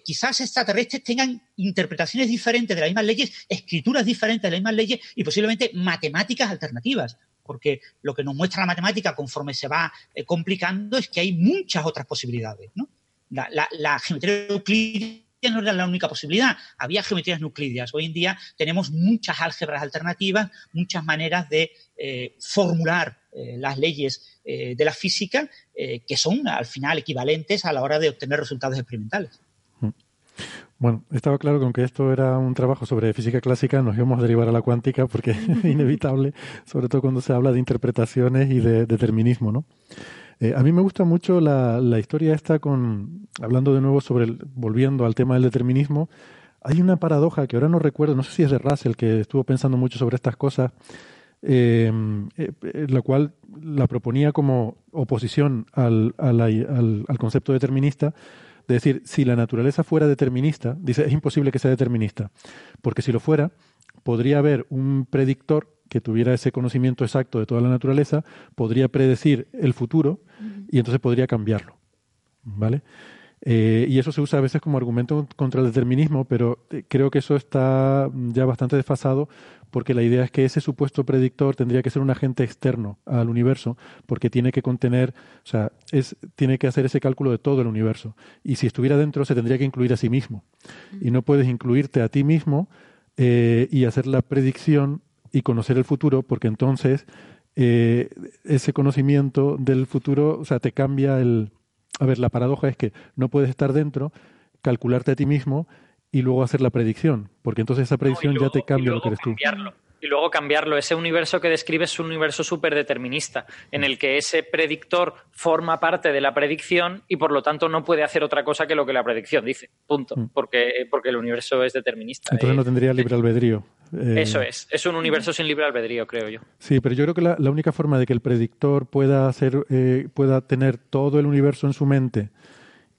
quizás extraterrestres tengan interpretaciones diferentes de las mismas leyes, escrituras diferentes de las mismas leyes y posiblemente matemáticas alternativas. Porque lo que nos muestra la matemática conforme se va complicando es que hay muchas otras posibilidades. ¿no? La, geometría euclídea no era la única posibilidad, había geometrías nuclídeas. Hoy en día tenemos muchas álgebras alternativas, muchas maneras de eh, formular eh, las leyes eh, de la física que son al final equivalentes a la hora de obtener resultados experimentales. Mm. Bueno, estaba claro que aunque esto era un trabajo sobre física clásica, nos íbamos a derivar a la cuántica porque es inevitable, sobre todo cuando se habla de interpretaciones y de determinismo, ¿no? Eh, a mí me gusta mucho la, la, historia esta con, hablando de nuevo sobre, el, volviendo al tema del determinismo, hay una paradoja que ahora no recuerdo, no sé si es de Russell, que estuvo pensando mucho sobre estas cosas, eh, eh, la cual la proponía como oposición al, al, al, concepto determinista, de decir, si la naturaleza fuera determinista, dice, es imposible que sea determinista, porque si lo fuera, podría haber un predictor que tuviera ese conocimiento exacto de toda la naturaleza, podría predecir el futuro y entonces podría cambiarlo. ¿Vale? Eh, y eso se usa a veces como argumento contra el determinismo, pero eh, creo que eso está ya bastante desfasado porque la idea es que ese supuesto predictor tendría que ser un agente externo al universo, porque tiene que contener, o sea, es, tiene que hacer ese cálculo de todo el universo. Y si estuviera dentro, se tendría que incluir a sí mismo. Y no puedes incluirte a ti mismo eh, y hacer la predicción y conocer el futuro, porque entonces ese conocimiento del futuro, o sea, te cambia el, a ver, la paradoja es que no puedes estar dentro, calcularte a ti mismo y luego hacer la predicción, porque entonces esa predicción ya te cambia lo que eres tú. Y luego cambiarlo. Ese universo que describes es un universo súper determinista, en el que ese predictor forma parte de la predicción y por lo tanto no puede hacer otra cosa que lo que la predicción dice. Punto. Mm. Porque, porque el universo es determinista. Entonces no tendría libre albedrío. Eh, Eso es. Es un universo sin libre albedrío, creo yo. Sí, pero yo creo que la, única forma de que el predictor pueda, hacer, eh, pueda tener todo el universo en su mente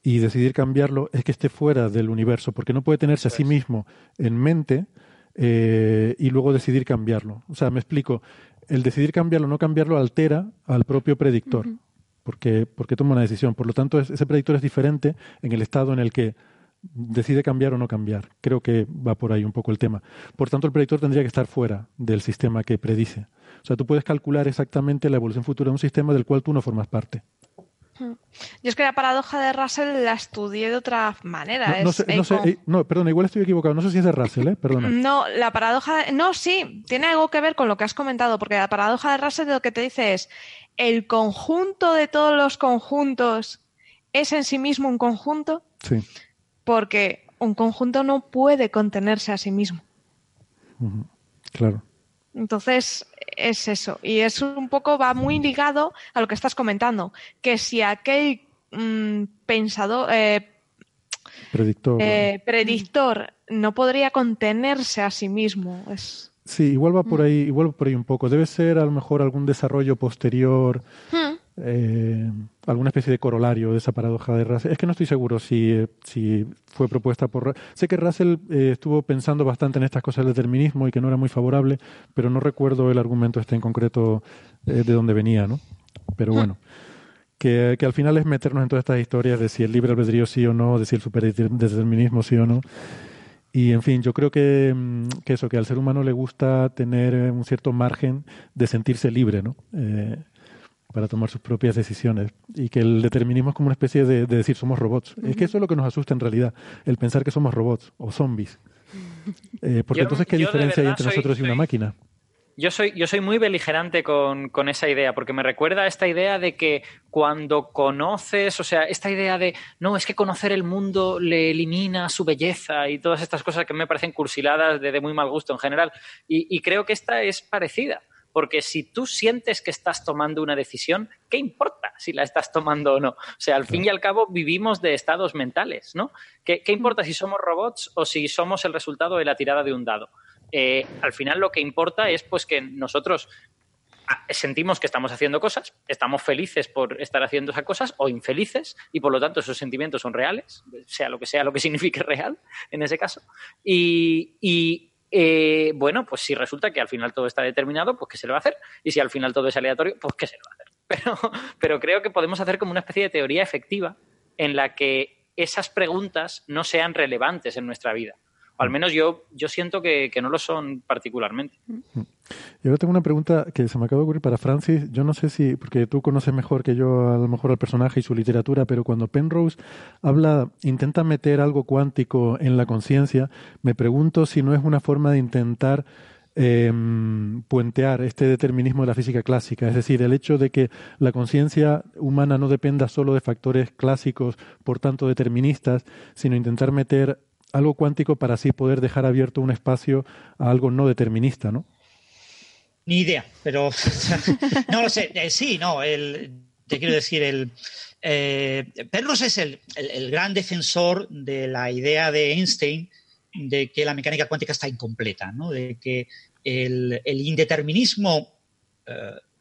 y decidir cambiarlo es que esté fuera del universo, porque no puede tenerse a sí mismo en mente eh, y luego decidir cambiarlo. O sea, me explico, el decidir cambiarlo o no cambiarlo altera al propio predictor, porque, porque toma una decisión. Por lo tanto, ese predictor es diferente en el estado en el que decide cambiar o no cambiar. Creo que va por ahí un poco el tema. Por tanto, el predictor tendría que estar fuera del sistema que predice. O sea, tú puedes calcular exactamente la evolución futura de un sistema del cual tú no formas parte. Yo es que la paradoja de Russell la estudié de otra manera. No, sé, eh, no, perdona, igual estoy equivocado. No sé si es de Russell, ¿eh? Perdona. No, la paradoja. De... No, sí, tiene algo que ver con lo que has comentado, porque la paradoja de Russell lo que te dice es: el conjunto de todos los conjuntos es en sí mismo un conjunto. Sí. Porque un conjunto no puede contenerse a sí mismo. Claro. Entonces, es eso. Y es un poco, va muy ligado a lo que estás comentando, que si aquel mm, pensador, eh, predictor, eh, predictor no podría contenerse a sí mismo. Es... Sí, igual va por mm. ahí, igual por ahí un poco. Debe ser a lo mejor algún desarrollo posterior. Hmm. Eh, alguna especie de corolario de esa paradoja de Russell. Es que no estoy seguro si, si fue propuesta por... Sé que Russell eh, estuvo pensando bastante en estas cosas del determinismo y que no era muy favorable, pero no recuerdo el argumento este en concreto eh, de dónde venía, ¿no? Pero bueno. Que, que, al final es meternos en todas estas historias de si el libre albedrío sí o no, de si el superdeterminismo sí o no. Y en fin, yo creo que, mm, que, eso, que al ser humano le gusta tener un cierto margen de sentirse libre, ¿no? Para tomar sus propias decisiones y que el determinismo es como una especie de, decir somos robots. Es que eso es lo que nos asusta en realidad, el pensar que somos robots o zombies. Eh, porque entonces, ¿qué diferencia hay entre nosotros y una máquina? Yo soy, yo soy muy beligerante con, con, esa idea, porque me recuerda a esta idea de que cuando conoces, o sea, esta idea de, no, es que conocer el mundo le elimina su belleza y todas estas cosas que me parecen cursiladas de, de muy mal gusto en general. y creo que esta es parecida porque si tú sientes que estás tomando una decisión, ¿qué importa si la estás tomando o no? O sea, al fin y al cabo vivimos de estados mentales, ¿no? ¿Qué, importa si somos robots o si somos el resultado de la tirada de un dado? Eh, al final lo que importa es pues que nosotros ah, sentimos que estamos haciendo cosas, estamos felices por estar haciendo esas cosas o infelices y por lo tanto esos sentimientos son reales, sea lo que sea lo que signifique real en ese caso. y eh, bueno, pues si resulta que al final todo está determinado, pues ¿qué se le va a hacer? Y si al final todo es aleatorio, pues ¿qué se le va a hacer? Pero, pero creo que podemos hacer como una especie de teoría efectiva en la que esas preguntas no sean relevantes en nuestra vida al menos yo, yo siento que, no lo son particularmente. Y ahora tengo una pregunta que se me acaba de ocurrir para Francis. Yo no sé si, porque tú conoces mejor que yo a lo mejor al personaje y su literatura, pero cuando Penrose habla, intenta meter algo cuántico en la conciencia, me pregunto si no es una forma de intentar em, puentear este determinismo de la física clásica, es decir, el hecho de que la conciencia humana no dependa solo de factores clásicos, por tanto deterministas, sino intentar meter algo cuántico para así poder dejar abierto un espacio a algo no determinista, ¿no? Ni idea, pero no lo sé. Eh, sí, no, te quiero decir, el, eh, es el, gran defensor de la idea de Einstein de que la mecánica cuántica está incompleta, ¿no? de que el, indeterminismo eh,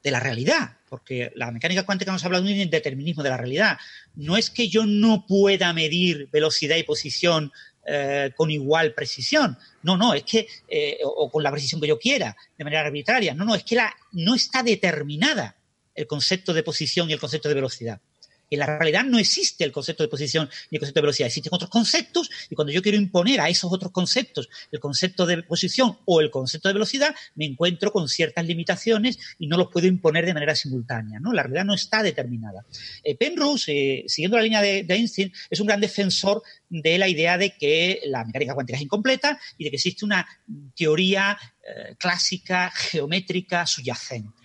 de la realidad, porque la mecánica cuántica nos habla de un indeterminismo de la realidad. No es que yo no pueda medir velocidad y posición eh, con igual precisión. No, no, es que, eh, o, con la precisión que yo quiera, de manera arbitraria. No, no, es que la, no está determinada el concepto de posición y el concepto de velocidad. En la realidad no existe el concepto de posición ni el concepto de velocidad, existen otros conceptos y cuando yo quiero imponer a esos otros conceptos el concepto de posición o el concepto de velocidad, me encuentro con ciertas limitaciones y no los puedo imponer de manera simultánea. La realidad no está determinada. Eh, Penrose, eh, siguiendo la línea de, Einstein, es un gran defensor de la idea de que la mecánica cuántica es incompleta y de que existe una teoría eh, clásica, geométrica, subyacente.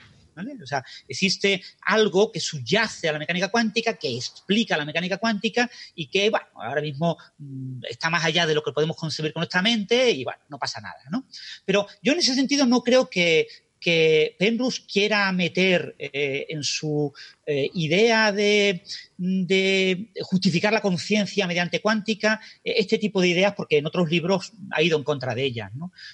O sea, existe algo que subyace a la mecánica cuántica, que explica la mecánica cuántica y que, bueno, ahora mismo mm, está más allá de lo que podemos concebir con nuestra mente y, bueno, no pasa nada, ¿no? Pero yo en ese sentido no creo que, que Penrose quiera meter eh, en su eh, idea de, justificar la conciencia mediante cuántica, eh, este tipo de ideas, porque en otros libros ha ido en contra de ellas.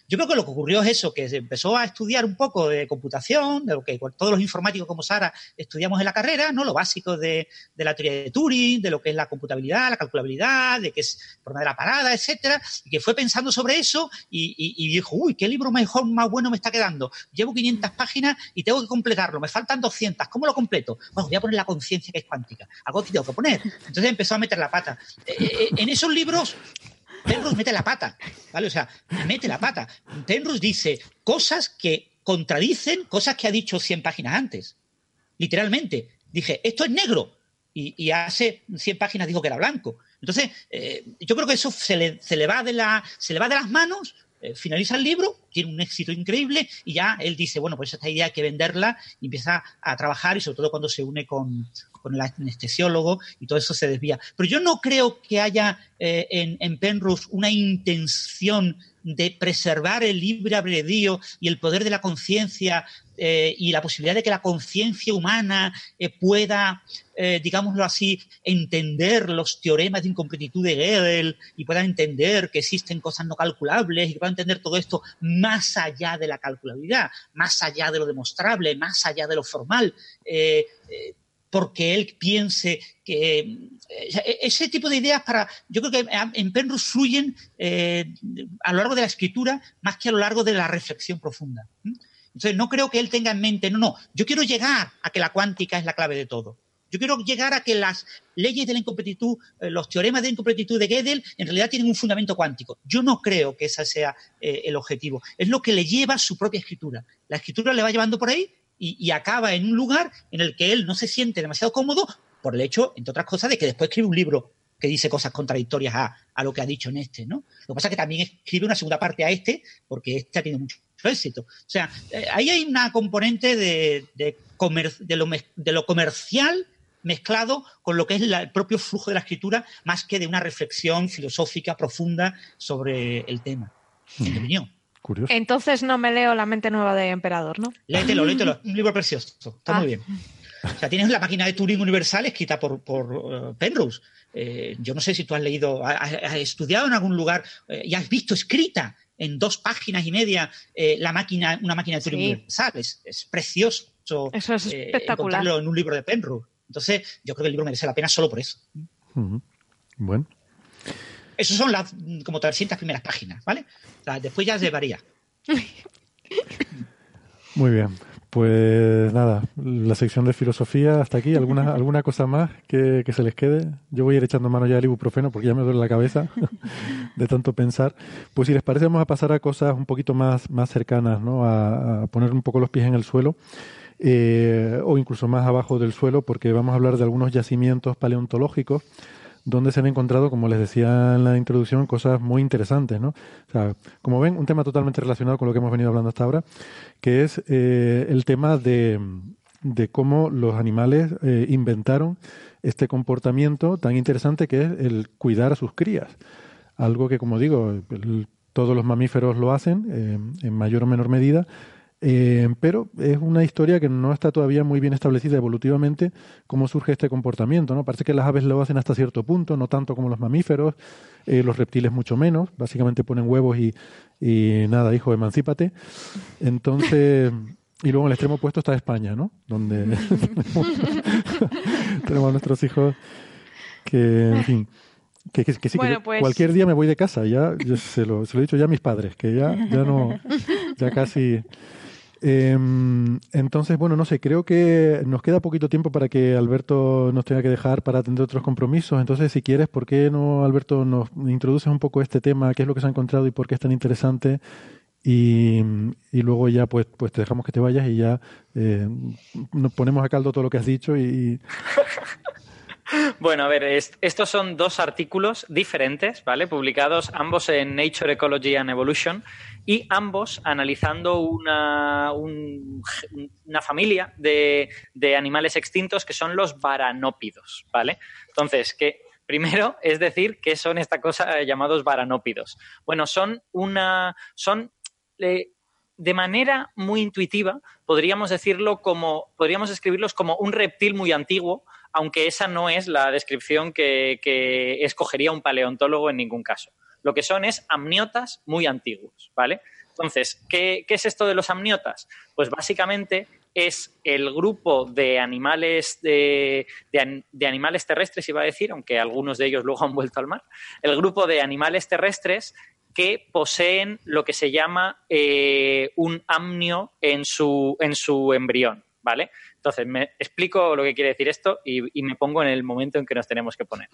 Yo creo que lo que ocurrió es eso, que se empezó a estudiar un poco de computación, de lo que todos los informáticos como Sara estudiamos en la carrera, ¿no? lo básico de, la teoría de Turing, de lo que es la computabilidad, la calculabilidad, de qué es forma de la parada, etcétera, y que fue pensando sobre eso y, dijo, uy, qué libro mejor, más bueno me está quedando. Llevo 500 páginas y tengo que completarlo, me faltan 200, ¿cómo lo completo? Voy a poner la conciencia que es cuántica. Algo tengo que poner. Entonces empezó a meter la pata. Eh, eh, en esos libros Penrose mete la pata, ¿vale? O sea, mete la pata. Penrose dice cosas que contradicen cosas que ha dicho 100 páginas antes. Literalmente. Dije, esto es negro. Y, hace 100 páginas dijo que era blanco. Entonces, eh, yo creo que eso se le, se le, va de la, se le va de las manos eh, finaliza el libro, tiene un éxito increíble y ya él dice, bueno, pues esta idea hay que venderla y empieza a trabajar y sobre todo cuando se une con, con el anestesiólogo y todo eso se desvía. Pero yo no creo que haya eh, en, en Penrose una intención de preservar el libre albedrío y el poder de la conciencia eh, y la posibilidad de que la conciencia humana eh, pueda, eh, digámoslo así, entender los teoremas de incompletitud de Gödel y pueda entender que existen cosas no calculables y pueda entender todo esto más allá de la calculabilidad, más allá de lo demostrable, más allá de lo formal porque él piense que eh, ese tipo de ideas para yo creo que en Penrose fluyen eh, a lo largo de la escritura más que a lo largo de la reflexión profunda. Entonces no creo que él tenga en mente, no, no, yo quiero llegar a que la cuántica es la clave de todo. Yo quiero llegar a que las leyes de la incompletitud, eh, los teoremas de incompletitud de Gödel, en realidad tienen un fundamento cuántico. Yo no creo que ese sea el objetivo. Es lo que le lleva su propia escritura. La escritura le va llevando por ahí y, acaba en un lugar en el que él no se siente demasiado cómodo por el hecho, entre otras cosas, de que después escribe un libro que dice cosas contradictorias a, lo que ha dicho en este, ¿no? Lo que pasa es que también escribe una segunda parte a este, porque este ha tenido mucho, éxito. O sea, eh, ahí hay una componente de, de, lo, de lo comercial mezclado con lo que es el propio flujo de la escritura, más que de una reflexión filosófica profunda sobre el tema, en mi opinión. Entonces no me leo La mente nueva de Emperador, ¿no? Léetelo, léetelo. Un libro precioso. Está muy ah. bien. O sea, tienes la máquina de Turing universal escrita por, por eh, Penrose. Eh, yo no sé si tú has leído, has, estudiado en algún lugar eh, y has visto escrita en dos páginas y media la máquina, una máquina de Turing universal. Es, precioso. Eso es espectacular. en un libro de Penrose. Entonces, yo creo que el libro merece la pena solo por eso. Bueno. Esas son las como 300 primeras páginas, ¿vale? después ya se varía. Muy bien. Pues nada, la sección de filosofía hasta aquí. ¿Alguna, alguna cosa más que, se les quede? Yo voy a ir echando mano ya al ibuprofeno porque ya me duele la cabeza de tanto pensar. Pues si les parece, vamos a pasar a cosas un poquito más, más cercanas, ¿no? A, poner un poco los pies en el suelo. Eh, o incluso más abajo del suelo, porque vamos a hablar de algunos yacimientos paleontológicos donde se han encontrado, como les decía en la introducción, cosas muy interesantes, ¿no? O sea, como ven, un tema totalmente relacionado con lo que hemos venido hablando hasta ahora, que es eh, el tema de, de, cómo los animales eh, inventaron este comportamiento tan interesante que es el cuidar a sus crías. Algo que, como digo, todos los mamíferos lo hacen eh, en mayor o menor medida, eh, pero es una historia que no está todavía muy bien establecida evolutivamente cómo surge este comportamiento. ¿no? Parece que las aves lo hacen hasta cierto punto, no tanto como los mamíferos, eh, los reptiles mucho menos. Básicamente ponen huevos y, y nada, hijo, emancípate. Entonces, y luego en el extremo opuesto está España, ¿no? Donde tenemos a nuestros hijos que, en fin, que, que, sí, que pues cualquier día me voy de casa, ya yo se, lo, se lo he dicho ya a mis padres, que ya, ya no, ya casi... Em, entonces, bueno, no sé, creo que nos queda poquito tiempo para que Alberto nos tenga que dejar para atender otros compromisos. Entonces, si quieres, ¿por qué no, Alberto, nos introduces un poco este tema? ¿Qué es lo que se ha encontrado y por qué es tan interesante? Y, y luego ya, pues, pues te dejamos que te vayas y ya eh, nos ponemos a caldo todo lo que has dicho y... Bueno, a ver, es, estos son dos artículos diferentes, ¿vale? Publicados ambos en Nature Ecology and Evolution y ambos analizando una, un- una familia de, de animales extintos que son los varanópidos, ¿vale? Entonces, que primero es decir qué son esta cosa eh, llamados varanópidos. Bueno, son una. son eh, de manera muy intuitiva, podríamos decirlo como. podríamos describirlos como un reptil muy antiguo, aunque esa no es la descripción que, que escogería un paleontólogo en ningún caso. Lo que son es amniotas muy antiguos, ¿vale? Entonces, ¿qué, es esto de los amniotas? Pues básicamente es el grupo de animales de, de animales terrestres, iba a decir, aunque algunos de ellos luego han vuelto al mar, el grupo de animales terrestres que poseen lo que se llama eh, un amnio en su, en su embrión, ¿vale? Entonces, me explico lo que quiere decir esto y, me pongo en el momento en que nos tenemos que poner.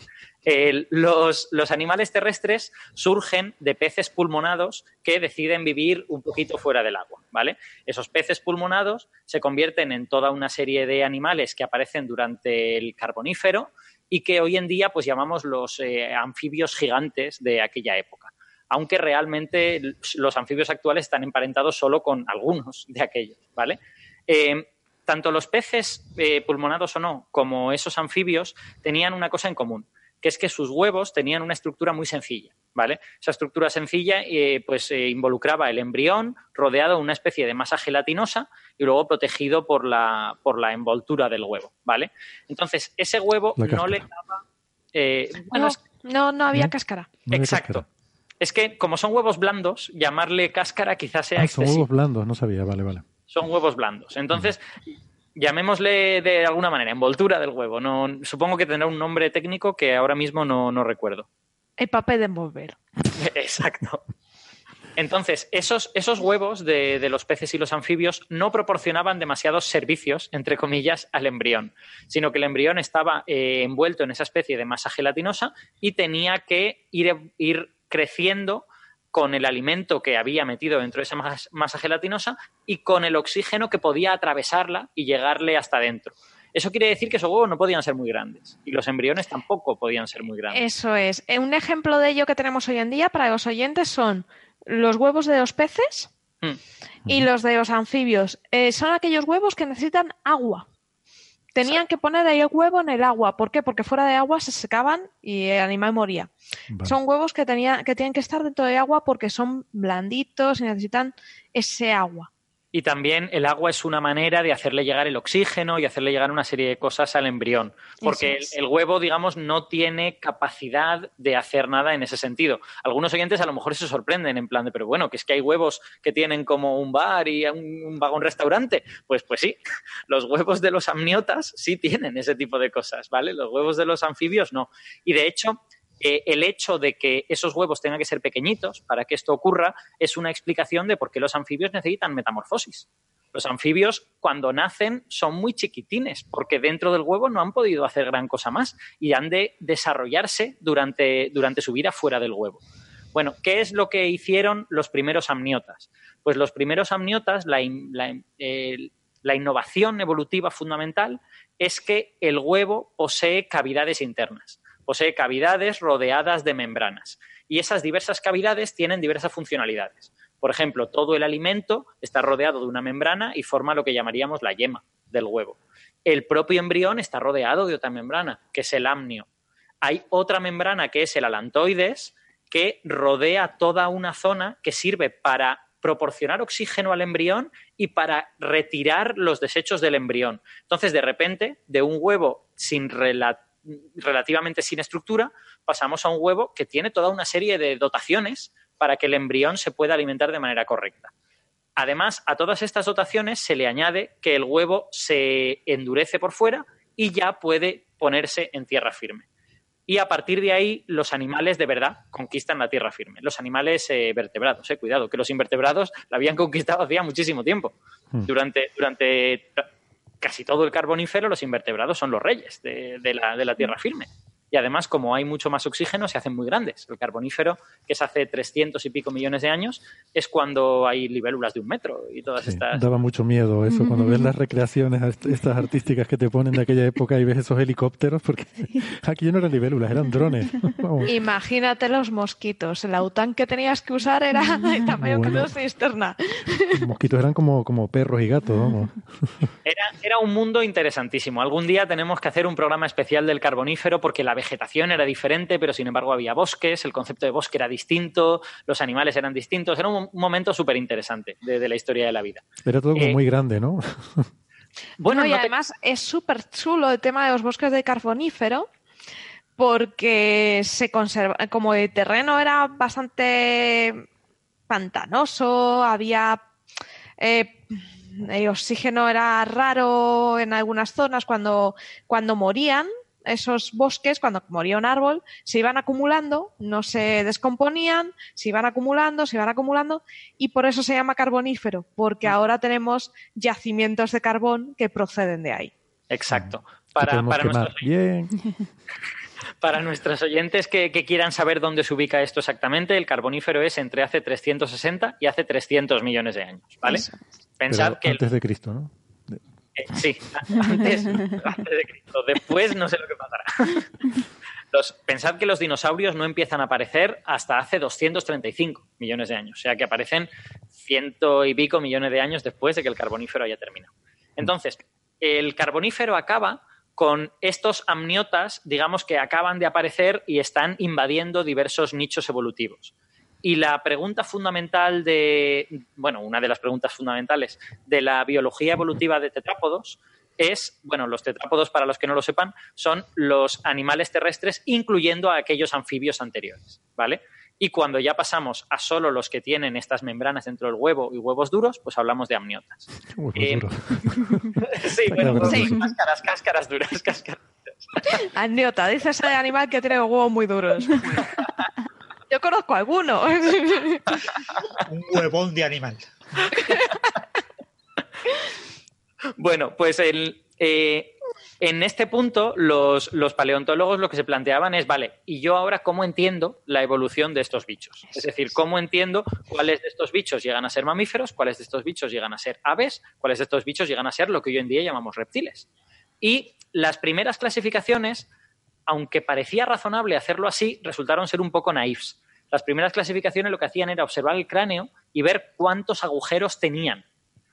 Los, los animales terrestres surgen de peces pulmonados que deciden vivir un poquito fuera del agua, ¿vale? Esos peces pulmonados se convierten en toda una serie de animales que aparecen durante el carbonífero y que hoy en día pues llamamos los eh, anfibios gigantes de aquella época. Aunque realmente los anfibios actuales están emparentados solo con algunos de aquellos, ¿vale? Eh, tanto los peces eh, pulmonados o no, como esos anfibios, tenían una cosa en común, que es que sus huevos tenían una estructura muy sencilla, ¿vale? Esa estructura sencilla eh, pues eh, involucraba el embrión rodeado de una especie de masa gelatinosa y luego protegido por la, por la envoltura del huevo, ¿vale? Entonces, ese huevo no le daba... eh, bueno, No, es- no, no había cáscara. No exacto. cáscara. Es que como son huevos blandos, llamarle cáscara quizás sea Ah, son excesivo huevos blandos, no sabía, vale, vale. Son huevos blandos. Entonces, llamémosle de alguna manera envoltura del huevo. No, supongo que tendrá un nombre técnico que ahora mismo no, no recuerdo. El papel de envolver. Exacto. Entonces, esos, esos huevos de, de los peces y los anfibios no proporcionaban demasiados servicios, entre comillas, al embrión, sino que el embrión estaba eh, envuelto en esa especie de masa gelatinosa y tenía que ir, ir creciendo con el alimento que había metido dentro de esa mas- masa gelatinosa y con el oxígeno que podía atravesarla y llegarle hasta dentro. Eso quiere decir que esos huevos no podían ser muy grandes y los embriones tampoco podían ser muy grandes. Eso es. Eh, Un ejemplo de ello que tenemos hoy en día para los oyentes son los huevos de los peces Mm. y los de los anfibios. Eh, son aquellos huevos que necesitan agua. Tenían que poner ahí el huevo en el agua. ¿Por qué? Porque fuera de agua se secaban y el animal moría. Vale. Son huevos que, tenía, que tienen que estar dentro de agua porque son blanditos y necesitan ese agua. Y también el agua es una manera de hacerle llegar el oxígeno y hacerle llegar una serie de cosas al embrión. Porque el, huevo, digamos, no tiene capacidad de hacer nada en ese sentido. Algunos oyentes a lo mejor se sorprenden en plan de, pero bueno, que es que hay huevos que tienen como un bar y un, un vagón restaurante. Pues, pues sí, los huevos de los amniotas sí tienen ese tipo de cosas, ¿vale? Los huevos de los anfibios no. Y de hecho, el hecho de que esos huevos tengan que ser pequeñitos para que esto ocurra es una explicación de por qué los anfibios necesitan metamorfosis. Los anfibios, cuando nacen, son muy chiquitines, porque dentro del huevo no han podido hacer gran cosa más y han de desarrollarse durante, durante su vida fuera del huevo. Bueno, ¿qué es lo que hicieron los primeros amniotas? Pues los primeros amniotas, la, la innovación evolutiva fundamental es que el huevo posee cavidades internas posee cavidades rodeadas de membranas. Y esas diversas cavidades tienen diversas funcionalidades. Por ejemplo, todo el alimento está rodeado de una membrana y forma lo que llamaríamos la yema del huevo. El propio embrión está rodeado de otra membrana, que es el amnio. Hay otra membrana que es el alantoides, que rodea toda una zona que sirve para proporcionar oxígeno al embrión y para retirar los desechos del embrión. Entonces, de repente, de un huevo sin rela- relativamente sin estructura, pasamos a un huevo que tiene toda una serie de dotaciones para que el embrión se pueda alimentar de manera correcta. Además, a todas estas dotaciones se le añade que el huevo se endurece por fuera y ya puede ponerse en tierra firme. Y a partir de ahí, los animales de verdad conquistan la tierra firme. Los animales eh, vertebrados, eh, cuidado, que los invertebrados la habían conquistado hacía muchísimo tiempo. Hmm. Durante, durante casi todo el carbonífero, los invertebrados son los reyes de, de la, de la tierra firme. Y además, como hay mucho más oxígeno, se hacen muy grandes. El carbonífero, que es hace 300 y pico millones de años, es cuando hay libélulas de un metro y todas Sí, estas. Daba mucho miedo eso cuando ves las recreaciones est- estas artísticas que te ponen de aquella época y ves esos helicópteros, porque aquí ya no eran libélulas, eran drones. Vamos. Imagínate los mosquitos. El aután que tenías que usar era de tamaño que Bueno. no cisterna. Los mosquitos eran como, como perros y gatos, vamos. Era, era un mundo interesantísimo. Algún día tenemos que hacer un programa especial del carbonífero porque la vegetación era diferente, pero sin embargo había bosques, el concepto de bosque era distinto, los animales eran distintos. Era un, un momento súper interesante de, de la historia de la vida. Era todo como Eh, muy grande, ¿no? Bueno, No, y no te- además es súper chulo el tema de los bosques de carbonífero porque se conserva, como el terreno era bastante pantanoso, había eh, el oxígeno era raro en algunas zonas cuando, cuando morían esos bosques, cuando moría un árbol, se iban acumulando, no se descomponían, se iban acumulando, se iban acumulando, y por eso se llama carbonífero, porque ahora tenemos yacimientos de carbón que proceden de ahí. Exacto. Para, nuestros, Bien. para nuestros oyentes que, que quieran saber dónde se ubica esto exactamente, el carbonífero es entre hace 360 y hace 300 millones de años, ¿vale? Pensad Pero que el- antes de Cristo, ¿no? Sí, antes, antes de Cristo. Después no sé lo que pasará. Los, pensad que los dinosaurios no empiezan a aparecer hasta hace 235 millones de años. O sea que aparecen ciento y pico millones de años después de que el carbonífero haya terminado. Entonces, el carbonífero acaba con estos amniotas, digamos que acaban de aparecer y están invadiendo diversos nichos evolutivos. Y la pregunta fundamental de, bueno, una de las preguntas fundamentales de la biología evolutiva de tetrápodos es, bueno, los tetrápodos, para los que no lo sepan, son los animales terrestres, incluyendo a aquellos anfibios anteriores, ¿vale? Y cuando ya pasamos a solo los que tienen estas membranas dentro del huevo y huevos duros, pues hablamos de amniotas. Huevos Eh, duros. Sí, bueno, pues, sí. cáscaras, cáscaras duras, cáscaras. Aniota, dice ese animal que tiene huevos muy duros. Yo conozco alguno. Un huevón de animal. Bueno, pues el, eh, en este punto los, los paleontólogos lo que se planteaban es, vale, ¿y yo ahora cómo entiendo la evolución de estos bichos? Es decir, ¿cómo entiendo cuáles de estos bichos llegan a ser mamíferos, cuáles de estos bichos llegan a ser aves, cuáles de estos bichos llegan a ser lo que hoy en día llamamos reptiles? Y las primeras clasificaciones, aunque parecía razonable hacerlo así, resultaron ser un poco naifs. Las primeras clasificaciones lo que hacían era observar el cráneo y ver cuántos agujeros tenían.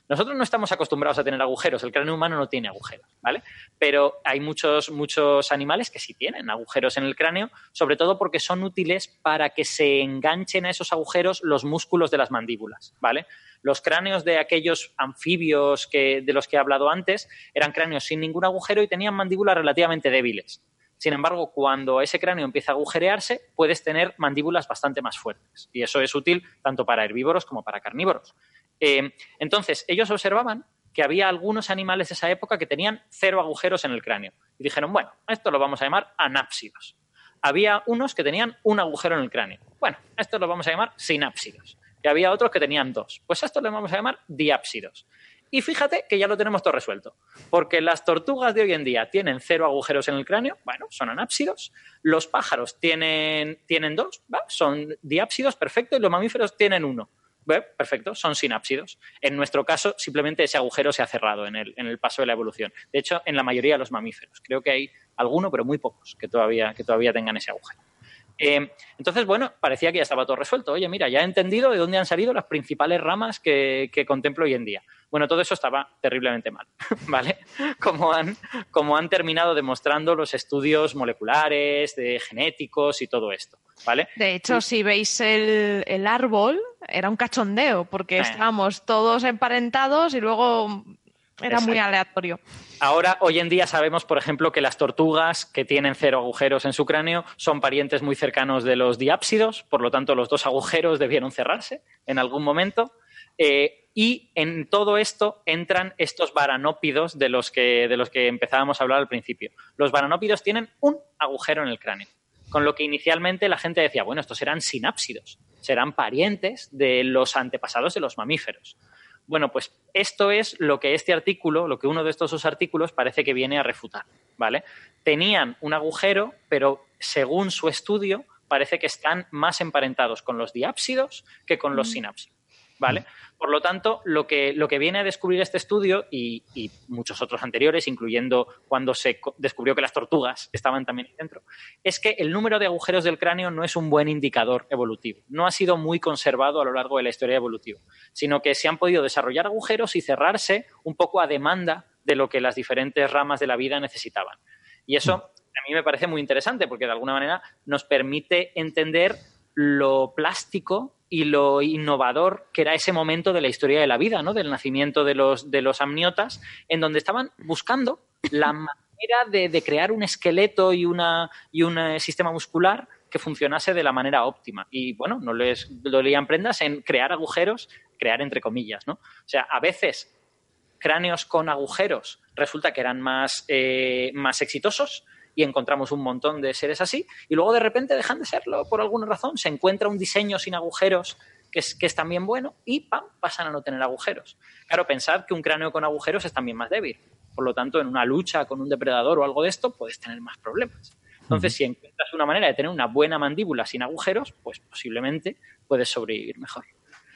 Nosotros no estamos acostumbrados a tener agujeros, el cráneo humano no tiene agujeros, ¿vale? Pero hay muchos, muchos animales que sí tienen agujeros en el cráneo, sobre todo porque son útiles para que se enganchen a esos agujeros los músculos de las mandíbulas, ¿vale? Los cráneos de aquellos anfibios que, de los que he hablado antes eran cráneos sin ningún agujero y tenían mandíbulas relativamente débiles. Sin embargo, cuando ese cráneo empieza a agujerearse, puedes tener mandíbulas bastante más fuertes. Y eso es útil tanto para herbívoros como para carnívoros. Eh, entonces, ellos observaban que había algunos animales de esa época que tenían cero agujeros en el cráneo. Y dijeron, bueno, esto lo vamos a llamar anápsidos. Había unos que tenían un agujero en el cráneo. Bueno, esto lo vamos a llamar sinápsidos. Y había otros que tenían dos. Pues esto lo vamos a llamar diápsidos. Y fíjate que ya lo tenemos todo resuelto. Porque las tortugas de hoy en día tienen cero agujeros en el cráneo, bueno, son anápsidos. Los pájaros tienen, tienen dos, son diápsidos, perfecto. Y los mamíferos tienen uno. Perfecto, son sinápsidos. En nuestro caso, simplemente ese agujero se ha cerrado en el, en el paso de la evolución. De hecho, en la mayoría de los mamíferos. Creo que hay alguno, pero muy pocos, que todavía, que todavía tengan ese agujero. Eh, entonces, bueno, parecía que ya estaba todo resuelto. Oye, mira, ya he entendido de dónde han salido las principales ramas que, que contemplo hoy en día. Bueno, todo eso estaba terriblemente mal, ¿vale? Como han, como han terminado demostrando los estudios moleculares, de genéticos y todo esto, ¿vale? De hecho, si veis el, el árbol, era un cachondeo, porque Eh. estábamos todos emparentados y luego era muy aleatorio. Ahora, hoy en día sabemos, por ejemplo, que las tortugas que tienen cero agujeros en su cráneo son parientes muy cercanos de los diápsidos, por lo tanto, los dos agujeros debieron cerrarse en algún momento. Eh, Y en todo esto entran estos varanópidos de los que, de los que empezábamos a hablar al principio. Los varanópidos tienen un agujero en el cráneo, con lo que inicialmente la gente decía, bueno, estos serán sinápsidos, serán parientes de los antepasados de los mamíferos. Bueno, pues esto es lo que este artículo, lo que uno de estos dos artículos parece que viene a refutar, ¿vale? Tenían un agujero, pero según su estudio, parece que están más emparentados con los diápsidos que con los sinápsidos. ¿Vale? Por lo tanto, lo que, lo que viene a descubrir este estudio y, y, muchos otros anteriores, incluyendo cuando se descubrió que las tortugas estaban también dentro, es que el número de agujeros del cráneo no es un buen indicador evolutivo. No ha sido muy conservado a lo largo de la historia evolutiva, sino que se han podido desarrollar agujeros y cerrarse un poco a demanda de lo que las diferentes ramas de la vida necesitaban. Y eso a mí me parece muy interesante porque de alguna manera nos permite entender lo plástico y lo innovador que era ese momento de la historia de la vida, ¿no? Del nacimiento de los, de los amniotas, en donde estaban buscando la manera de, crear un esqueleto y, una, y un eh, sistema muscular que funcionase de la manera óptima. Y bueno, no les dolían prendas en crear agujeros, crear entre comillas, ¿no? O sea, a veces cráneos con agujeros resulta que eran más, eh, más exitosos y encontramos un montón de seres así, y luego de repente dejan de serlo por alguna razón, se encuentra un diseño sin agujeros que es, que es también bueno y ¡pam! pasan a no tener agujeros. Claro, pensad que un cráneo con agujeros es también más débil, por lo tanto, en una lucha con un depredador o algo de esto puedes tener más problemas. Entonces, si encuentras una manera de tener una buena mandíbula sin agujeros, pues posiblemente puedes sobrevivir mejor.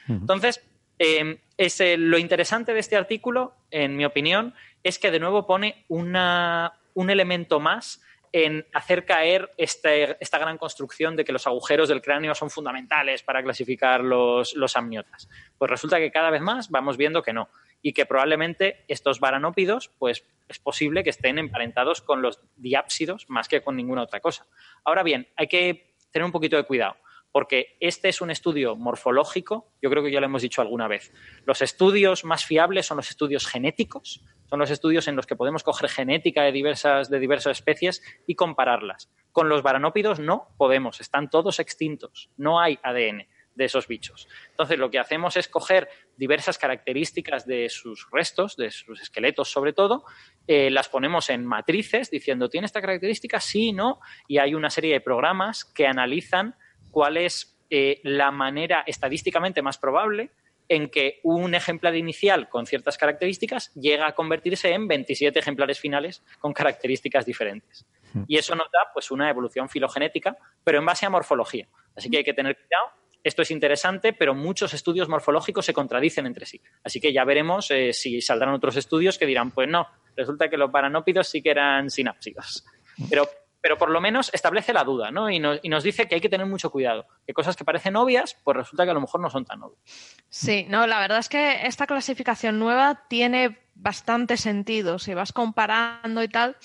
Entonces, eh, es, eh, lo interesante de este artículo, en mi opinión, es que de nuevo pone una, un elemento más en hacer caer esta gran construcción de que los agujeros del cráneo son fundamentales para clasificar los, los, amniotas. Pues resulta que cada vez más vamos viendo que no y que probablemente estos varanópidos pues es posible que estén emparentados con los diápsidos más que con ninguna otra cosa. Ahora bien, hay que tener un poquito de cuidado porque este es un estudio morfológico, yo creo que ya lo hemos dicho alguna vez. Los estudios más fiables son los estudios genéticos, son los estudios en los que podemos coger genética de diversas, de diversas especies y compararlas. Con los varanópidos no podemos, están todos extintos, no hay ADN de esos bichos. Entonces, lo que hacemos es coger diversas características de sus restos, de sus esqueletos sobre todo, eh, las ponemos en matrices diciendo, ¿tiene esta característica? Sí, no. Y hay una serie de programas que analizan cuál es eh, la manera estadísticamente más probable en que un ejemplar inicial con ciertas características llega a convertirse en 27 ejemplares finales con características diferentes. Y eso nos da pues una evolución filogenética, pero en base a morfología. Así que hay que tener cuidado. Esto es interesante, pero muchos estudios morfológicos se contradicen entre sí. Así que ya veremos eh, si saldrán otros estudios que dirán, pues no, resulta que los paranópidos sí que eran sinápsidos. Pero pero por lo menos establece la duda, ¿no? Y nos, y nos, dice que hay que tener mucho cuidado, que cosas que parecen obvias, pues resulta que a lo mejor no son tan obvias. Sí, no, la verdad es que esta clasificación nueva tiene bastante sentido. Si vas comparando y tal,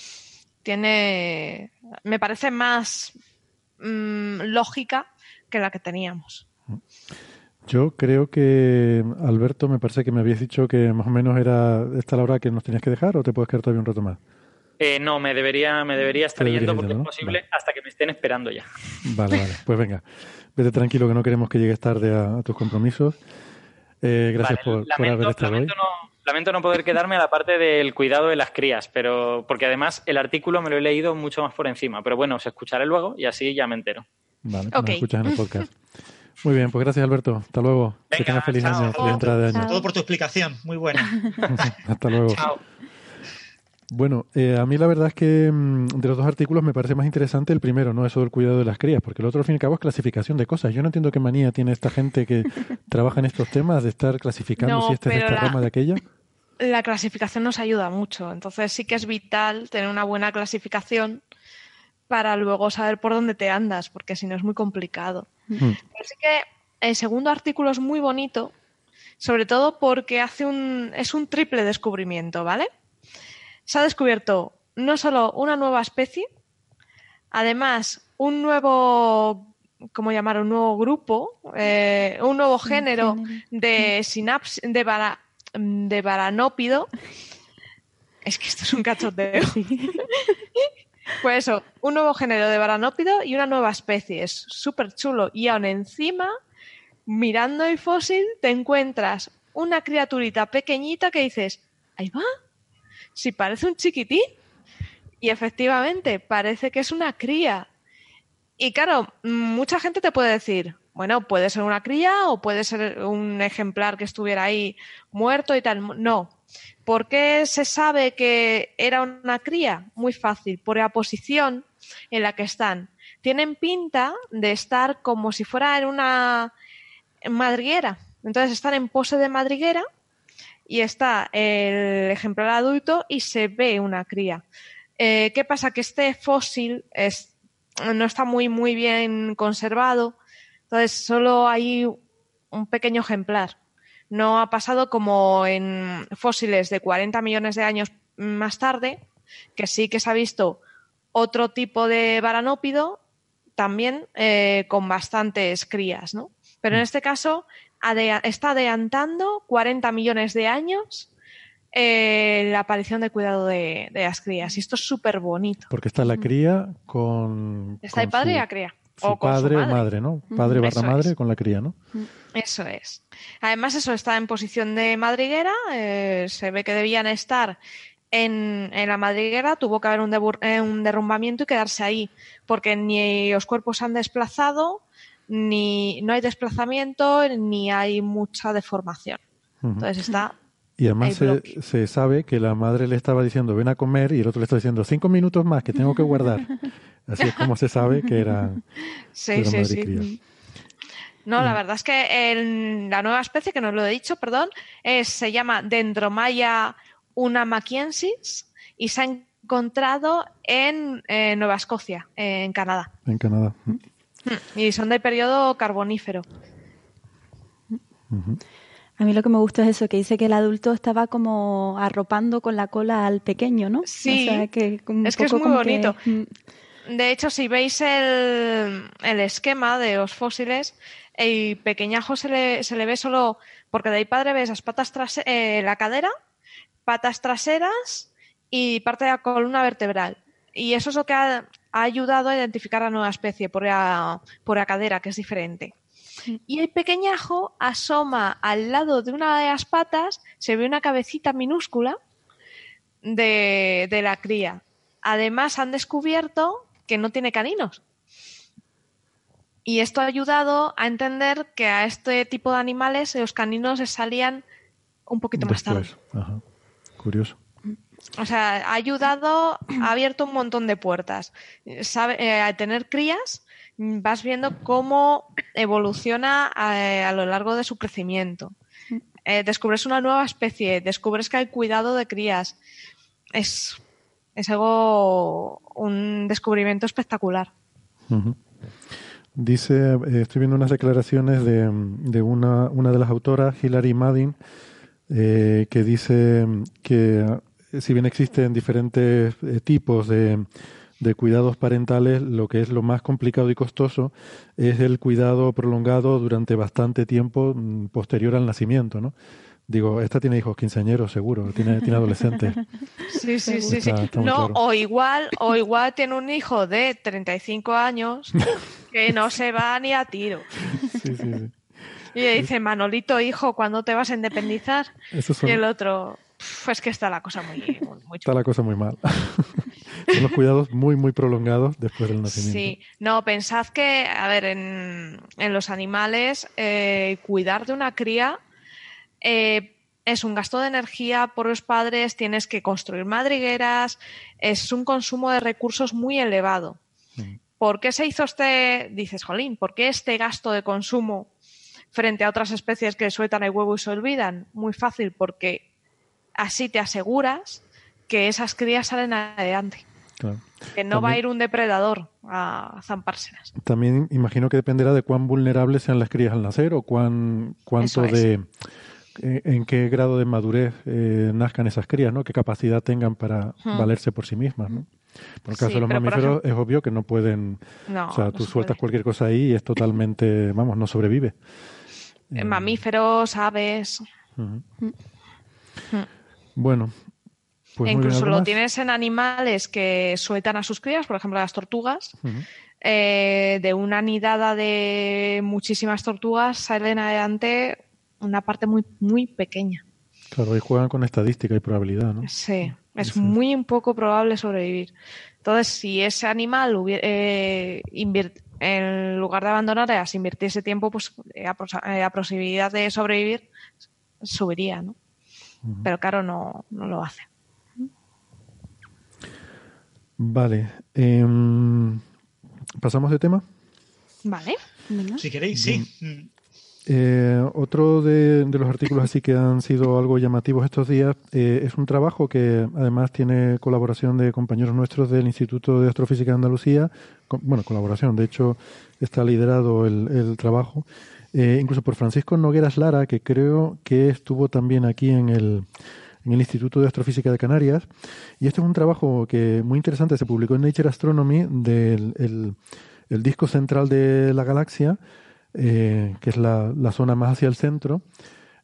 tiene, me parece más mmm, lógica que la que teníamos. Yo creo que, Alberto, me parece que me habías dicho que más o menos era esta la hora que nos tenías que dejar o te puedes quedar todavía un rato más. Eh, no, me debería, me debería estar yendo porque ¿no? es posible vale. hasta que me estén esperando ya. Vale, vale. Pues venga, vete tranquilo que no queremos que llegues tarde a, a tus compromisos. Eh, gracias vale, por, lamento, por, haber estado lamento hoy. No, lamento no poder quedarme a la parte del cuidado de las crías, pero porque además el artículo me lo he leído mucho más por encima. Pero bueno, os escucharé luego y así ya me entero. Vale, okay. me escuchas en el podcast. Muy bien, pues gracias Alberto. Hasta luego. Venga, que tengas feliz chao. año, feliz entrada de año. Todo por tu explicación, muy buena. Hasta luego. Chao. Bueno, eh, a mí la verdad es que mmm, de los dos artículos me parece más interesante el primero, ¿no? Eso del cuidado de las crías, porque el otro al fin y al cabo es clasificación de cosas. Yo no entiendo qué manía tiene esta gente que trabaja en estos temas de estar clasificando no, si esta es de esta la, rama de aquella. La clasificación nos ayuda mucho, entonces sí que es vital tener una buena clasificación para luego saber por dónde te andas, porque si no es muy complicado. Así que el segundo artículo es muy bonito, sobre todo porque hace un, es un triple descubrimiento, ¿vale? Se ha descubierto no solo una nueva especie, además un nuevo, ¿cómo llamar? Un nuevo grupo, eh, un nuevo género de sinapsis, de, vara, de varanópido. Es que esto es un cachoteo. pues eso, un nuevo género de varanópido y una nueva especie. Es súper chulo. Y aún encima, mirando el fósil, te encuentras una criaturita pequeñita que dices, ahí va, si parece un chiquitín. Y efectivamente, parece que es una cría. Y claro, mucha gente te puede decir, bueno, puede ser una cría o puede ser un ejemplar que estuviera ahí muerto y tal. No. ¿Por qué se sabe que era una cría? Muy fácil, por la posición en la que están. Tienen pinta de estar como si fuera en una madriguera. Entonces están en pose de madriguera y está el ejemplar adulto y se ve una cría. Eh, ¿Qué pasa? Que este fósil no está muy, muy bien conservado, entonces solo hay un pequeño ejemplar. No ha pasado como en fósiles de 40 millones de años más tarde, que sí que se ha visto otro tipo de varanópido, también eh, con bastantes crías, ¿no? Pero en este caso está adelantando 40 millones de años eh, la aparición del cuidado de, las crías. Y esto es súper bonito. Porque está la cría con. Está el padre y la cría. Su padre o madre. ¿no? Padre barra madre con la cría, ¿no? Eso es. Además, eso está en posición de madriguera. Eh, se ve que debían estar en, la madriguera. Tuvo que haber un, eh, un derrumbamiento y quedarse ahí. Porque ni los cuerpos se han desplazado, ni no hay desplazamiento, ni hay mucha deformación. Entonces está y además se, sabe que la madre le estaba diciendo ven a comer y el otro le está diciendo cinco minutos más que tengo que guardar. Así es como se sabe que era, sí, sí, sí. No, la verdad es que la nueva especie, que no lo he dicho, perdón, es, se llama Dendromaya unamaquiensis y se ha encontrado en Nueva Escocia, en Canadá. En Canadá. Y son del periodo carbonífero. A mí lo que me gusta es eso, que dice que el adulto estaba como arropando con la cola al pequeño, ¿no? Sí, es que es muy bonito. Mm. De hecho, si veis el, esquema de los fósiles, el pequeñajo se le, se le ve solo, porque de ahí padre ves las patas traseras, eh, la cadera, patas traseras y parte de la columna vertebral. Y eso es lo que ha, ayudado a identificar a la nueva especie por por la cadera, que es diferente. Y el pequeñajo asoma al lado de una de las patas, se ve una cabecita minúscula de, la cría. Además, han descubierto que no tiene caninos. Y esto ha ayudado a entender que a este tipo de animales los caninos les salían un poquito más tarde. Curioso. O sea, ha ayudado, ha abierto un montón de puertas. Sabe, eh, tener crías, vas viendo cómo evoluciona eh, a, lo largo de su crecimiento. Eh, descubres una nueva especie, descubres que hay cuidado de crías. Es, es algo, un descubrimiento espectacular. Dice, eh, estoy viendo unas declaraciones de, de una, una, de las autoras, Hilary Madin, que dice que si bien existen diferentes tipos de de cuidados parentales, lo que es lo más complicado y costoso es el cuidado prolongado durante bastante tiempo mm, posterior al nacimiento, ¿no? Digo, esta tiene hijos quinceañeros, seguro, tiene, tiene adolescentes. Sí, sí, sí, sí. No, o igual, o igual tiene un hijo de 35 años que no se va ni a tiro. Sí, sí, sí. Y le dice, Manolito, hijo, ¿cuándo te vas a independizar? Y el otro, pues que está la cosa muy, muy, Está la cosa muy mal. Son los cuidados muy, muy prolongados después del nacimiento. Sí, no, pensad que, a ver, en, los animales, eh, cuidar de una cría eh, es un gasto de energía por los padres, tienes que construir madrigueras, es un consumo de recursos muy elevado. Mm. ¿Por qué se hizo este, dices, Jolín, por qué este gasto de consumo frente a otras especies que sueltan el huevo y se olvidan? Muy fácil, porque así te aseguras que esas crías salen adelante. Que no va a ir un depredador a zampárselas. También imagino que dependerá de cuán vulnerables sean las crías al nacer o cuán, cuánto de eh, en qué grado de madurez eh, nazcan esas crías, ¿no? Qué capacidad tengan para valerse por sí mismas, ¿no? Por el caso de los mamíferos es obvio que no pueden, o sea, tú sueltas cualquier cosa ahí y es totalmente, vamos, no sobrevive. Eh, mamíferos, aves. Bueno, pues incluso lo tienes en animales que sueltan a sus crías, por ejemplo las tortugas. Eh, de una nidada de muchísimas tortugas salen adelante una parte muy, muy pequeña. Claro, y juegan con estadística y probabilidad, ¿no? Sí, es muy poco probable sobrevivir. Entonces, si ese animal hubiera, eh, en lugar de abandonar áreas, invirtiese tiempo, pues eh, eh, a, posibilidad de sobrevivir subiría, ¿no? Pero claro, no, no lo hace. Vale. Em, ¿Pasamos de tema? Vale. Si queréis, sí. Eh, otro de, los artículos así que han sido algo llamativos estos días eh, es un trabajo que además tiene colaboración de compañeros nuestros del Instituto de Astrofísica de Andalucía. bueno, colaboración, de hecho está liderado el, trabajo, eh, incluso por Francisco Nogueras Lara, que creo que estuvo también aquí en el, en el Instituto de Astrofísica de Canarias. Y este es un trabajo que muy interesante, se publicó en Nature Astronomy del el disco central de la galaxia eh, que es la, zona más hacia el centro,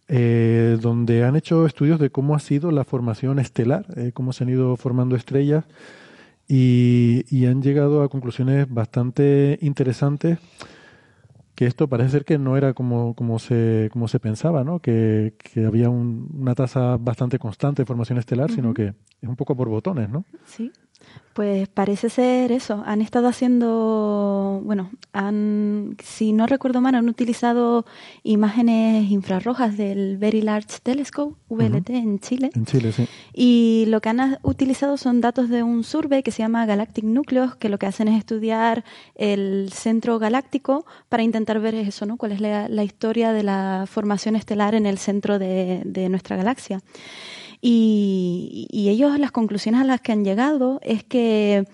eh, donde han hecho estudios de cómo ha sido la formación estelar, eh, cómo se han ido formando estrellas y, han llegado a conclusiones bastante interesantes que esto parece ser que no era como, como, se, como se pensaba, ¿no? que, había una tasa bastante constante de formación estelar, sino que es un poco por botones, ¿no? Sí. Pues parece ser eso. Han estado haciendo, bueno, han, si no recuerdo mal, han utilizado imágenes infrarrojas del Very Large Telescope, VLT, en Chile. En Chile, sí. Y lo que han utilizado son datos de un survey que se llama Galactic Nucleus, que lo que hacen es estudiar el centro galáctico para intentar ver eso, ¿no? Cuál es la, historia de la formación estelar en el centro de, de nuestra galaxia. Y, ellos las conclusiones a las que han llegado es que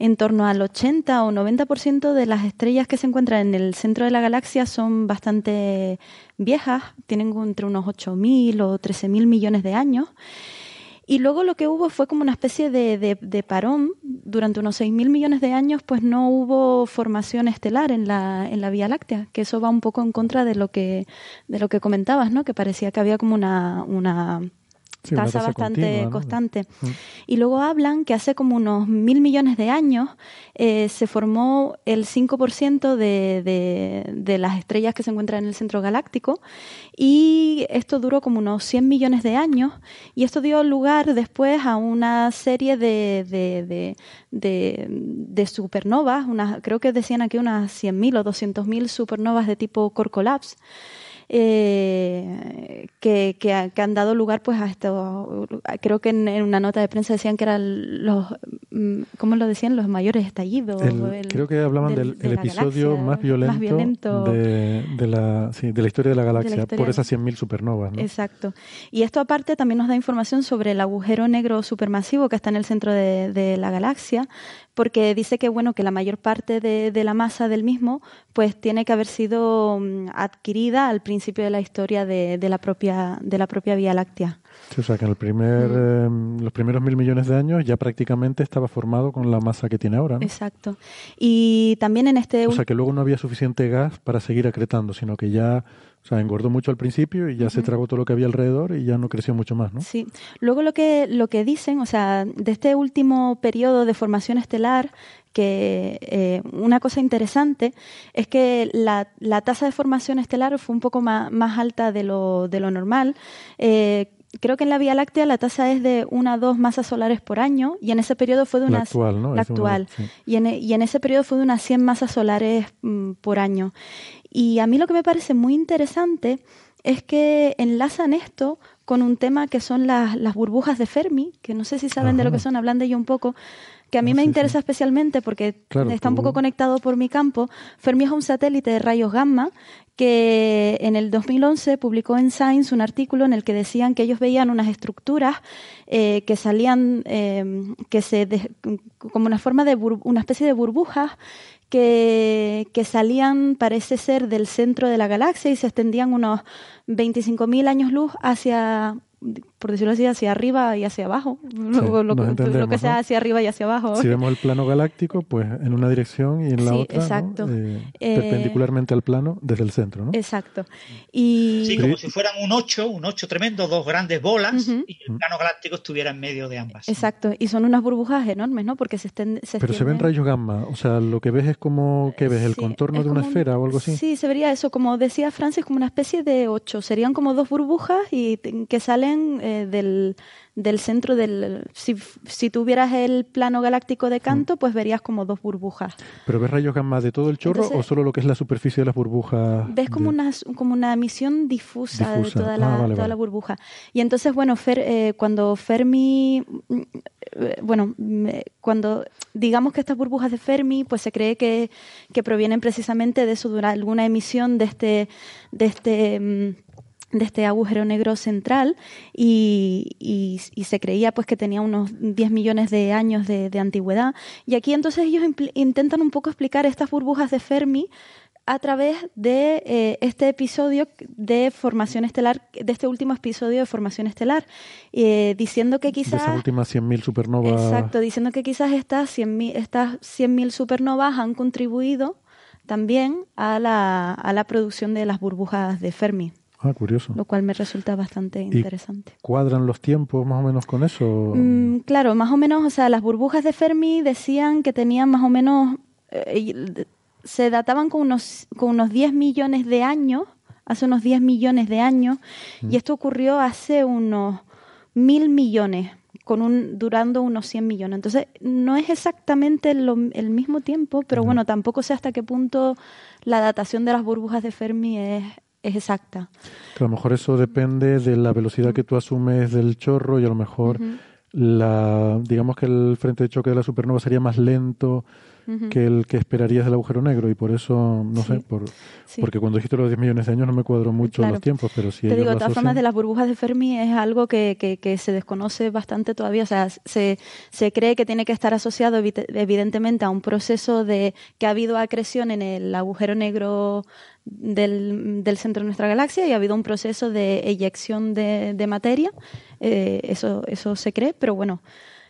en torno al 80 o 90% de las estrellas que se encuentran en el centro de la galaxia son bastante viejas, tienen entre unos 8.000 o 13.000 millones de años. Y luego lo que hubo fue como una especie de, de, parón. Durante unos 6.000 millones de años, pues no hubo formación estelar en la, en la Vía Láctea, que eso va un poco en contra de lo que, de lo que comentabas, ¿no? Que parecía que había como una, una tasa, bastante constante. Mm. Y luego hablan que hace como unos mil millones de años eh, se formó el 5% de, de, de, las estrellas que se encuentran en el centro galáctico y esto duró como unos 100 millones de años y esto dio lugar después a una serie de, de supernovas, unas, creo que decían aquí unas 100.000 o 200.000 supernovas de tipo Core Collapse eh, que, que, han dado lugar pues a esto. Creo que en, una nota de prensa decían que eran los, mm, ¿cómo lo decían? Los mayores estallidos. creo que hablaban del, episodio más violento, De, la, de la historia de la galaxia, por esas 100.000 supernovas. Exacto. Y esto aparte también nos da información sobre el agujero negro supermasivo que está en el centro de, de la galaxia, porque dice que bueno que la mayor parte de, de, la masa del mismo pues tiene que haber sido mm, adquirida al principio de la historia de, de la propia de la propia Vía Láctea. o sea que en el primer, mm. eh, los primeros mil millones de años ya prácticamente estaba formado con la masa que tiene ahora. ¿no? Exacto. Y también en este... O sea que luego no había suficiente gas para seguir acretando, sino que ya o sea, engordó mucho al principio y ya se tragó todo lo que había alrededor y ya no creció mucho más, ¿no? Sí. Luego lo que, lo que dicen, o sea, de este último periodo de formación estelar, que eh, una cosa interesante es que la, la, tasa de formación estelar fue un poco más, más alta de lo, de lo normal. Eh, creo que en la Vía Láctea la tasa es de una a dos masas solares por año y en ese periodo fue de unas... La actual, ¿no? La actual. y, en, y en ese periodo fue de unas 100 masas solares mm, por año. Y a mí lo que me parece muy interesante es que enlazan esto con un tema que son las, las burbujas de Fermi, que no sé si saben de lo que son, hablan de ello un poco, que a mí ah, me interesa especialmente porque está un poco conectado por mi campo. Fermi es un satélite de rayos gamma que en el 2011 publicó en Science un artículo en el que decían que ellos veían unas estructuras eh, que salían, eh, que se como una forma de una especie de burbujas que, salían, parece ser, del centro de la galaxia y se extendían unos 25.000 años luz hacia por decirlo así, hacia arriba y hacia abajo. lo, lo, lo entendemos, que sea ¿no? hacia arriba y hacia abajo. Si vemos el plano galáctico, pues en una dirección y en la Sí, otra, ¿no? exacto. Eh, Eh, perpendicularmente al plano desde el centro, ¿no? Exacto. Y Sí, como si fueran un 8, un 8 tremendo, dos grandes bolas y el plano galáctico estuviera en medio de ambas. exacto. Y son unas burbujas enormes, ¿no? Porque se, estén, se Pero se ven rayos gamma, o sea, lo que ves es como, ¿qué ves? ¿El Sí, contorno es de una un- esfera o algo así? Sí, se vería eso, como decía Francis, como una especie de ocho. Serían como dos burbujas y que salen eh, del, del centro del... Si, si tuvieras el plano galáctico de Canto, pues verías como dos burbujas. ¿Pero ves rayos gamma de todo el chorro Entonces- o solo lo que es la superficie de las burbujas? Ves como de- una, como una emisión difusa, Difusa. de toda Ah, la, vale, toda vale. la burbuja. Y entonces, bueno, Fer- eh, cuando Fermi, mm, eh, bueno, mm, cuando digamos que estas burbujas de Fermi, pues se cree que, que provienen precisamente de eso, de una- alguna emisión de este, de este mm, de este agujero negro central y, y- y se creía pues que tenía unos 10 millones de años de, de antigüedad. Y aquí entonces ellos intentan un poco explicar estas burbujas de Fermi a través de eh, este episodio de formación estelar, de este último episodio de formación estelar, eh, diciendo que de quizás... esas últimas 100.000 supernovas. Exacto, diciendo que quizás estas 100.000 estas 100.000 supernovas han contribuido también a la, a la producción de las burbujas de Fermi, Ah, curioso. lo cual me resulta bastante interesante. ¿Cuadran los tiempos más o menos con eso? Mm, claro, más o menos, o sea, las burbujas de Fermi decían que tenían más o menos, eh, se databan con unos, con unos 10 millones de años, hace unos 10 millones de años, y esto ocurrió hace unos mil millones, con un, durando unos 100 millones. Entonces, no es exactamente lo- el mismo tiempo, pero bueno, tampoco sé hasta qué punto la datación de las burbujas de Fermi es, es exacta. Que a lo mejor eso depende de la velocidad que tú asumes del chorro y a lo mejor la digamos que el frente de choque de la supernova sería más lento que el que esperarías del agujero negro y por eso no sé por Sí. porque cuando dijiste los 10 millones de años no me cuadró mucho Claro. los tiempos pero si Te digo, de todas formas, de las burbujas de Fermi es algo que, que, que se desconoce bastante todavía. O sea, se, se cree que tiene que estar asociado evidentemente a un proceso de que ha habido acreción en el agujero negro del, del centro de nuestra galaxia y ha habido un proceso de eyección de, de materia. Eh, eso, eso se cree, pero bueno,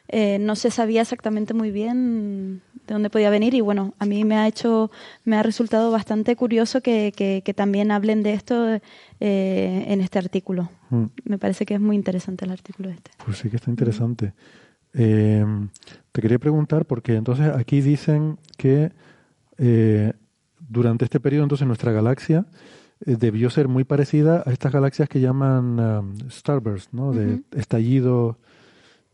eh, no se sabía exactamente muy bien de dónde podía venir y bueno, a mí me ha hecho, me ha resultado bastante curioso que, que- que también hablen de esto eh, en este artículo. Mm. Me parece que es muy interesante el artículo este. Pues sí que está interesante. Eh, te quería preguntar, porque entonces aquí dicen que durante este periodo, entonces nuestra galaxia eh, debió ser muy parecida a estas galaxias que llaman um, starburst, ¿no? De estallido,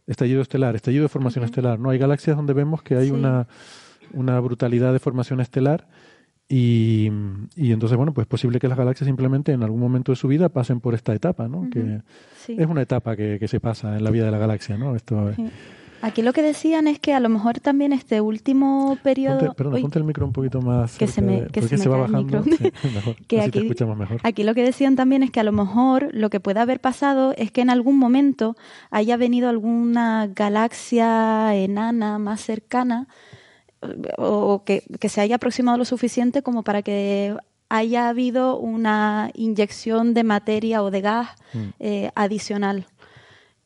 estallido estelar, estallido de formación estelar. No hay galaxias donde vemos que hay Sí. una, una brutalidad de formación estelar. Y, y entonces, bueno, pues es posible que las galaxias simplemente en algún momento de su vida pasen por esta etapa, ¿no? Que, Sí. es una etapa que, que se pasa en la vida de la galaxia, ¿no? Esto es- Sí. Aquí lo que decían es que a lo mejor también este último periodo... Ponte, perdona, Uy, ponte el micro un poquito más Que se me- que se me va cae el bajando. micro. Sí, mejor. que Así aquí, te escuchamos mejor. aquí lo que decían también es que a lo mejor lo que puede haber pasado es que en algún momento haya venido alguna galaxia enana más cercana o que, que se haya aproximado lo suficiente como para que haya habido una inyección de materia o de gas Mm. eh, adicional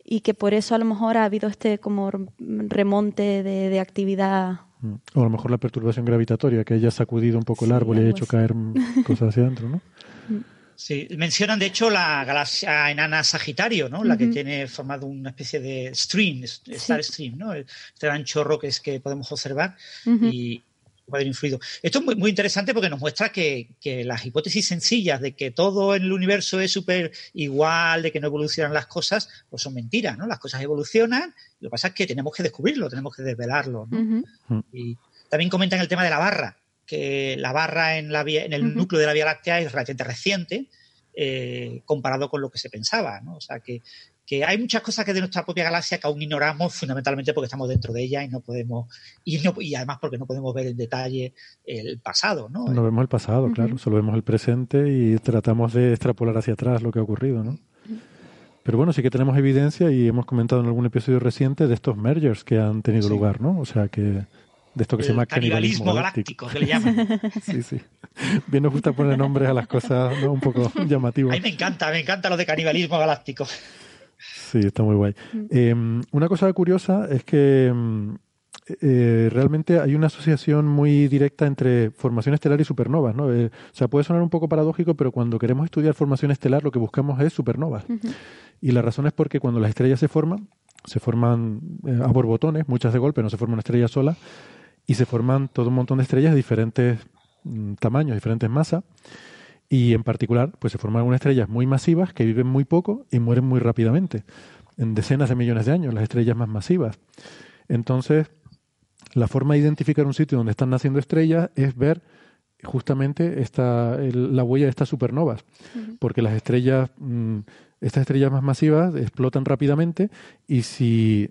y que por eso a lo mejor ha habido este como remonte de, de actividad Mm. O a lo mejor la perturbación gravitatoria, que haya sacudido un poco el Sí, árbol y haya hecho así. caer mm, cosas hacia adentro, ¿no? Sí, mencionan de hecho la galaxia enana Sagitario, ¿no? La que Ujú. tiene formado una especie de stream, star stream, ¿no? Este gran chorro que es que podemos observar Ujú. y puede haber influido. Esto es muy, muy interesante porque nos muestra que, que las hipótesis sencillas de que todo en el universo es súper igual, de que no evolucionan las cosas, pues son mentiras, ¿no? Las cosas evolucionan, lo que pasa es que tenemos que descubrirlo, tenemos que desvelarlo, ¿no? Y también comentan el tema de la barra, que la barra en, la vía- en el núcleo de la Vía Láctea es relativamente reciente eh, comparado con lo que se pensaba. ¿no? O sea, que, que hay muchas cosas que de nuestra propia galaxia que aún ignoramos fundamentalmente porque estamos dentro de ella y no podemos y, no- y además porque no podemos ver en detalle el pasado. ¿no? No vemos el pasado, claro, solo vemos el presente y tratamos de extrapolar hacia atrás lo que ha ocurrido, ¿no? Pero bueno, sí que tenemos evidencia y hemos comentado en algún episodio reciente de estos mergers que han tenido Sí. lugar, ¿no? O sea, que de esto que se llama canibalismo galáctico, que le llaman. Sí, sí. Bien nos gusta poner nombres a las cosas ¿no? un poco A llamativos. mí me encanta, me encanta lo de canibalismo galáctico. Sí, está muy guay. Eh, una cosa curiosa es que mm, eh, realmente hay una asociación muy directa entre formación estelar y supernovas. ¿no? Eh, o sea, puede sonar un poco paradójico, pero cuando queremos estudiar formación estelar lo que buscamos es supernovas. Y la razón es porque cuando las estrellas se forman, se forman eh, a borbotones, muchas de golpe, no se forma una estrella sola, y se forman todo un montón de estrellas de diferentes mm, tamaños, diferentes masas. Y en particular, pues se forman unas estrellas muy masivas que viven muy poco y mueren muy rápidamente, en decenas de millones de años, las estrellas más masivas. Entonces, la forma de identificar un sitio donde están naciendo estrellas es ver justamente esta, el- la huella de estas supernovas, porque las estrellas, mm, estas estrellas más masivas explotan rápidamente y si,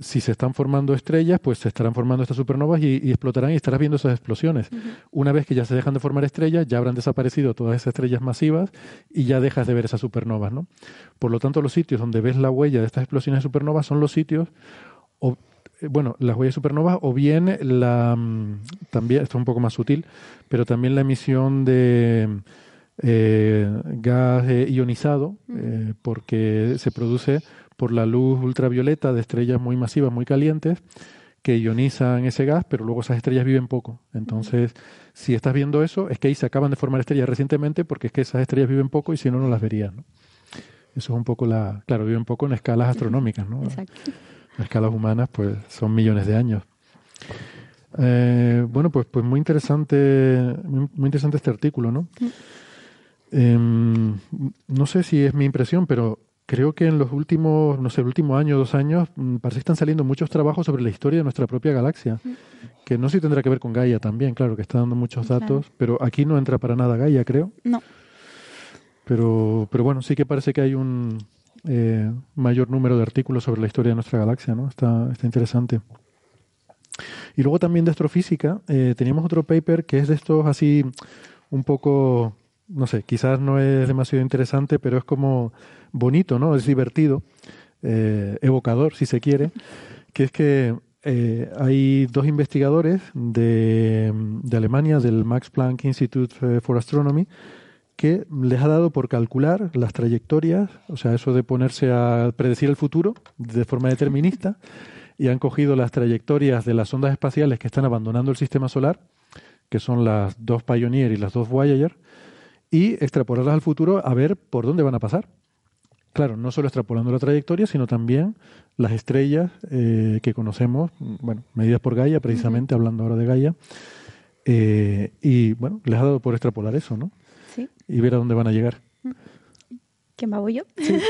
si se están formando estrellas, pues se estarán formando estas supernovas y, y explotarán y estarás viendo esas explosiones. Una vez que ya se dejan de formar estrellas, ya habrán desaparecido todas esas estrellas masivas y ya dejas de ver esas supernovas, ¿no? Por lo tanto, los sitios donde ves la huella de estas explosiones de supernovas son los sitios o, eh, bueno, las huellas de supernovas o bien la mm, también esto es un poco más sutil, pero también la emisión de eh, gas eh, ionizado eh, porque se produce por la luz ultravioleta de estrellas muy masivas, muy calientes que ionizan ese gas, pero luego esas estrellas viven poco. Entonces, si estás viendo eso, es que ahí se acaban de formar estrellas recientemente porque es que esas estrellas viven poco y si no, no las verías. ¿no? Eso es un poco la... Claro, viven poco en escalas astronómicas, ¿no? Exacto. A escalas humanas, pues son millones de años. Eh, bueno, pues, pues muy interesante, muy, interesante este artículo, ¿no? Em, no sé si es mi impresión, pero creo que en los últimos, no sé, el último año, dos años, mm, parece que están saliendo muchos trabajos sobre la historia de nuestra propia galaxia, que no sé si tendrá que ver con Gaia también, claro, que está dando muchos Claro. datos, pero aquí no entra para nada Gaia, creo. No. Pero, pero bueno, sí que parece que hay un eh, mayor número de artículos sobre la historia de nuestra galaxia, ¿no? Está, está interesante. Y luego también de astrofísica, eh, teníamos otro paper que es de estos así un poco, no sé, quizás no es demasiado interesante, pero es como bonito, ¿no? Es divertido, eh, evocador, si se quiere, que es que eh, hay dos investigadores de, de Alemania, del Max Planck Institute eh, for Astronomy, que les ha dado por calcular las trayectorias, o sea, eso de ponerse a predecir el futuro de forma determinista, y han cogido las trayectorias de las ondas espaciales que están abandonando el sistema solar, que son las dos Pioneer y las dos Voyager, y extrapolarlas al futuro a ver por dónde van a pasar. Claro, no solo extrapolando la trayectoria, sino también las estrellas eh, que conocemos, bueno, medidas por Gaia, precisamente, hablando ahora de Gaia, eh, y bueno, les ha dado por extrapolar eso, ¿no? Sí. Y ver a dónde van a llegar. ¿Quién va voy yo? Sí,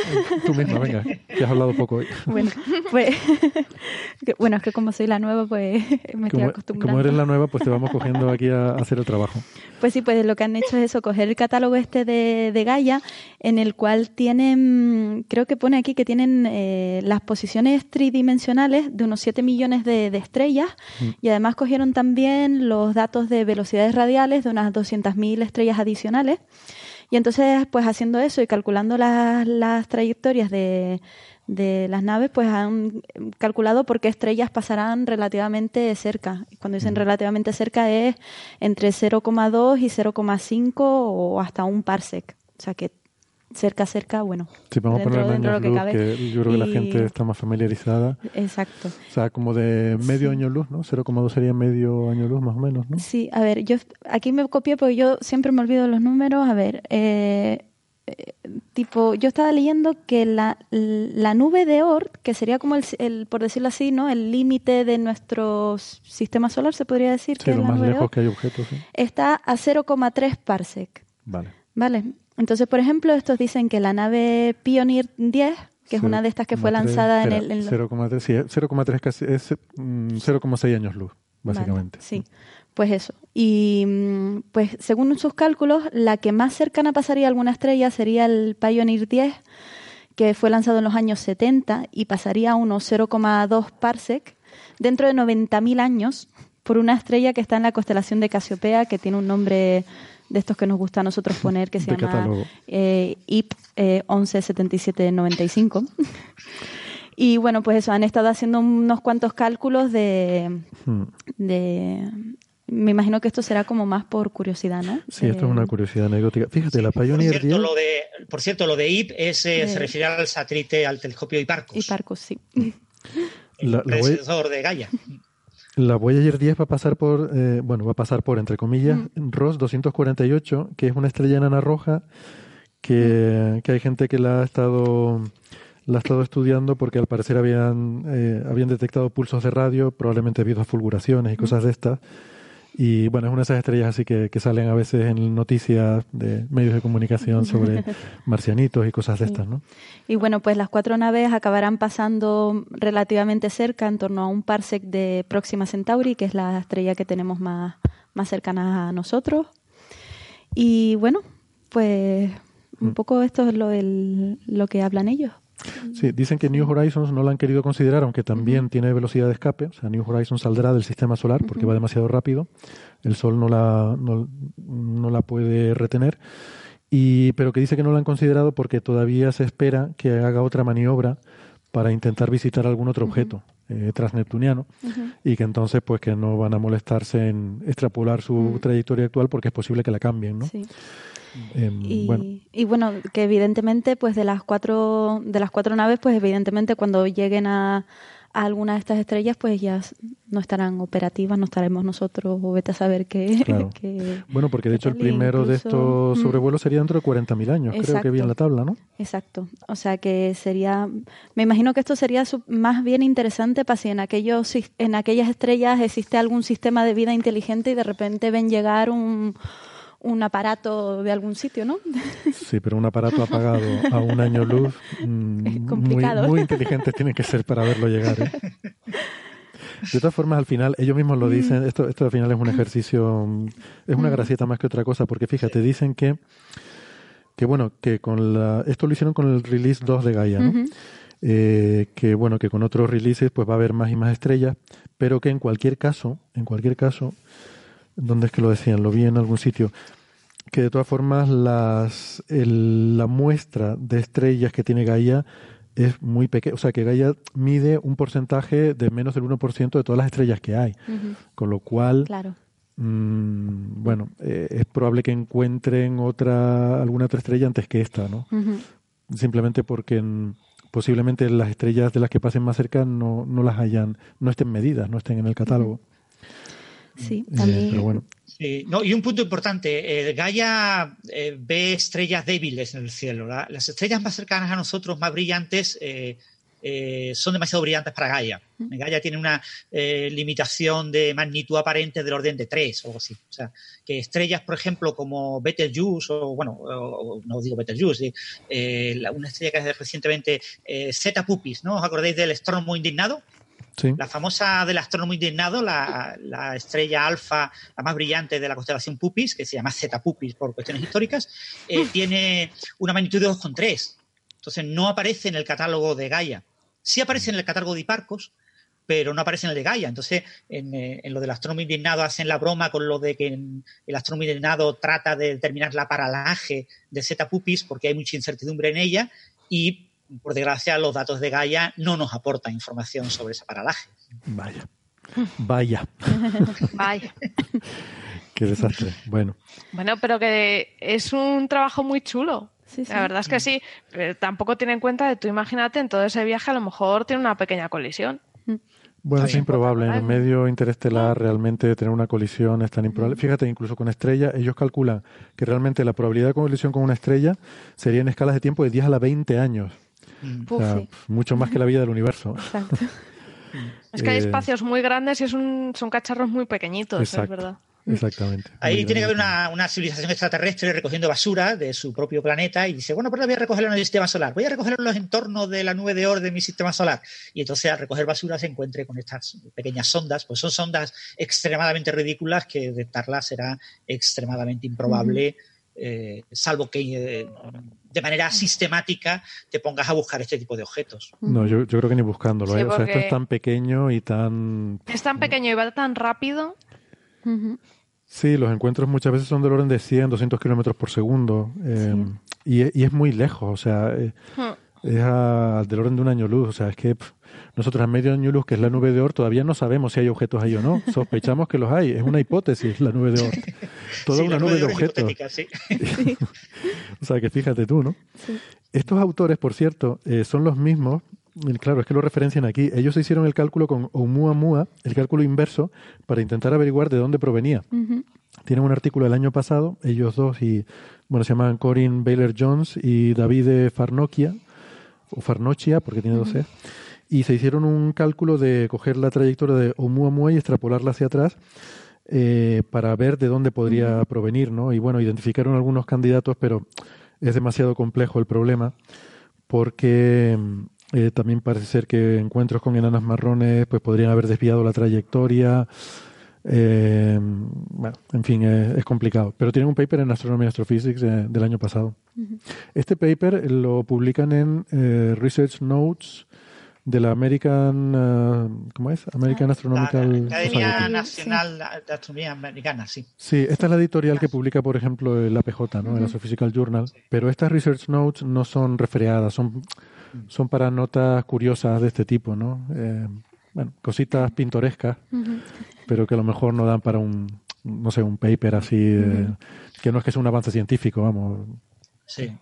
tú misma, venga, que has hablado poco hoy. Bueno, pues, bueno, es que como soy la nueva, pues me estoy Como, acostumbrando. como eres la nueva, pues te vamos cogiendo aquí a, a hacer el trabajo. Pues sí, pues lo que han hecho es eso, coger el catálogo este de, de Gaia, en el cual tienen, creo que pone aquí que tienen eh, las posiciones tridimensionales de unos 7 millones de, de estrellas y además cogieron también los datos de velocidades radiales de unas 200.000 estrellas adicionales. Y entonces, pues haciendo eso y calculando las, las trayectorias de, de las naves, pues han calculado por qué estrellas pasarán relativamente cerca. Cuando dicen relativamente cerca es entre 0,2 y 0,5 o hasta un parsec. O sea que cerca, cerca, bueno. Sí, vamos a dentro- poner años lo que luz, cabe. que yo creo que la gente está más familiarizada. Exacto. O sea, como de medio año luz, ¿no? 0,2 sería medio año luz más o menos, ¿no? Sí, a ver, yo aquí me copié porque yo siempre me olvido los números. A ver, eh, eh, tipo, yo estaba leyendo que la, la nube de Oort, que sería como el, el, por decirlo así, ¿no? El límite de nuestro sistema solar, se podría decir Sí, que es lo la más nube de lejos Oort, que hay objetos, sí. está a 0,3 parsec. Vale. Vale. Entonces, por ejemplo, estos dicen que la nave Pioneer 10, que es una de estas que fue 0,3, lanzada en espera, el... en lo- 0,3, sí, 0,3 casi es mm, 0,6 años luz, Vale, básicamente. sí, pues eso. Y mm, pues según sus cálculos, la que más cercana pasaría a alguna estrella sería el Pioneer 10, que fue lanzado en los años 70 y pasaría a unos 0,2 parsec dentro de 90.000 años por una estrella que está en la constelación de Casiopea, que tiene un nombre de estos que nos gusta a nosotros poner, que se De llama eh, IP eh, 117795. Y bueno, pues eso, han estado haciendo unos cuantos cálculos de, Mm. de me imagino que esto será como más por curiosidad, ¿no? Sí, esto es una Eh, curiosidad anecdótica. Fíjate, la Por Pioneer cierto, 10... lo de, por cierto, lo de IP es, eh, De- se refiere al satélite, al telescopio Hipparcos, Y Parcos, sí. el La- voy- de Gaia. La Voyager 10 va a pasar por, eh, bueno, va a pasar por, entre comillas, ROS 248, que es una estrella enana roja que, que hay gente que la ha estado la ha estado estudiando porque al parecer habían, eh, habían detectado pulsos de radio, probablemente debido a fulguraciones y cosas de estas. Y bueno, es una de esas estrellas así que, que salen a veces en noticias de medios de comunicación sobre marcianitos y cosas de estas, ¿no? Y bueno, pues las cuatro naves acabarán pasando relativamente cerca, en torno a un parsec de Próxima Centauri, que es la estrella que tenemos más, más cercana a nosotros. Y bueno, pues un poco esto es lo, el- lo que hablan ellos. Sí, dicen que New Horizons no la han querido considerar, aunque también tiene velocidad de escape. O sea, New Horizons saldrá del sistema solar porque va demasiado rápido. El Sol no la, no, no la puede retener. Y, pero que dice que no la han considerado porque todavía se espera que haga otra maniobra para intentar visitar algún otro objeto eh, transneptuniano y que entonces pues que no van a molestarse en extrapolar su trayectoria actual porque es posible que la cambien, ¿no? Sí. Em, Y bueno, y bueno, que evidentemente, pues de las cuatro, de las cuatro naves, pues evidentemente cuando lleguen a, a alguna de estas estrellas, pues ya no estarán operativas, no estaremos nosotros, o vete a saber qué. Claro. Bueno, porque de hecho el primero de estos Mm. sobrevuelos sería dentro de 40.000 años, creo que vi en la Exacto. tabla, ¿no? Exacto. O sea que sería, me imagino que esto sería su- más bien interesante para si en aquellos, en aquellas estrellas existe algún sistema de vida inteligente y de repente ven llegar un, un aparato de algún sitio, ¿no? Sí, pero un aparato apagado a un año luz, mm, Es muy, complicado. muy inteligentes tienen que ser para verlo llegar. ¿eh? De todas formas, al final, ellos mismos Mm. lo dicen, esto, esto al final es un ejercicio, mm, es una gracieta más que otra cosa, porque fíjate, dicen que, que bueno, que con la, esto lo hicieron con el release 2 de Gaia, ¿no? Eh, que bueno, que con otros releases pues va a haber más y más estrellas, pero que en cualquier caso, en cualquier caso, ¿dónde es que lo decían? Lo vi en algún sitio, que de todas formas las, el- la muestra de estrellas que tiene Gaia es muy pequeña, o sea que Gaia mide un porcentaje de menos del 1% de todas las estrellas que hay, con lo cual, Claro. mm, bueno, eh, es probable que encuentren otra alguna otra estrella antes que esta, ¿no? Simplemente porque posiblemente las estrellas de las que pasen más cerca no, no las hayan, no estén medidas, no estén en el catálogo. Sí, Eh, pero bueno, Sí, no, y un punto importante, eh, Gaia eh, ve estrellas débiles en el cielo. La- las estrellas más cercanas a nosotros, más brillantes, eh, eh, son demasiado brillantes para Gaia. Gaia tiene una eh, limitación de magnitud aparente del orden de 3 o algo así. O sea, que estrellas, por ejemplo, como Betelgeuse, o bueno, o- no digo Betelgeuse, la- una estrella que es recientemente eh, Zeta Pupis, ¿no? ¿Os acordáis del astrónomo indignado? Sí, La famosa del astrónomo indignado, la, la estrella alfa, la más brillante de la constelación Pupis, que se llama Zeta Pupis por cuestiones históricas, eh, tiene una magnitud de 2,3. Entonces no aparece en el catálogo de Gaia. Sí aparece en el catálogo de Hiparcos, pero no aparece en el de Gaia. Entonces, en, eh, en lo del astrónomo indignado hacen la broma con lo de que el astrónomo indignado trata de determinar la paralaje de Zeta Pupis porque hay mucha incertidumbre en ella y, por desgracia, los datos de Gaia no nos aportan información sobre ese paralaje. vaya, vaya, Vaya. qué desastre. Bueno, Bueno, pero que es un trabajo muy chulo. Sí, sí. La verdad es que sí. Pero tampoco tiene en cuenta de tú imagínate en todo ese viaje a lo mejor tiene una pequeña colisión. bueno, es improbable. En el medio interestelar realmente tener una colisión es tan improbable. Fíjate, incluso con estrellas, ellos calculan que realmente la probabilidad de colisión con una estrella sería en escalas de tiempo de 10 a la 20 años. O Uf, sea, sí. mucho más que la vida del universo. Exacto. Es que hay Eh, espacios muy grandes y es un- son cacharros muy pequeñitos, es Exacto. verdad. Exactamente. Ahí tiene que haber una, una civilización extraterrestre recogiendo basura de su propio planeta y dice, bueno, pues la voy a recogerla en el sistema solar, voy a recoger en los entornos de la nube de Oort de mi sistema solar. Y entonces al recoger basura se encuentre con estas pequeñas sondas, pues son sondas extremadamente ridículas que detectarlas será extremadamente improbable, eh, salvo que eh, de manera sistemática te pongas a buscar este tipo de objetos. No, yo, yo creo que ni buscándolo. Sí, ¿eh? O sea, esto es tan pequeño y tan Es tan pequeño y va tan rápido. Sí, los encuentros muchas veces son del orden de 100, 200 kilómetros por segundo. eh, y, y es muy lejos, o sea, eh, Hmm. es a- del orden de un año luz. O sea, es que nosotros en medio de New Luz, que es la nube de Oort, todavía no sabemos si hay objetos ahí o no. Sospechamos que los hay. Es una hipótesis la nube de Oort. Toda una nube de, objetos. o sea que fíjate tú, ¿no? Estos autores, por cierto, eh, son los mismos. Claro, es que lo referencian aquí. Ellos hicieron el cálculo con Oumuamua, el cálculo inverso, para intentar averiguar de dónde provenía. Tienen un artículo del año pasado, ellos dos, y bueno, se llaman Corinne Baylor Jones y David Farnokia, o Farnochia, porque tiene dos E, y se hicieron un cálculo de coger la trayectoria de Oumuamua y extrapolarla hacia atrás eh, para ver de dónde podría provenir, ¿no? Y bueno, identificaron algunos candidatos, pero es demasiado complejo el problema, porque eh, también parece ser que encuentros con enanas marrones pues podrían haber desviado la trayectoria. Eh, bueno, en fin, es complicado. Pero tienen un paper en Astronomy Astrophysics del año pasado. Este paper lo publican en eh, Research Notes de la American, uh, ¿cómo es? American ah, Astronomical la Academia Nacional de Astronomía Americana, sí. Sí, esta es la editorial que publica, por ejemplo, el APJ, ¿no? El Astrophysical Journal. Pero estas Research Notes no son refreadas, son, son para notas curiosas de este tipo, ¿no? Eh, bueno, cositas pintorescas, pero que a lo mejor no dan para un, no sé, un paper así, que no es que sea un avance científico, vamos. Sí.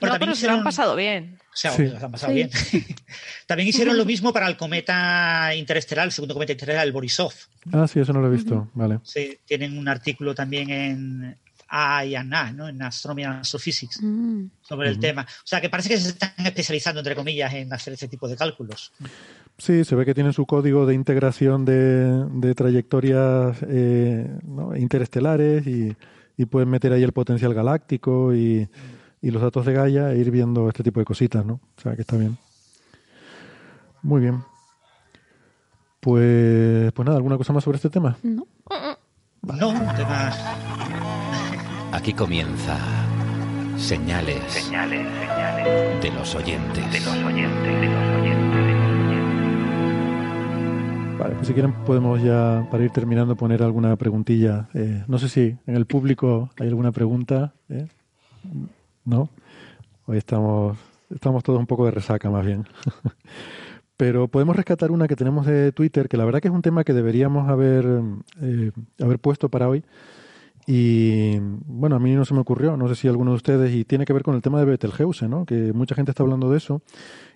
Bueno, pero se lo han pasado bien. O sea, se lo han pasado bien. también hicieron lo mismo para el cometa interestelar, el segundo cometa interestelar, el Borisov. Ah, sí, eso no lo he visto, vale. Sí, tienen un artículo también en A y ANA, ¿no? En Astronomy and Astrophysics, Mm. sobre el tema. O sea, que parece que se están especializando, entre comillas, en hacer ese tipo de cálculos. Sí, se ve que tienen su código de integración de, de trayectorias eh, ¿no? interestelares y, y, pueden meter ahí el potencial galáctico y, y, los datos de Gaia e ir viendo este tipo de cositas, ¿no? O sea, que está bien. Muy bien. Pues, pues nada, ¿alguna cosa más sobre este tema? No. No, un tema... Aquí comienza señales, señales, señales de los oyentes. de los oyentes, de los oyentes. Vale, pues si quieren podemos ya, para ir terminando, poner alguna preguntilla. Eh, no sé si en el público hay alguna pregunta. ¿eh? ¿No? Hoy estamos, estamos todos un poco de resaca más bien. Pero podemos rescatar una que tenemos de Twitter, que la verdad que es un tema que deberíamos haber, eh, haber puesto para hoy. Y bueno, a mí no se me ocurrió, no sé si alguno de ustedes, y tiene que ver con el tema de Betelgeuse, ¿no? Que mucha gente está hablando de eso.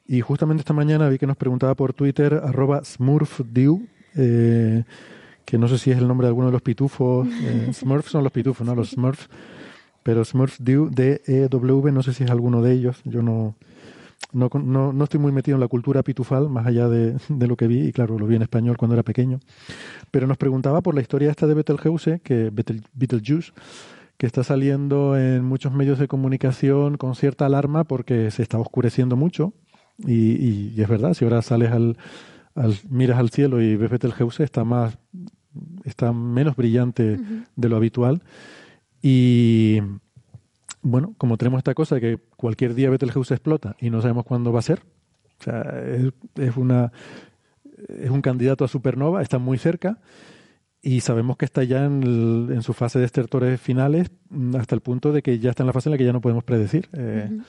Y justamente esta mañana vi que nos preguntaba por Twitter, arroba smurfdew, eh, que no sé si es el nombre de alguno de los pitufos. Eh, Smurfs son los pitufos, ¿no? Los Smurfs. Pero Smurfdew, D-E-W, no sé si es alguno de ellos. Yo no, no, no, no estoy muy metido en la cultura pitufal, más allá de, de, lo que vi, y claro, lo vi en español cuando era pequeño. Pero nos preguntaba por la historia esta de Betelgeuse, que Betel, Betelgeuse, que está saliendo en muchos medios de comunicación con cierta alarma porque se está oscureciendo mucho. Y, y, y es verdad, si ahora sales al, al, miras al cielo y ves Betelgeuse, está más, está menos brillante uh -huh. de lo habitual. Y bueno, como tenemos esta cosa de que cualquier día Betelgeuse explota y no sabemos cuándo va a ser, o sea, es, es una es un candidato a supernova, está muy cerca y sabemos que está ya en, el, en, su fase de estertores finales hasta el punto de que ya está en la fase en la que ya no podemos predecir. Eh, uh -huh.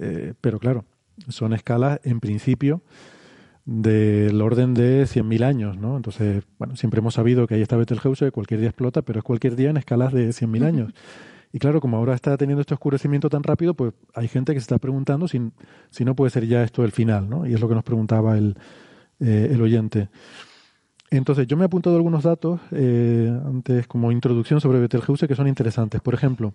eh, pero claro, son escalas en principio del orden de 100.000 años, ¿no? Entonces, bueno, siempre hemos sabido que ahí está Betelgeuse, cualquier día explota, pero es cualquier día en escalas de 100.000 uh -huh. años. Y claro, como ahora está teniendo este oscurecimiento tan rápido, pues hay gente que se está preguntando si, si no puede ser ya esto el final, ¿no? Y es lo que nos preguntaba el, eh, el oyente. Entonces, yo me he apuntado algunos datos eh, antes como introducción sobre Betelgeuse que son interesantes. Por ejemplo,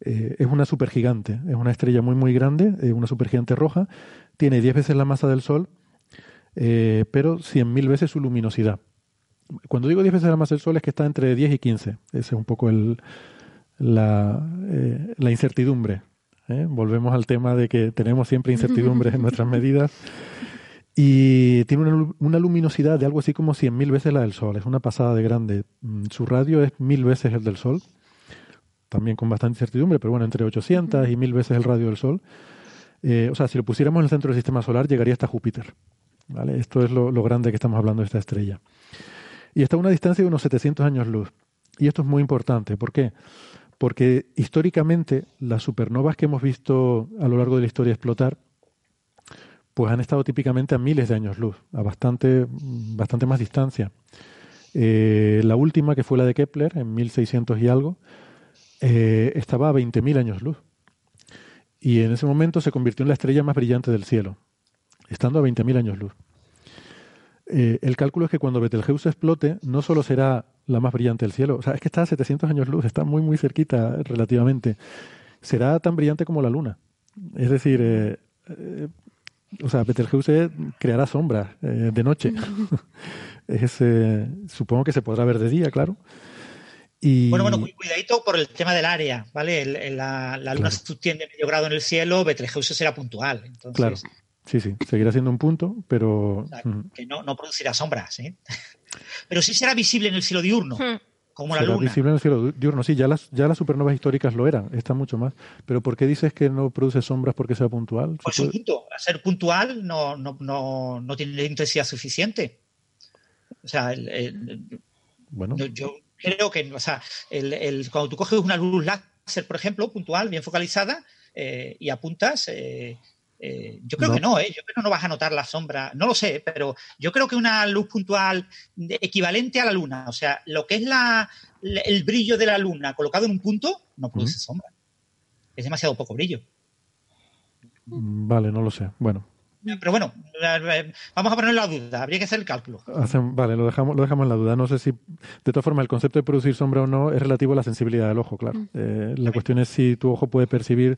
eh, es una supergigante, es una estrella muy, muy grande, eh, una supergigante roja, tiene 10 veces la masa del Sol, eh, pero 100.000 veces su luminosidad. Cuando digo 10 veces la masa del Sol es que está entre 10 y 15. Ese es un poco el, la, eh, incertidumbre. ¿eh? Volvemos al tema de que tenemos siempre incertidumbres en nuestras medidas. Y tiene una, luminosidad de algo así como 100.000 veces la del Sol. Es una pasada de grande. Mm, su radio es mil veces el del Sol. También con bastante incertidumbre, pero bueno, entre 800 y mil veces el radio del Sol. Eh, o sea, si lo pusiéramos en el centro del sistema solar, llegaría hasta Júpiter. ¿Vale? Esto es lo, lo grande que estamos hablando de esta estrella. Y está a una distancia de unos 700 años luz. Y esto es muy importante. ¿Por qué? Porque históricamente las supernovas que hemos visto a lo largo de la historia explotar, pues han estado típicamente a miles de años luz, a bastante, bastante más distancia. Eh, la última, que fue la de Kepler, en 1600 y algo, eh, estaba a 20.000 años luz. Y en ese momento se convirtió en la estrella más brillante del cielo, estando a 20.000 años luz. Eh, el cálculo es que cuando Betelgeuse explote, no solo será la más brillante del cielo, o sea, es que está a 700 años luz, está muy, muy cerquita relativamente. Será tan brillante como la luna. Es decir, eh, eh, o sea, Betelgeuse creará sombras de noche. es, supongo que se podrá ver de día, claro. Y, Bueno, bueno, cu- cuidadito por el tema del área, ¿vale? El- el- la, la luna Claro. se medio grado en el cielo, Betelgeuse será puntual. Entonces, claro, sí, sí, seguirá siendo un punto, pero... o sea, mm, que no, no producirá sombras, ¿eh? Pero sí será visible en el cielo diurno, Hmm. como la será luna. visible en el cielo diurno. Sí, ya las, ya las supernovas históricas lo eran, está mucho más. Pero ¿por qué dices que no produce sombras porque sea puntual? ¿Se Pues un puede- punto. Al ser puntual no, no, no, no tiene intensidad suficiente. O sea, el- el- Bueno, no, yo creo que, o sea, el, el- cuando tú coges una luz láser, por ejemplo, puntual, bien focalizada, eh, y apuntas, eh, eh, yo creo No. que no, ¿eh? yo creo que no vas a notar la sombra, no lo sé, pero yo creo que una luz puntual de- equivalente a la luna, o sea, lo que es la, el brillo de la luna colocado en un punto, no produce sombra. Es demasiado poco brillo. mm, vale, no lo sé. Bueno, Pero bueno, vamos a poner la duda, habría que hacer el cálculo. Hacen- vale, lo dejamos, lo dejamos en la duda. No sé si, de todas formas, el concepto de producir sombra o no es relativo a la sensibilidad del ojo, claro. Eh, la cuestión es si tu ojo puede percibir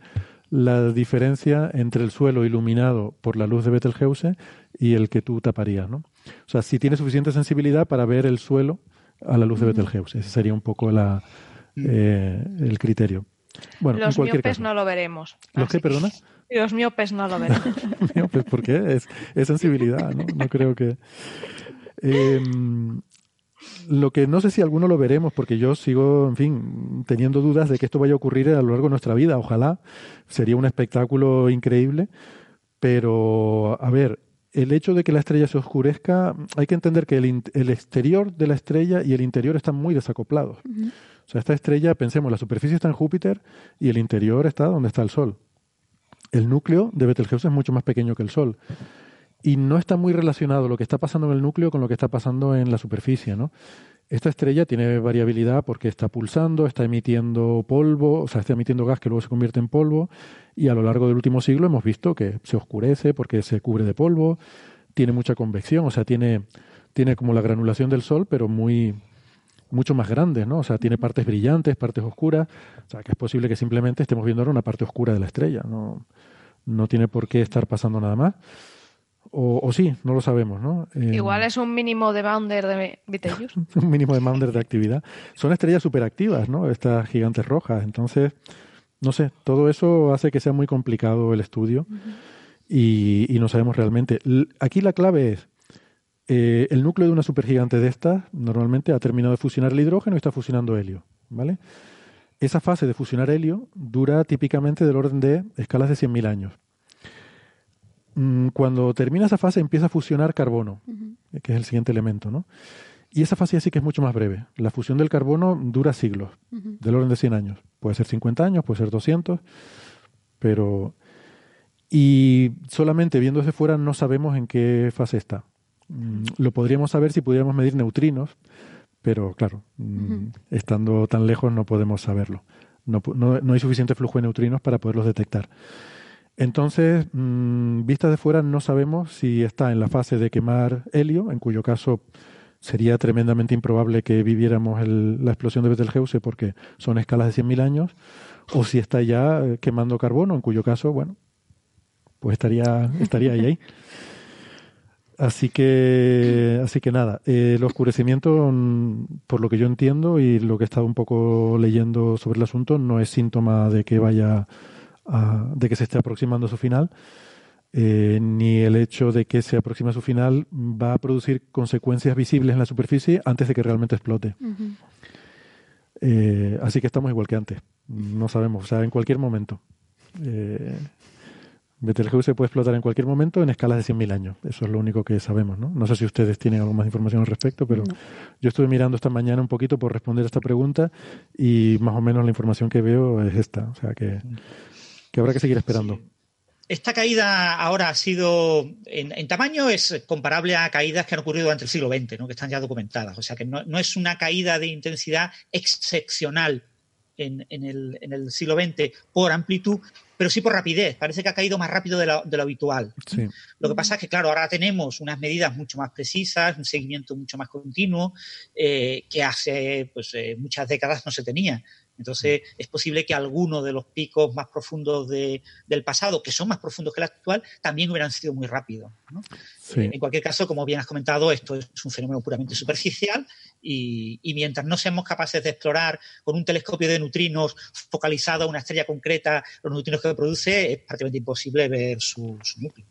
la diferencia entre el suelo iluminado por la luz de Betelgeuse y el que tú taparías, ¿no? O sea, si tiene suficiente sensibilidad para ver el suelo a la luz de Betelgeuse. Ese sería un poco la, eh, el criterio. Bueno, en Los miopes caso. no lo veremos. ¿Los qué, perdona? Los miopes no lo veremos. Mío, pues, ¿Por qué? Es, es sensibilidad, ¿no? No creo que... Eh, lo que no sé si alguno lo veremos, porque yo sigo, en fin, teniendo dudas de que esto vaya a ocurrir a lo largo de nuestra vida. Ojalá. Sería un espectáculo increíble. Pero, a ver, el hecho de que la estrella se oscurezca, hay que entender que el, el exterior de la estrella y el interior están muy desacoplados. O sea, esta estrella, pensemos, la superficie está en Júpiter y el interior está donde está el Sol. El núcleo de Betelgeuse es mucho más pequeño que el Sol. Y no está muy relacionado lo que está pasando en el núcleo con lo que está pasando en la superficie, ¿no? Esta estrella tiene variabilidad porque está pulsando, está emitiendo polvo, o sea, está emitiendo gas que luego se convierte en polvo, y a lo largo del último siglo hemos visto que se oscurece porque se cubre de polvo, tiene mucha convección, o sea, tiene, tiene como la granulación del Sol, pero muy mucho más grande, ¿no? O sea, tiene partes brillantes, partes oscuras, o sea, que es posible que simplemente estemos viendo ahora una parte oscura de la estrella, no, no tiene por qué estar pasando nada más. O, o sí, no lo sabemos, ¿no? Eh, Igual es un mínimo de bounder de Betelgeuse. un mínimo de Maunder de actividad. Son estrellas superactivas, ¿no? Estas gigantes rojas. Entonces, no sé, todo eso hace que sea muy complicado el estudio y, y no sabemos realmente. L- Aquí la clave es, eh, el núcleo de una supergigante de estas normalmente ha terminado de fusionar el hidrógeno y está fusionando helio, ¿vale? Esa fase de fusionar helio dura típicamente del orden de escalas de 100.000 años. Mm, Cuando termina esa fase empieza a fusionar carbono, que es el siguiente elemento, ¿no? Y esa fase ya sí que es mucho más breve. La fusión del carbono dura siglos, del orden de 100 años. Puede ser 50 años, puede ser 200, pero... Y solamente viendo desde fuera no sabemos en qué fase está. Mm, Lo podríamos saber si pudiéramos medir neutrinos, pero claro, mm, estando tan lejos no podemos saberlo. No, no- no hay suficiente flujo de neutrinos para poderlos detectar. Entonces, mm, vista de fuera, no sabemos si está en la fase de quemar helio, en cuyo caso sería tremendamente improbable que viviéramos el- la explosión de Betelgeuse porque son escalas de 100.000 años, o si está ya eh, quemando carbono, en cuyo caso, bueno, pues estaría, estaría ahí, ahí. Así que, así que nada, eh, el oscurecimiento, mm, por lo que yo entiendo y lo que he estado un poco leyendo sobre el asunto, no es síntoma de que vaya a- de que se esté aproximando a su final, eh, ni el hecho de que se aproxime a su final va a producir consecuencias visibles en la superficie antes de que realmente explote. Eh, así que estamos igual que antes. No sabemos, o sea, en cualquier momento. Eh, Betelgeuse puede explotar en cualquier momento en escalas de 100.000 años. Eso es lo único que sabemos, ¿no? No sé si ustedes tienen algo más de información al respecto, pero yo estuve mirando esta mañana un poquito por responder esta pregunta y más o menos la información que veo es esta. O sea, que, que habrá que seguir esperando. esta caída ahora ha sido, en, en tamaño, es comparable a caídas que han ocurrido durante el siglo XX, ¿no? que están ya documentadas. O sea que no, no es una caída de intensidad excepcional en, en el, en el siglo XX por amplitud, pero sí por rapidez. Parece que ha caído más rápido de lo, de lo habitual. Sí. Lo que pasa es que, claro, ahora tenemos unas medidas mucho más precisas, un seguimiento mucho más continuo, eh, que hace pues, eh, muchas décadas no se tenía. Entonces, es posible que algunos de los picos más profundos de- del pasado, que son más profundos que el actual, también hubieran sido muy rápidos. ¿no? Sí. Eh, En cualquier caso, como bien has comentado, esto es un fenómeno puramente superficial y, y mientras no seamos capaces de explorar con un telescopio de neutrinos focalizado a una estrella concreta los neutrinos que produce, es prácticamente imposible ver su, su núcleo.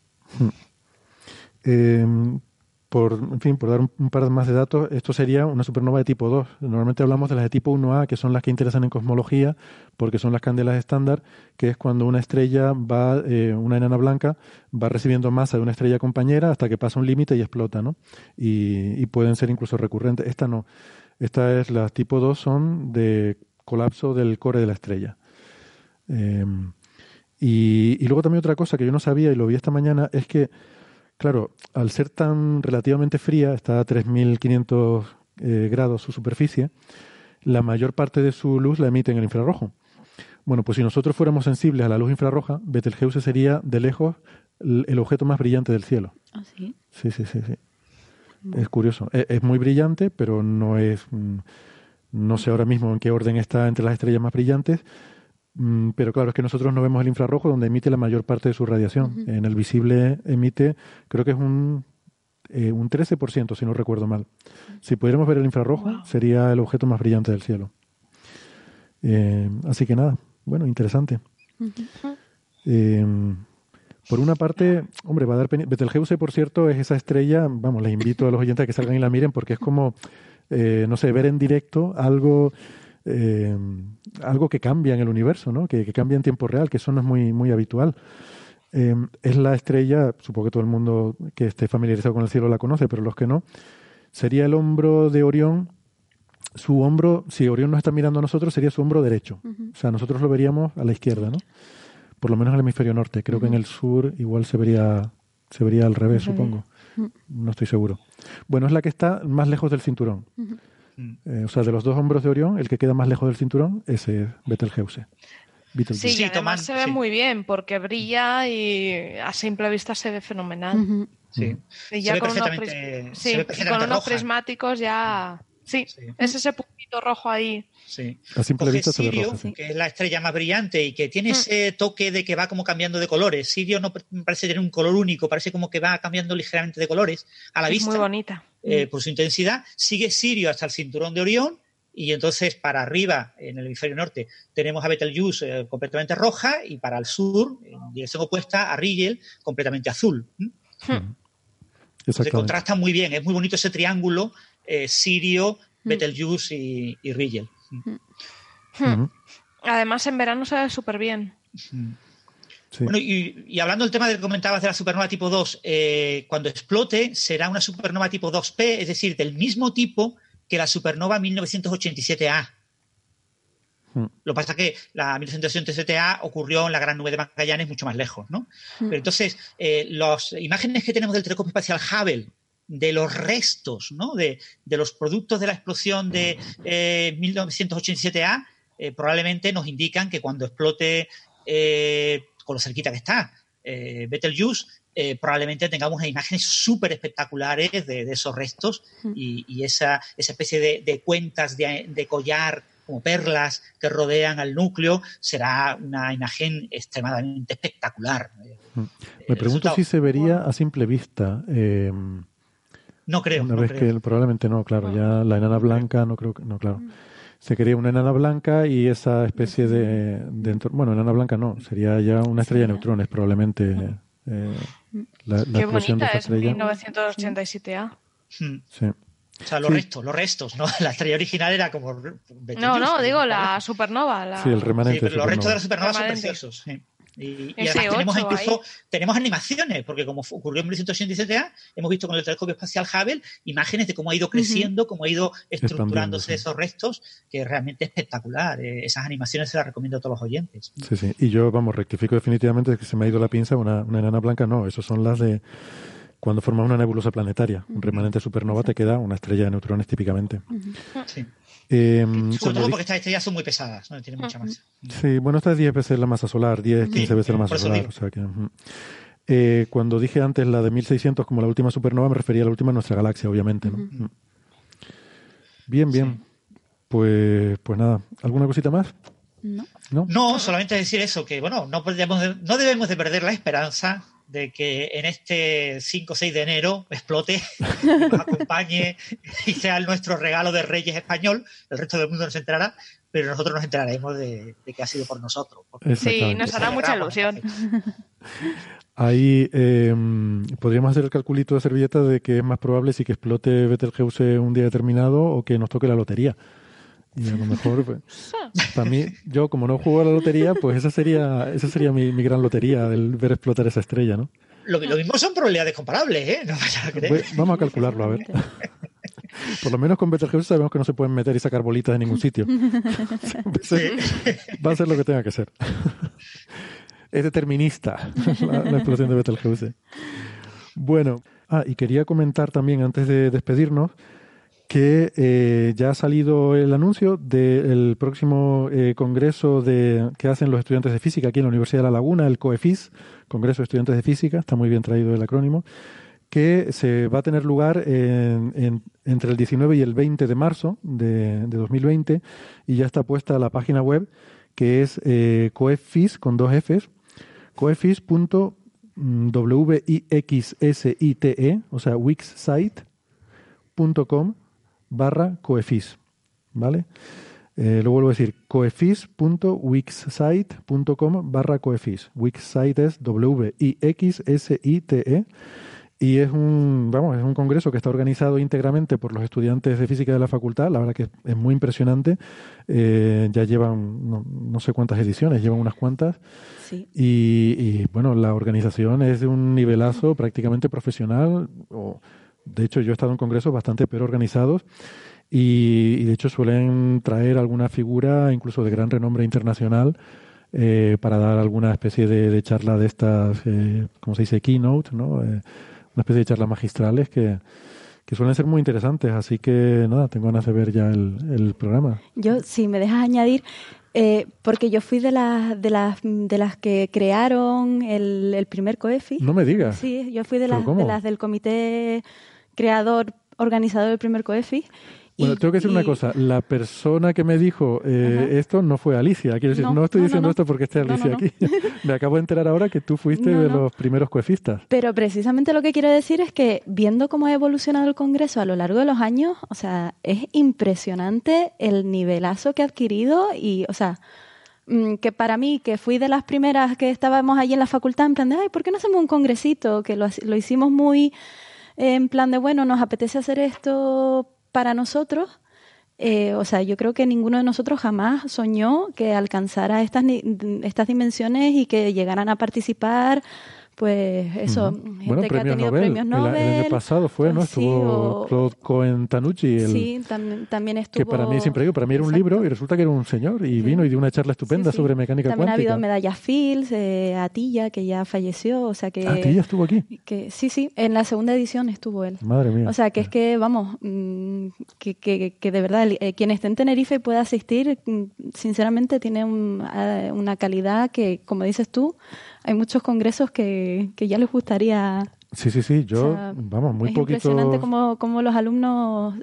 Eh, por, en fin, por dar un, par más de datos, esto sería una supernova de tipo 2. Normalmente hablamos de las de tipo 1A, que son las que interesan en cosmología, porque son las candelas estándar, que es cuando una estrella va, eh, una enana blanca, va recibiendo masa de una estrella compañera hasta que pasa un límite y explota, ¿no? Y, y pueden ser incluso recurrentes. Esta no. Esta es las tipo 2, son de colapso del core de la estrella. Y, y luego también otra cosa que yo no sabía y lo vi esta mañana es que Claro, al ser tan relativamente fría, está a 3.500 eh, grados su superficie, la mayor parte de su luz la emite en el infrarrojo. Bueno, pues si nosotros fuéramos sensibles a la luz infrarroja, Betelgeuse sería de lejos el objeto más brillante del cielo. ¿Ah, sí? Sí, sí, sí, sí. Es curioso. E- Es, muy brillante, pero no es. mm, No sé ahora mismo en qué orden está entre las estrellas más brillantes. Mm, Pero claro, es que nosotros no vemos el infrarrojo donde emite la mayor parte de su radiación. En el visible emite, creo que es un, eh, un 13%, si no recuerdo mal. Si pudiéramos ver el infrarrojo, Wow. sería el objeto más brillante del cielo. Eh, así que nada, bueno, interesante. Eh, por una parte, hombre, va a dar Betelgeuse, por cierto, es esa estrella, vamos, les invito a los oyentes a que salgan y la miren porque es como, eh, no sé, ver en directo algo, eh, algo que cambia en el universo, ¿no? Que, que cambia en tiempo real, que eso no es muy, muy habitual. Eh, es la estrella, supongo que todo el mundo que esté familiarizado con el cielo la conoce, pero los que no, sería el hombro de Orión. Su hombro, si Orión nos está mirando a nosotros, sería su hombro derecho. O sea, nosotros lo veríamos a la izquierda, ¿no? Por lo menos al hemisferio norte. Creo que en el sur igual se vería, se vería al revés, Al revés. supongo. No estoy seguro. Bueno, es la que está más lejos del cinturón. Mm. Eh, o sea, de los dos hombros de Orión, el que queda más lejos del cinturón, ese es Betelgeuse. Betelgeuse. Sí, Sí, y además se ve sí. muy bien porque brilla y a simple vista se ve fenomenal. Ujú. Sí. Y Se ya ve con unos, sí, ve y con unos prismáticos ya... Sí, Sí. es ese puntito rojo ahí. Sí. A simple Coge vista se ve Sirio, rojo. sí. que es la estrella más brillante y que tiene Mm. ese toque de que va como cambiando de colores. Sirio no pa- parece tener un color único, parece como que va cambiando ligeramente de colores a la es vista muy bonita. eh, por su intensidad. Sigue Sirio hasta el cinturón de Orión y entonces para arriba, en el hemisferio norte, tenemos a Betelgeuse eh, completamente roja y para el sur, en dirección opuesta, a Rigel completamente azul. ¿m? Se Exactamente. contrasta muy bien, es muy bonito ese triángulo eh, Sirio, Mm. Betelgeuse y, y Rigel. Ujú. Además, en verano se ve súper bien. Sí. Bueno, y, y hablando del tema del que comentabas de la supernova tipo 2, eh, cuando explote será una supernova tipo 2P, es decir, del mismo tipo que la supernova 1987A. Mm. Lo que pasa es que la 1987A ocurrió en la Gran Nube de Magallanes mucho más lejos, ¿no? Pero entonces, eh, las imágenes que tenemos del telescopio espacial Hubble, de los restos, ¿no? De, de los productos de la explosión de eh, 1987A, eh, probablemente nos indican que cuando explote eh, con lo cerquita que está eh, Betelgeuse, eh, probablemente tengamos unas imágenes súper espectaculares de, de esos restos y, y esa, esa especie de, de cuentas de, de collar como perlas que rodean al núcleo será una imagen extremadamente espectacular. Me El pregunto resultado- si se vería a simple vista. eh, No creo. una no vez creo. que probablemente no, claro, ya la enana blanca no creo que no, claro. Se quería una enana blanca y esa especie de, de entor- bueno, enana blanca no, sería ya una estrella de neutrones probablemente eh, la, la Qué explosión de bonita esa es estrella. 1987A. Hmm. Sí. O sea, los Sí. restos, los restos, ¿no? La estrella original era como. No, no, digo la supernova. La... Sí, el remanente Sí, pero de los restos de la supernova. son preciosos. sí. Y, además tenemos incluso ahí. tenemos animaciones, porque como ocurrió en 1987A, hemos visto con el telescopio espacial Hubble imágenes de cómo ha ido creciendo, cómo ha ido estructurándose esos restos, que es realmente espectacular. Eh, esas animaciones se las recomiendo a todos los oyentes. Sí, sí. Y yo, vamos, rectifico definitivamente que se me ha ido la pinza. Una, una enana blanca, no. Esas son las de cuando formas una nebulosa planetaria. Un remanente supernova te queda una estrella de neutrones típicamente. Sí. Eh, Sobre todo porque estas estrellas son muy pesadas, no tienen mucha masa. Sí, bueno, esta es 10 veces la masa solar, 10, 15 Sí, veces la masa solar. O sea que. Eh, cuando dije antes la de 1600 como la última supernova, me refería a la última de nuestra galaxia, obviamente. ¿no? Bien, bien. Pues, pues nada, ¿alguna cosita más? No. ¿No? No, solamente decir eso, que bueno, no, podemos de- no debemos de perder la esperanza de que en este 5 o 6 de enero explote, nos acompañe y sea nuestro regalo de Reyes español. El resto del mundo no se enterará, pero nosotros nos enteraremos de, de que ha sido por nosotros. Sí, nos hará mucha ilusión. Ahí eh, podríamos hacer el calculito de servilleta de que es más probable si que explote Betelgeuse un día determinado o que nos toque la lotería. Y a lo mejor, pues, para mí, yo como no juego a la lotería, pues esa sería, esa sería mi, mi gran lotería, el ver explotar esa estrella, ¿no? Lo, lo mismo son probabilidades comparables, ¿eh? No vayas a creer. Pues vamos a calcularlo, a ver. Por lo menos con Betelgeuse sabemos que no se pueden meter y sacar bolitas en ningún sitio. Va a ser lo que tenga que ser. Es determinista la, la explosión de Betelgeuse. Bueno, ah, y quería comentar también antes de despedirnos que eh, ya ha salido el anuncio del próximo eh, congreso de, que hacen los estudiantes de física aquí en la Universidad de La Laguna, el COEFIS, Congreso de Estudiantes de Física, está muy bien traído el acrónimo, que se va a tener lugar en- en- entre el 19 y el 20 de marzo de, de 2020 y ya está puesta la página web que es eh, coefis con dos Fs, coefis.wixsite, o sea, wixsite.com barra coefis, ¿vale? Eh, lo vuelvo a decir, coefis.wixsite.com barra coefis. Wixsite es W-I-X-S-I-T-E y es un, vamos, es un congreso que está organizado íntegramente por los estudiantes de física de la facultad. La verdad que es muy impresionante. Eh, ya llevan no, no sé cuántas ediciones, llevan unas cuantas. Sí. Y, y, bueno, la organización es de un nivelazo prácticamente profesional. O, de hecho, yo he estado en congresos bastante peor organizados y, y de hecho suelen traer alguna figura, incluso de gran renombre internacional, eh, para dar alguna especie de, de charla de estas, eh, como se dice, keynote, ¿no? Eh, una especie de charlas magistrales que, que suelen ser muy interesantes. Así que nada, tengo ganas de ver ya el, el programa. Yo, si me dejas añadir, eh, porque yo fui de las de las de las que crearon el, el primer COEFI. No me digas. Sí, yo fui de ¿Pero las, de las del comité creador, organizador del primer COEFI. Bueno, tengo que decir una cosa. La persona que me dijo eh, esto no fue Alicia. Quiero decir, no, No, estoy no, diciendo no. esto porque esté Alicia aquí. me acabo de enterar ahora que tú fuiste de los primeros coefistas. Pero precisamente lo que quiero decir es que viendo cómo ha evolucionado el Congreso a lo largo de los años, o sea, es impresionante el nivelazo que ha adquirido y, o sea, mm, que para mí, que fui de las primeras que estábamos allí en la facultad, en plan de, ay, ¿por qué no hacemos un congresito? Que lo, lo hicimos muy en plan de, bueno, nos apetece hacer esto para nosotros. Eh, o sea, yo creo que ninguno de nosotros jamás soñó que alcanzara estas, estas dimensiones y que llegaran a participar, pues eso, gente Bueno, que ha tenido Nobel. premios El- Nobel. El, año pasado fue, ¿no? sí, Estuvo o- Claude Cohen Tanucci, el, sí, tam- también estuvo. que para mí siempre digo, para mí era un Exacto. libro y resulta que era un señor y vino y dio una charla estupenda Sí, sobre mecánica También cuántica. ha habido medallas Fields, eh, Atilla, que ya falleció, o sea que... Ah, ¿que ella estuvo aquí? que sí, sí, en la segunda edición estuvo él. Madre mía. O sea, que es que, vamos, mm, que, que, que de verdad, eh, quien esté en Tenerife y pueda asistir, mm, sinceramente tiene un- eh, una calidad que, como dices tú, hay muchos congresos que, que ya les gustaría. Sí, sí, sí. Yo, o sea, vamos, muy es poquito impresionante cómo, cómo los alumnos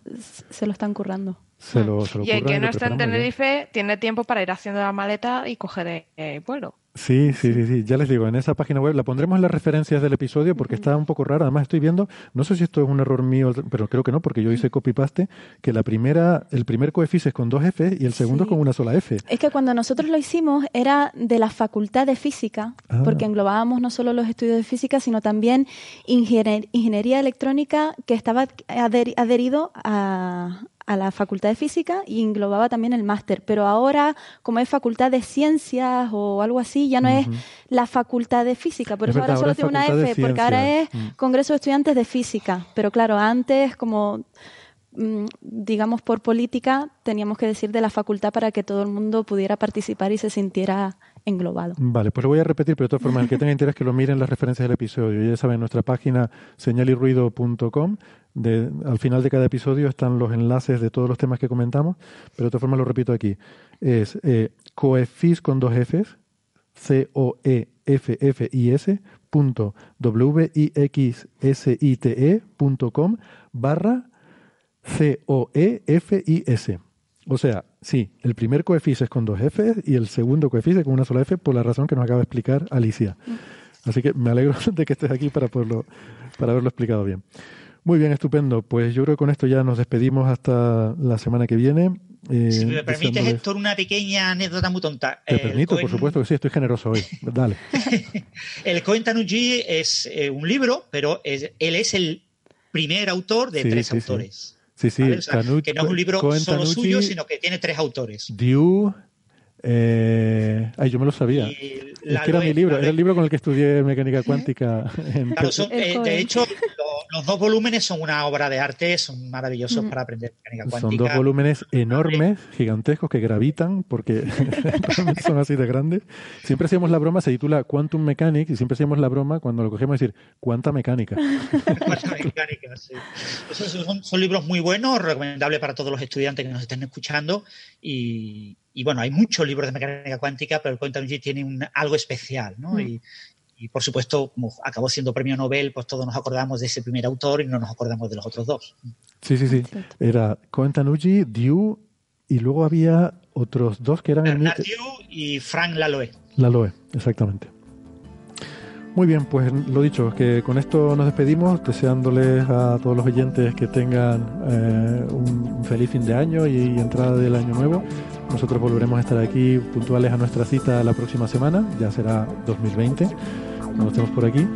se lo están currando. se lo, se lo Y el que no está en. Tenerife tiene tiempo para ir haciendo la maleta y coger eh, vuelo. Sí, sí, sí, sí. Ya les digo, en esa página web la pondremos en las referencias del episodio porque está un poco rara. Además estoy viendo, no sé si esto es un error mío, pero creo que no, porque yo hice copy-paste, que la primera, el primer coeficiente es con dos F y el segundo Sí. con una sola F. Es que cuando nosotros lo hicimos era de la Facultad de Física, Ah. porque englobábamos no solo los estudios de física, sino también ingenier- ingeniería electrónica que estaba adher- adherido a, a la Facultad de Física y englobaba también el máster. Pero ahora, como es Facultad de Ciencias o algo así, ya no es la Facultad de Física. Por Es eso verdad, ahora solo tiene una F, porque ahora es. Mm. Congreso de Estudiantes de Física. Pero claro, antes, como mm, digamos por política, teníamos que decir de la facultad para que todo el mundo pudiera participar y se sintiera englobado. Vale, pues lo voy a repetir, pero de todas formas, el que tenga interés que lo miren las referencias del episodio. Ya saben, nuestra página señalirruido.com, de, al final de cada episodio están los enlaces de todos los temas que comentamos, pero de todas formas lo repito aquí. Es eh, coefis con dos Fs, C-O-E-F-F-I-S, punto W-I-X-S-I-T-E punto com barra C-O-E-F-I-S. O sea, sí, el primer coeficiente es con dos F y el segundo coeficiente con una sola F por la razón que nos acaba de explicar Alicia. Así que me alegro de que estés aquí para poderlo, para haberlo explicado bien. Muy bien, estupendo. Pues yo creo que con esto ya nos despedimos hasta la semana que viene. Eh, Si me permites, deseándoles- Héctor, una pequeña anécdota muy tonta. Te El permito, por supuesto que sí, estoy generoso hoy. Dale. El Cohen Tanuji es eh, un libro, pero es- él es el primer autor de Sí, tres sí, autores. Sí, sí, ¿vale? O sea, Tanucci- que no es un libro Cohen solo Tanucci, suyo, sino que tiene tres autores. Diu. Eh, ay, yo me lo sabía. Es que era Loe- mi libro, era el libro con el que estudié mecánica cuántica. En Claro, son- eh, de hecho, lo- los dos volúmenes son una obra de arte, son maravillosos para aprender mecánica Son cuántica. dos volúmenes enormes, gigantescos, que gravitan, porque son así de grandes. Siempre hacíamos la broma, se titula Quantum Mechanics, y siempre hacíamos la broma cuando lo cogemos decir, ¿cuánta mecánica? Cuánta mecánica, sí. Son, son libros muy buenos, recomendables para todos los estudiantes que nos estén escuchando. Y, y bueno, hay muchos libros de mecánica cuántica, pero el Quantum G tiene un, algo especial, ¿no? Y, y, por supuesto, como acabó siendo premio Nobel, pues todos nos acordamos de ese primer autor y no nos acordamos de los otros dos. Sí, sí, sí. Era Cohen Tanucci, Diu, y luego había otros dos que eran el Bernard Diu y Frank Laloe. La Loe, exactamente. Muy bien, pues lo dicho, que con esto nos despedimos, deseándoles a todos los oyentes que tengan eh, un feliz fin de año y, entrada del año nuevo. Nosotros volveremos a estar aquí puntuales a nuestra cita la próxima semana, ya será 2020, cuando estemos por aquí.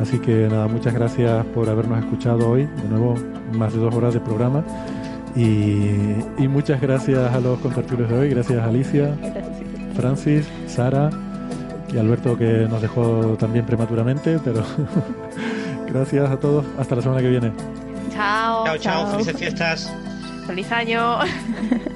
Así que nada, muchas gracias por habernos escuchado hoy, de nuevo más de dos horas de programa. Y, y muchas gracias a los contertulios de hoy, gracias Alicia, Francis, Sara y Alberto que nos dejó también prematuramente, pero gracias a todos. Hasta la semana que viene. Chao. Chao, chao, chao. felices fiestas. Feliz año.